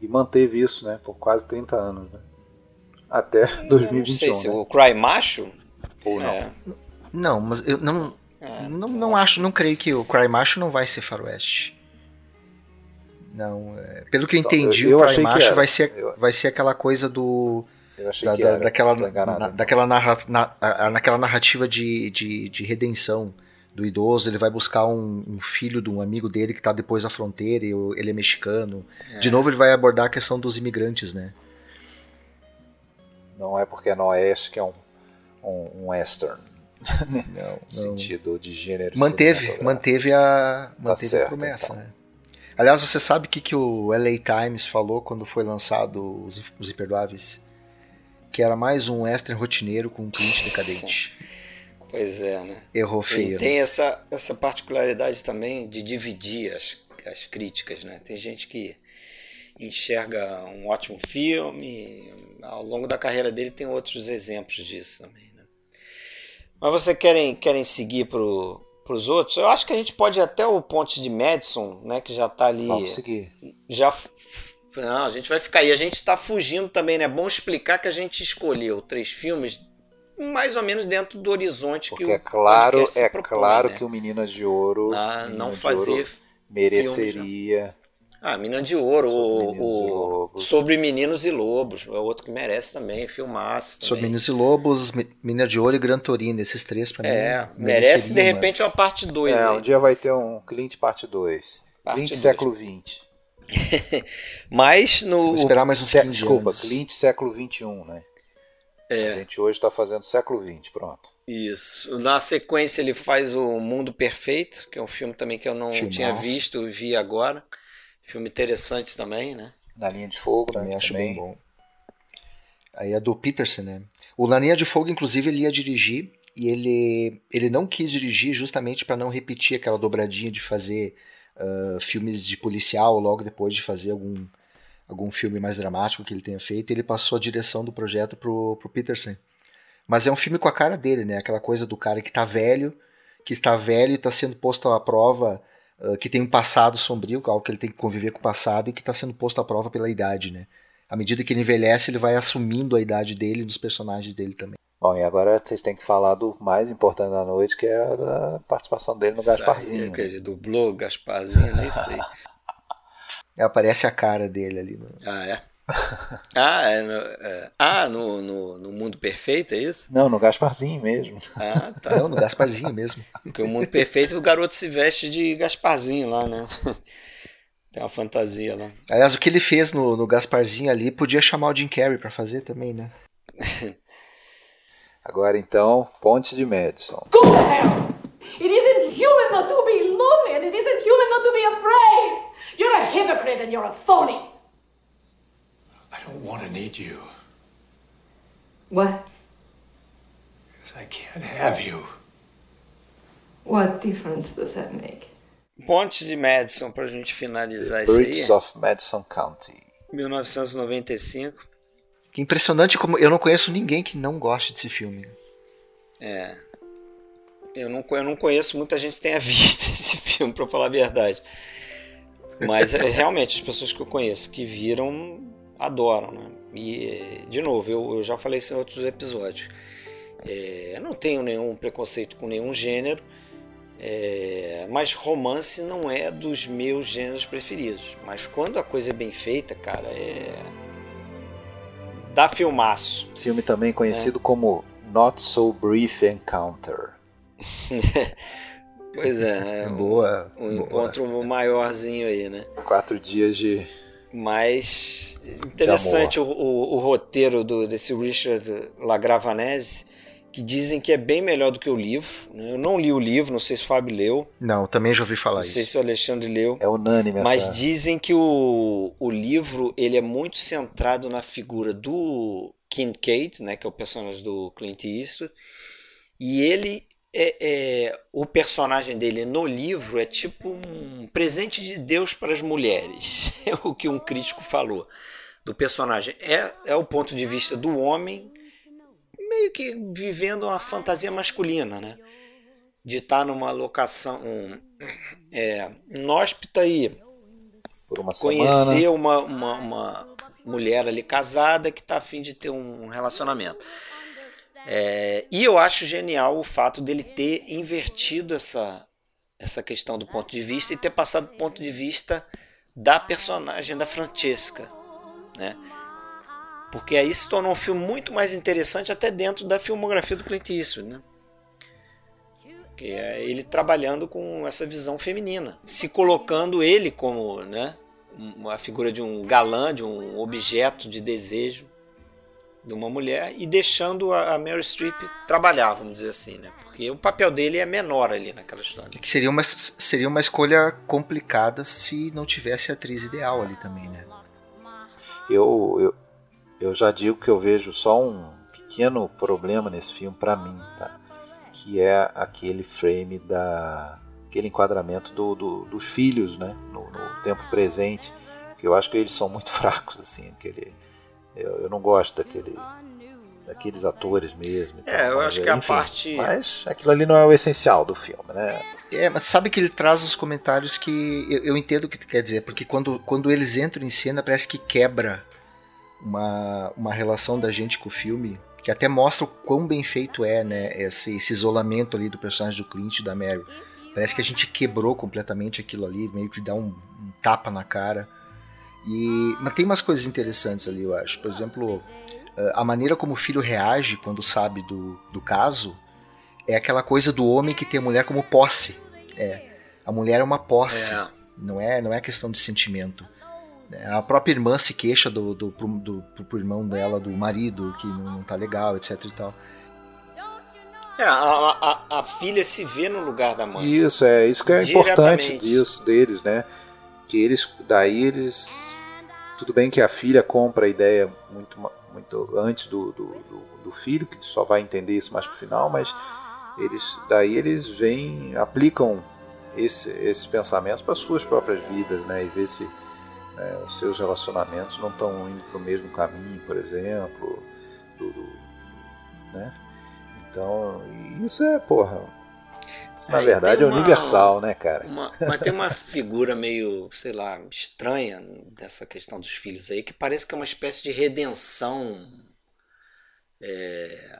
E manteve isso, né, por quase 30 anos, né? Até 2021. Não sei se né? o Cry Macho ou não. É. Não, mas eu não é, não, não acho, não creio que o Cry Macho não vai ser faroeste. Não, é, pelo que eu entendi, eu, eu o Cry Macho vai ser, vai ser aquela coisa do eu achei da, que era, daquela, na, daquela, narra, na, naquela narrativa de, de, de, redenção do idoso, ele vai buscar um, um, filho de um amigo dele que está depois da fronteira e ele é mexicano. É. De novo ele vai abordar a questão dos imigrantes, né? Não é porque é no oeste que é um, um, um western. não, não. sentido de gênero. Manteve, manteve a, tá manteve certo, a promessa, então. né? Aliás, você sabe o que, que o LA Times falou quando foi lançado Os, Imperdoáveis? que era mais um extra rotineiro com um cliente decadente. Pois é, né? Errou feio. Ele né? tem essa, essa particularidade também de dividir as, as críticas, né? Tem gente que enxerga um ótimo filme, ao longo da carreira dele tem outros exemplos disso também, né? Mas vocês querem, querem seguir pro, os outros? Eu acho que a gente pode ir até o Ponte de Madison, né? Que já está ali. Vamos seguir. Já não, a gente vai ficar aí. A gente está fugindo também, né? É bom explicar que a gente escolheu três filmes mais ou menos dentro do horizonte Porque que o é claro, é propõe, claro né? que o Meninas de Ouro Na, não fazer mereceria. Filmes, ah, Menina de Ouro, sobre, o, o, sobre Meninos e Lobos, é outro que merece também, filmaço. Também. Sobre Meninos e Lobos, Menina de Ouro e Gran Torino, esses três pra é, mim. merece de repente mas... uma parte 2. É, aí. um dia vai ter um Clint parte 2. Clint dois. século 20. Mas no. Vou esperar mais uns 15 Desculpa, anos. Clint século XXI, né? É. A gente hoje está fazendo século XX, pronto. Isso. Na sequência ele faz o Mundo Perfeito, que é um filme também que eu não Filmaço. tinha visto, vi agora. Filme interessante também, né? Na linha de fogo, também né? acho também. bem bom. Aí é do Peterson, né? O Na linha de fogo, inclusive, ele ia dirigir e ele, ele não quis dirigir justamente para não repetir aquela dobradinha de fazer uh, filmes de policial logo depois de fazer algum, algum filme mais dramático que ele tenha feito. Ele passou a direção do projeto pro, pro Peterson. Mas é um filme com a cara dele, né? Aquela coisa do cara que tá velho, que está velho e está sendo posto à prova, uh, que tem um passado sombrio, algo que ele tem que conviver com o passado e que está sendo posto à prova pela idade, né? À medida que ele envelhece, ele vai assumindo a idade dele e dos personagens dele também. Bom, e agora vocês têm que falar do mais importante da noite, que é a participação dele no Gasparzinho. Que ele dublou Gasparzinho, nem sei. Aparece a cara dele ali. No... Ah, é? ah, é, no, é, ah no, no, no, Mundo Perfeito, é isso? Não, no Gasparzinho mesmo. Ah, tá. Não, no Gasparzinho mesmo. Porque o Mundo Perfeito, o garoto se veste de Gasparzinho lá, né? Tem uma fantasia lá. Aliás, o que ele fez no, no Gasparzinho ali, podia chamar o Jim Carrey pra fazer também, né? Agora então, Pontes de Madison. Go to hell! It isn't human not to be lonely and it isn't human not to be afraid! You're a hypocrite and you're a phony! I don't want to need you. What? Because I can't have you. What difference does that make? Pontes de Madison, pra gente finalizar isso aí. Bricks of Madison County. 1995. Impressionante como eu não conheço ninguém que não goste desse filme. É. Eu não, eu não conheço muita gente que tenha visto esse filme, para falar a verdade. Mas é, realmente, as pessoas que eu conheço que viram adoram, né? E, de novo, eu, eu já falei isso em outros episódios. É, eu não tenho nenhum preconceito com nenhum gênero, é, mas romance não é dos meus gêneros preferidos. Mas quando a coisa é bem feita, cara, é da filmaço. Filme também conhecido é. como Not So Brief Encounter. pois é, é boa. Um, um encontro maiorzinho aí, né? Quatro dias de. Mas interessante o, o, o, roteiro do, desse Richard Lagravanese que dizem que é bem melhor do que o livro. Né? Eu não li o livro, não sei se o Fábio leu. Não, também já ouvi falar não isso. Não sei se o Alexandre leu. É unânime Mas essa... dizem que o, o livro ele é muito centrado na figura do Kincaid, né, que é o personagem do Clint Eastwood, e ele é, é, o personagem dele no livro é tipo um presente de Deus para as mulheres. É o que um crítico falou do personagem. É, é o ponto de vista do homem meio que vivendo uma fantasia masculina, né? De estar numa locação um, é, inóspita e conhecer uma, uma, uma, mulher ali casada que está afim de ter um relacionamento. É, e eu acho genial o fato dele ter invertido essa, essa questão do ponto de vista e ter passado do ponto de vista da personagem da Francesca. Né? Porque aí se tornou um filme muito mais interessante até dentro da filmografia do Clint Eastwood. Né? Que é ele trabalhando com essa visão feminina, se colocando ele como né, uma figura de um galã, de um objeto de desejo de uma mulher e deixando a Mary Streep trabalhar, vamos dizer assim, né? Porque o papel dele é menor ali naquela história. Que seria uma, seria uma escolha complicada se não tivesse a atriz ideal ali também, né? Eu, eu, eu já digo que eu vejo só um pequeno problema nesse filme para mim, tá? Que é aquele frame da aquele enquadramento do, do, dos filhos, né? No, no, tempo presente, que eu acho que eles são muito fracos, assim, aquele eu, eu não gosto daquele daqueles atores mesmo. É, eu acho que enfim, a parte. Mas aquilo ali não é o essencial do filme, né? É, mas sabe que ele traz os comentários que eu, eu entendo o que tu quer dizer, porque quando, quando eles entram em cena parece que quebra uma, uma relação da gente com o filme, que até mostra o quão bem feito é, né? Esse, esse isolamento ali do personagem do Clint e da Mary. Parece que a gente quebrou completamente aquilo ali, meio que dá um, um tapa na cara. E, mas tem umas coisas interessantes ali, eu acho. Por exemplo, eh, a maneira como o filho reage quando sabe do, do caso é aquela coisa do homem que tem a mulher como posse. É, a mulher é uma posse, é. não é não é questão de sentimento. É, a própria irmã se queixa do, do, pro, do, pro irmão dela, do marido, que não, não tá legal, etc e tal. É, a, a, a, filha se vê no lugar da mãe. Isso, é isso que é importante disso, deles, né? Que eles, daí eles tudo bem que a filha compra a ideia muito, muito antes do, do, do, filho, que só vai entender isso mais pro final, mas eles daí eles vêm, aplicam esse, esses pensamentos para suas próprias vidas, né? E ver se né, os seus relacionamentos não estão indo para o mesmo caminho, por exemplo, do, do, né? Então, isso é, porra, isso, na verdade, é uma, universal, né, cara? Uma, mas tem uma figura meio, sei lá, estranha dessa questão dos filhos aí, que parece que é uma espécie de redenção é,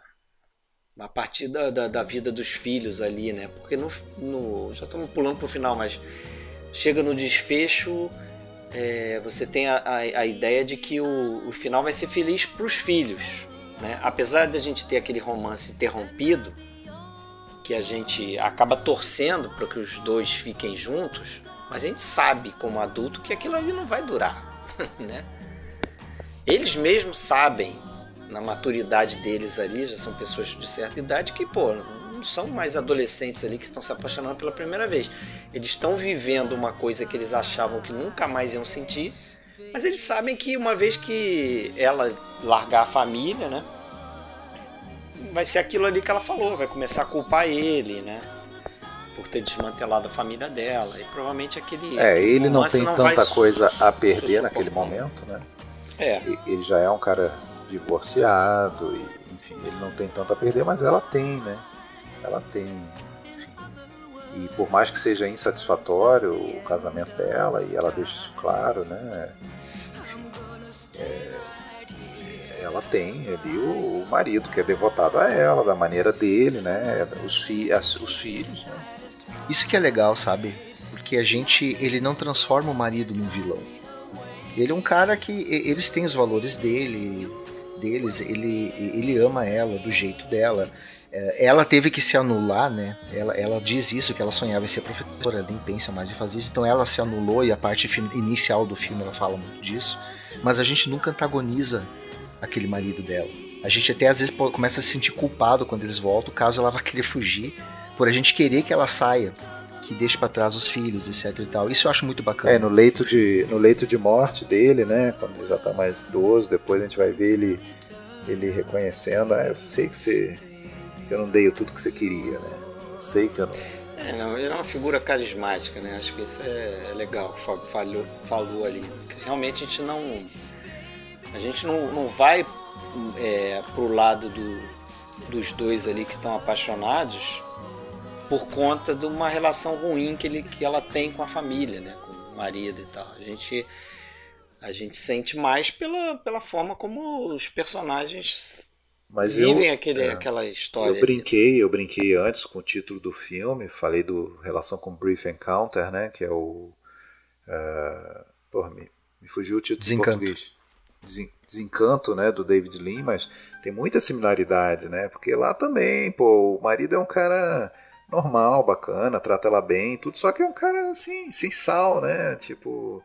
a partir da, da, da, vida dos filhos ali, né? Porque no, no já estamos pulando para o final, mas chega no desfecho, é, você tem a, a, a, ideia de que o, o final vai ser feliz para os filhos, né? Apesar de a gente ter aquele romance interrompido, que a gente acaba torcendo para que os dois fiquem juntos, mas a gente sabe como adulto que aquilo ali não vai durar, né? Eles mesmos sabem, na maturidade deles ali, já são pessoas de certa idade que, pô, não são mais adolescentes ali que estão se apaixonando pela primeira vez. Eles estão vivendo uma coisa que eles achavam que nunca mais iam sentir, mas eles sabem que uma vez que ela largar a família, né? Vai ser aquilo ali que ela falou, vai começar a culpar ele, né? Por ter desmantelado a família dela. E provavelmente aquele. É, ele não tem não tanta coisa a perder naquele momento, né? É. Ele já é um cara divorciado, e, enfim, ele não tem tanto a perder, mas ela tem, né? Ela tem. Enfim. E por mais que seja insatisfatório o casamento dela, e ela deixa isso claro, né? Enfim. É, ela tem ali o, o, marido que é devotado a ela, da maneira dele, né? Os, fi, as, os filhos. Né? Isso que é legal, sabe? Porque a gente, ele não transforma o marido num vilão. Ele é um cara que eles têm os valores dele, deles. Ele, ele ama ela do jeito dela. É, ela teve que se anular, né? Ela, ela diz isso, que ela sonhava em ser professora, nem pensa mais em fazer isso. Então ela se anulou e a parte inicial do filme ela fala muito disso. Mas a gente nunca antagoniza aquele marido dela. A gente até às vezes começa a se sentir culpado quando eles voltam, caso ela vá querer fugir, por a gente querer que ela saia, que deixe para trás os filhos, etc e tal. Isso eu acho muito bacana. É, no leito de, no leito de morte dele, né, quando ele já tá mais idoso, depois a gente vai ver ele ele reconhecendo, ah, eu sei que você que eu não dei tudo que você queria, né? sei que eu não. É, não, ele é uma figura carismática, né? Acho que isso é legal, falou, falou ali. Realmente a gente não. A gente não, não vai é, pro lado do, dos dois ali que estão apaixonados por conta de uma relação ruim que, ele, que ela tem com a família, né? Com o marido e tal. A gente, a gente sente mais pela, pela forma como os personagens Mas vivem eu, aquele, é, aquela história. Eu brinquei, eu brinquei antes com o título do filme, falei do relação com Brief Encounter, né? Que é o. Uh, porra, me, me fugiu o título Desencanto. português. Desen- Desencanto, né? Do David Lean, mas tem muita similaridade, né? Porque lá também, pô, o marido é um cara normal, bacana, trata ela bem, tudo, só que é um cara assim, sem sal, né? Tipo,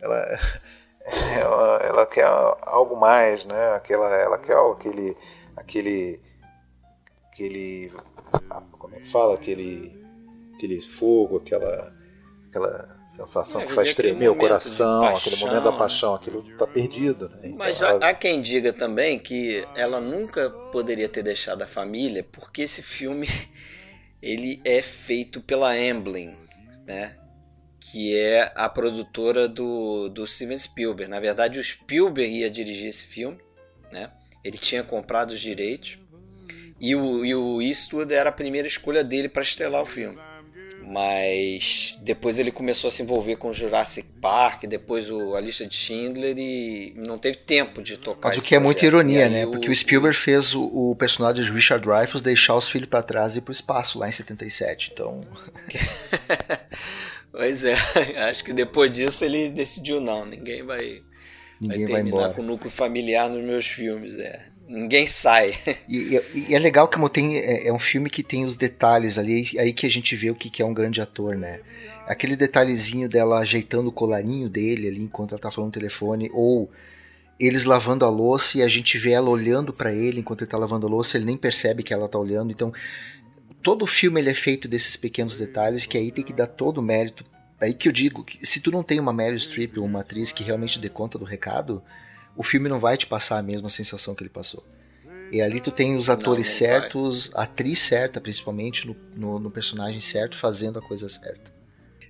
ela, ela, ela quer algo mais, né? Aquela, ela quer aquele, aquele, aquele, como é que fala, aquele, aquele fogo, aquela, aquela sensação É, que faz aquele tremer o coração, aquele paixão, momento da né? paixão, aquilo tá perdido, né? Então, Mas ela- há quem diga também que ela nunca poderia ter deixado a família porque esse filme ele é feito pela Amblin, né? Que é a produtora do, do Steven Spielberg. Na verdade, o Spielberg ia dirigir esse filme, né? Ele tinha comprado os direitos e o, e o Eastwood era a primeira escolha dele para estrelar o filme. Mas depois ele começou a se envolver com Jurassic Park, depois o A Lista de Schindler e não teve tempo de tocar Mas o que é muita ironia, né? Porque o Spielberg fez o, o personagem de Richard Dreyfuss deixar os filhos pra trás e ir pro espaço lá em 77. Então, Pois é, acho que depois disso ele decidiu não, ninguém vai, ninguém vai vai, terminar embora. com o núcleo familiar nos meus filmes, é. Ninguém sai. E, e- e é legal que tem, é, é um filme que tem os detalhes ali, aí que a gente vê o que, que é um grande ator, né? Aquele detalhezinho dela ajeitando o colarinho dele ali enquanto ela tá falando no telefone, ou eles lavando a louça e a gente vê ela olhando pra ele enquanto ele tá lavando a louça, ele nem percebe que ela tá olhando. Então, todo o filme ele é feito desses pequenos detalhes que aí tem que dar todo o mérito. Aí que eu digo, que se tu não tem uma Meryl Streep ou uma atriz que realmente dê conta do recado, o filme não vai te passar a mesma sensação que ele passou. E ali tu tem os atores não vai. certos, a atriz certa, principalmente, no, no, no personagem certo, fazendo a coisa certa.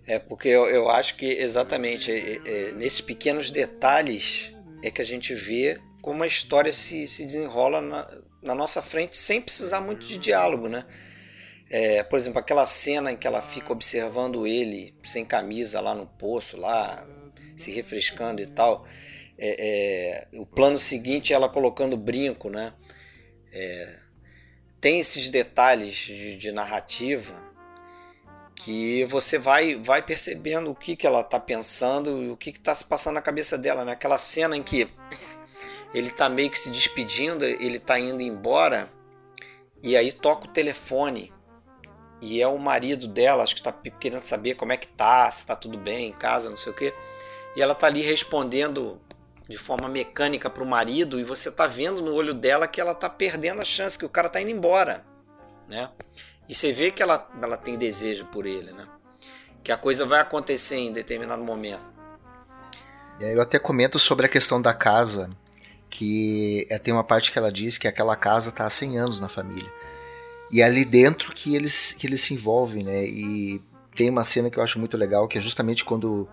É, porque eu, eu acho que exatamente é, é, nesses pequenos detalhes é que a gente vê como a história se, se desenrola na, na nossa frente sem precisar muito de diálogo, né? É, por exemplo, aquela cena em que ela fica observando ele sem camisa lá no poço, lá se refrescando e tal. É, é, o plano seguinte é ela colocando brinco, né? É, tem esses detalhes de, de narrativa que você vai, vai percebendo o que, que ela está pensando e o que está se passando na cabeça dela. Né? Aquela cena em que ele está meio que se despedindo, ele está indo embora e aí toca o telefone e é o marido dela, acho que está querendo saber como é que tá, se está tudo bem em casa, não sei o quê. E ela está ali respondendo de forma mecânica para o marido e você está vendo no olho dela que ela está perdendo a chance, que o cara está indo embora, né? E você vê que ela, ela tem desejo por ele, né? Que a coisa vai acontecer em determinado momento. Eu até comento sobre a questão da casa, que é, tem uma parte que ela diz que aquela casa está há 100 anos na família. E é ali dentro que eles, que eles se envolvem, né? E tem uma cena que eu acho muito legal, que é justamente quando,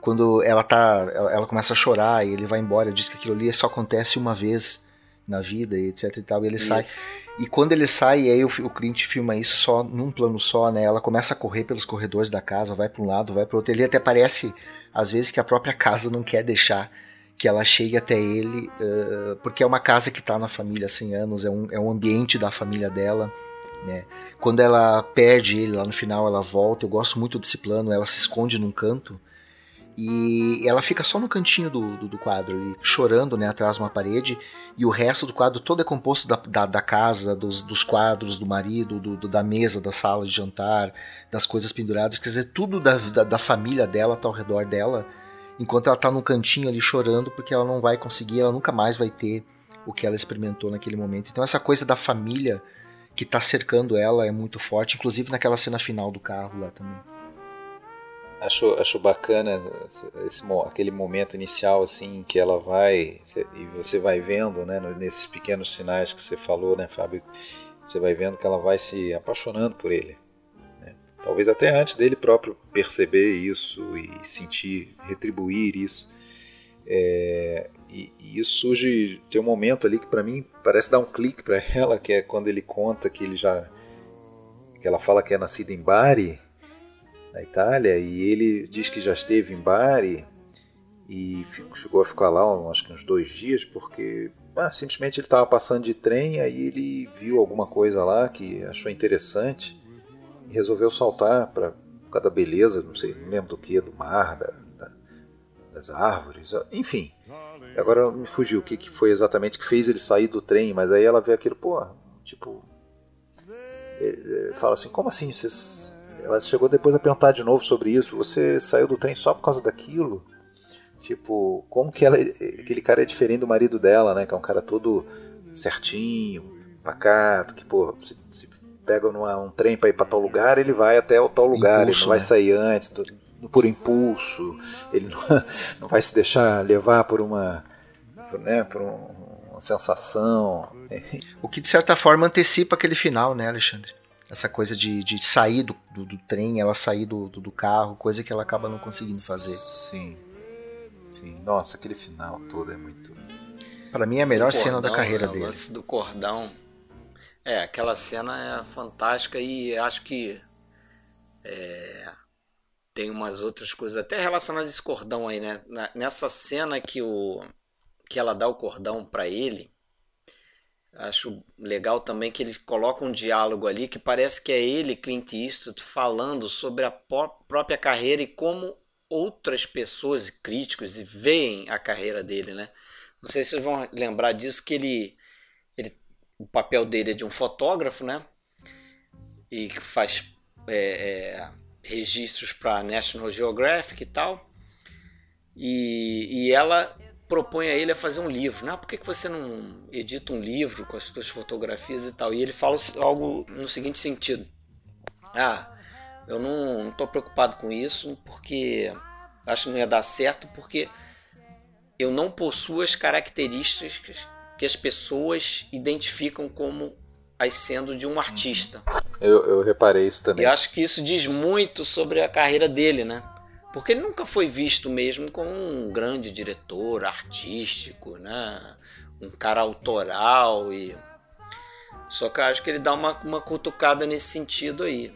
quando ela tá. Ela, ela começa a chorar e ele vai embora, diz que aquilo ali só acontece uma vez na vida e etc e tal. E ele sai. Isso. E quando ele sai, e aí o, o cliente filma isso só num plano só, né? Ela começa a correr pelos corredores da casa, vai para um lado, vai para outro. Ele até parece, às vezes, que a própria casa não quer deixar que ela chegue até ele, uh, porque é uma casa que está na família há 100 anos, é um, é um ambiente da família dela. Né? Quando ela perde ele lá no final, ela volta. Eu gosto muito desse plano. Ela se esconde num canto e ela fica só no cantinho do, do, do, quadro ali, chorando né, atrás de uma parede. E o resto do quadro todo é composto da, da, da casa, dos, dos, quadros do marido, do, do, da mesa, da sala de jantar, das coisas penduradas. Quer dizer, tudo da, da, da família dela está ao redor dela, enquanto ela está num cantinho ali chorando, porque ela não vai conseguir, ela nunca mais vai ter o que ela experimentou naquele momento. Então, essa coisa da família que está cercando ela é muito forte, inclusive naquela cena final do carro lá também. Acho, acho bacana esse, aquele momento inicial assim que ela vai e você vai vendo, né, nesses pequenos sinais que você falou, né, Fábio, você vai vendo que ela vai se apaixonando por ele, talvez até antes dele próprio perceber isso e sentir, retribuir isso. É, e, e, isso surge, tem um momento ali que para mim parece dar um clique para ela, que é quando ele conta que ele já, que ela fala que é nascido em Bari, na Itália, e ele diz que já esteve em Bari e chegou a ficar lá, acho que uns dois dias, porque ah, simplesmente ele estava passando de trem, aí ele viu alguma coisa lá que achou interessante e resolveu saltar para por causa da beleza, não sei, não lembro do que, do mar, da, da, das árvores, enfim. Agora me fugiu o que, que foi exatamente que fez ele sair do trem, mas aí ela vê aquilo, pô, tipo. Ele fala assim: como assim? Vocês... Ela chegou depois a perguntar de novo sobre isso. Você saiu do trem só por causa daquilo? Tipo, como que ela, aquele cara é diferente do marido dela, né? Que é um cara todo certinho, pacato, que, pô, se, se pega numa, um trem para ir para tal lugar, ele vai até o tal lugar, impulso, ele não vai né? sair antes, do, por impulso, ele não, não, vai se deixar levar por uma, por, né, por um, uma sensação. O que de certa forma antecipa aquele final, né, Alexandre? Essa coisa de, de sair do, do, do trem, ela sair do, do, do carro, coisa que ela acaba não conseguindo fazer. Sim. Sim, nossa, aquele final todo é muito. Para mim é a melhor cordão, cena da carreira né, dele. O lance do cordão. É, aquela cena é fantástica e acho que é, tem umas outras coisas até relacionadas a esse cordão aí, né? Nessa cena que o que ela dá o cordão para ele, acho legal também que ele coloca um diálogo ali que parece que é ele, Clint Eastwood, falando sobre a própria carreira e como outras pessoas e críticos veem a carreira dele, né? Não sei se vocês vão lembrar disso que ele, ele o papel dele é de um fotógrafo, né? E que faz é, é, registros para National Geographic e tal. E, e ela propõe a ele a fazer um livro, né? Por que, que você não edita um livro com as suas fotografias e tal? E ele fala algo no seguinte sentido: Ah, eu não estou preocupado com isso porque acho que não ia dar certo porque eu não possuo as características que as pessoas identificam como as sendo de um artista. Eu, eu reparei isso também. E acho que isso diz muito sobre a carreira dele, né? Porque ele nunca foi visto mesmo como um grande diretor artístico, né? Um cara autoral e só que acho que ele dá uma, uma cutucada nesse sentido aí.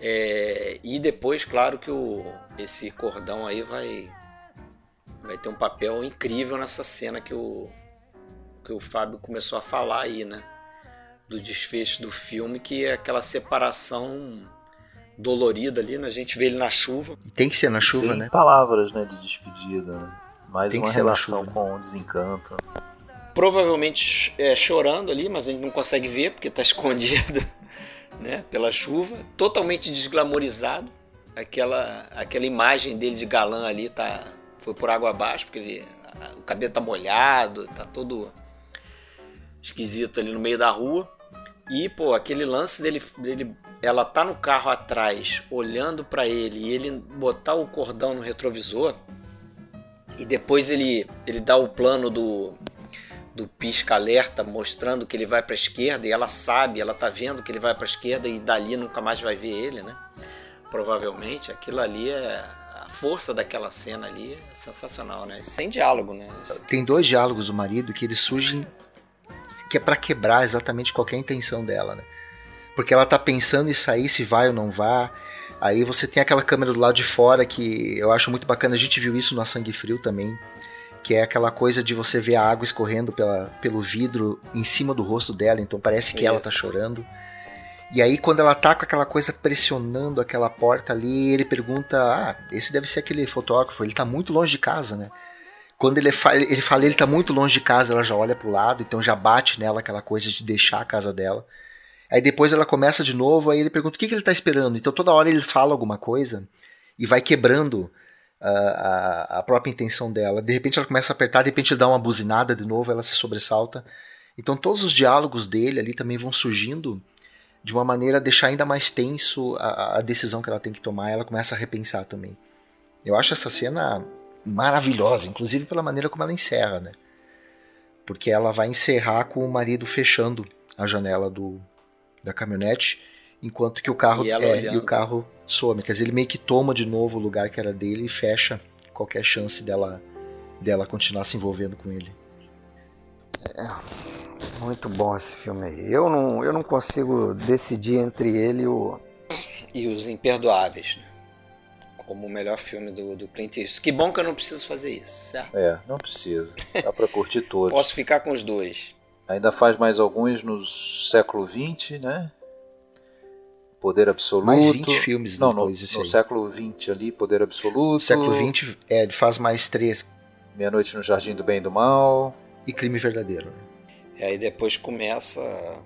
É, e depois, claro que o, esse cordão aí vai, vai ter um papel incrível nessa cena que o, que o Fábio começou a falar aí, né? Do desfecho do filme, que é aquela separação dolorida ali, né? A gente vê ele na chuva. Tem que ser na chuva, Sem né? palavras, né, de despedida, né? Mais Tem uma relação chuva, com o desencanto. Provavelmente é, chorando ali, mas a gente não consegue ver porque está escondido né, pela chuva, totalmente desglamorizado. Aquela, aquela imagem dele de galã ali tá, foi por água abaixo, porque ele, o cabelo tá molhado, tá todo esquisito ali no meio da rua. E, pô, aquele lance dele, dele ela tá no carro atrás, olhando para ele, e ele botar o cordão no retrovisor, e depois ele, ele dá o plano do, do pisca-alerta mostrando que ele vai para esquerda e ela sabe, ela tá vendo que ele vai para esquerda e dali nunca mais vai ver ele, né? Provavelmente aquilo ali é a força daquela cena ali é sensacional, né? Sem diálogo, né? Tem dois diálogos do marido que eles surgem que é para quebrar exatamente qualquer intenção dela, né? Porque ela tá pensando em sair se vai ou não vai. Aí você tem aquela câmera do lado de fora que eu acho muito bacana. A gente viu isso no Sangue Frio também que é aquela coisa de você ver a água escorrendo pela, pelo vidro em cima do rosto dela, então parece que Isso. ela tá chorando. E aí, quando ela tá com aquela coisa pressionando aquela porta ali, ele pergunta: Ah, esse deve ser aquele fotógrafo, ele tá muito longe de casa, né? Quando ele fala, ele fala, ele tá muito longe de casa, ela já olha pro lado, então já bate nela aquela coisa de deixar a casa dela. Aí depois ela começa de novo, aí ele pergunta o que, que ele tá esperando. Então toda hora ele fala alguma coisa e vai quebrando a, a, própria intenção dela. De repente ela começa a apertar, de repente ele dá uma buzinada de novo, ela se sobressalta. Então todos os diálogos dele ali também vão surgindo de uma maneira a deixar ainda mais tenso a, a decisão que ela tem que tomar. Ela começa a repensar também. Eu acho essa cena maravilhosa, inclusive pela maneira como ela encerra, né? Porque ela vai encerrar com o marido fechando a janela do, da caminhonete enquanto que o carro E é, e o carro some. Quer dizer, ele meio que toma de novo o lugar que era dele e fecha qualquer chance dela dela continuar se envolvendo com ele. Muito bom esse filme aí. Eu não, eu não consigo decidir entre ele e, o, e os Imperdoáveis, né? Como o melhor filme do, do Clint Eastwood. Que bom que eu não preciso fazer isso, certo? É, não precisa. Dá pra curtir todos. Posso ficar com os dois. Ainda faz mais alguns no século XX, né? Poder Absoluto. Mais 20 filmes Não, no, no aí. século XX ali, Poder Absoluto. No século XX, é, ele faz mais três Meia-Noite no Jardim do Bem e do Mal. e crime verdadeiro. né? E aí depois começa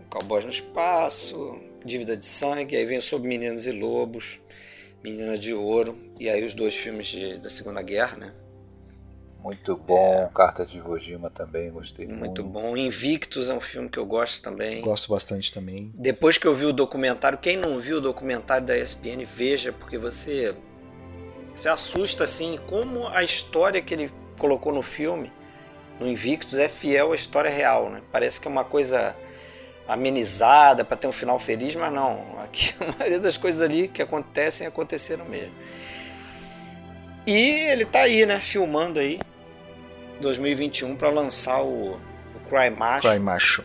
Cowboys no Espaço, Dívida de Sangue, aí vem Sobre Meninos e Lobos, Menina de Ouro, e aí os dois filmes de- da Segunda Guerra, né? Muito bom. Cartas de Iwo Jima também, gostei muito. Muito bom. Invictus é um filme que eu gosto também. Gosto bastante também. Depois que eu vi o documentário, quem não viu o documentário da ESPN, veja, porque você se assusta assim, como a história que ele colocou no filme, no Invictus, é fiel à história real, né? Parece que é uma coisa amenizada para ter um final feliz, mas não. Aqui a maioria das coisas ali que acontecem aconteceram mesmo. E ele tá aí, né, filmando aí 2021 para lançar o, o Cry Macho. Cry Macho.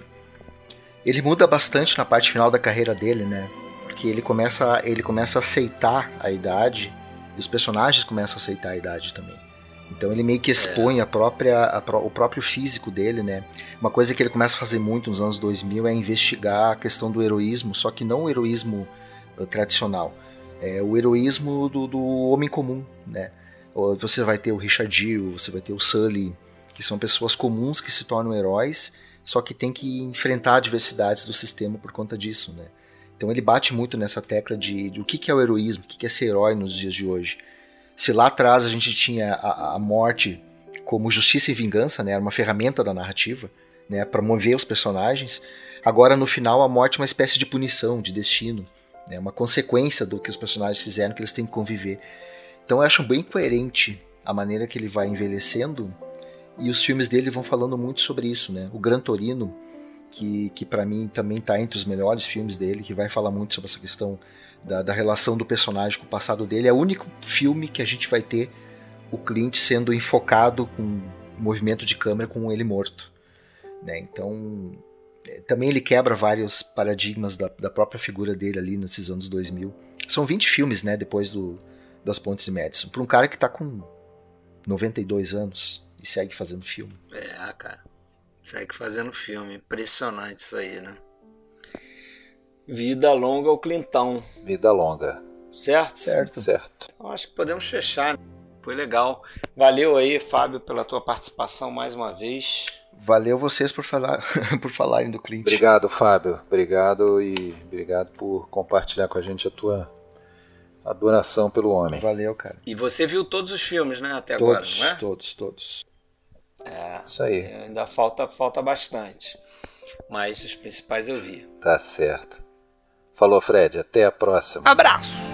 Ele muda bastante na parte final da carreira dele, né? Porque ele começa, ele começa a aceitar a idade e os personagens começam a aceitar a idade também. Então ele meio que expõe a própria, a pró- o próprio físico dele, né? Uma coisa que ele começa a fazer muito nos anos 2000 é investigar a questão do heroísmo, só que não o heroísmo eh, tradicional. É o heroísmo do, do homem comum, né? Você vai ter o Richard Gill, você vai ter o Sully, que são pessoas comuns que se tornam heróis, só que tem que enfrentar adversidades do sistema por conta disso, né? Então ele bate muito nessa tecla de, de o que, que é o heroísmo, o que, que é ser herói nos dias de hoje. Se lá atrás a gente tinha a, a morte como justiça e vingança, né, era uma ferramenta da narrativa, né, para mover os personagens, agora no final a morte é uma espécie de punição, de destino, né, uma consequência do que os personagens fizeram que eles têm que conviver. Então eu acho bem coerente a maneira que ele vai envelhecendo e os filmes dele vão falando muito sobre isso, né? O Gran Torino, que, que para mim também está entre os melhores filmes dele, que vai falar muito sobre essa questão da, da relação do personagem com o passado dele, é o único filme que a gente vai ter o Clint sendo enfocado com movimento de câmera com ele morto, né? Então é, também ele quebra vários paradigmas da, da própria figura dele ali nesses anos 2000. São 20 filmes, né? Depois do das Pontes de Madison. Para um cara que tá com 92 anos e segue fazendo filme. É, cara. Segue fazendo filme. Impressionante isso aí, né? Vida longa ao Clintão, Vida longa. certo? Certo. Certo. Então, acho que podemos fechar. né? Foi legal. Valeu aí, Fábio, pela tua participação mais uma vez. Valeu vocês por falar por falarem do Clint. Obrigado, Fábio. Obrigado e obrigado por compartilhar com a gente a tua adoração pelo homem. Valeu, cara. E você viu todos os filmes, né, até agora, Todos, não é? todos, todos. Isso aí. Ainda falta, falta bastante. Mas os principais eu vi. Tá certo. Falou, Fred. Até a próxima. Abraço!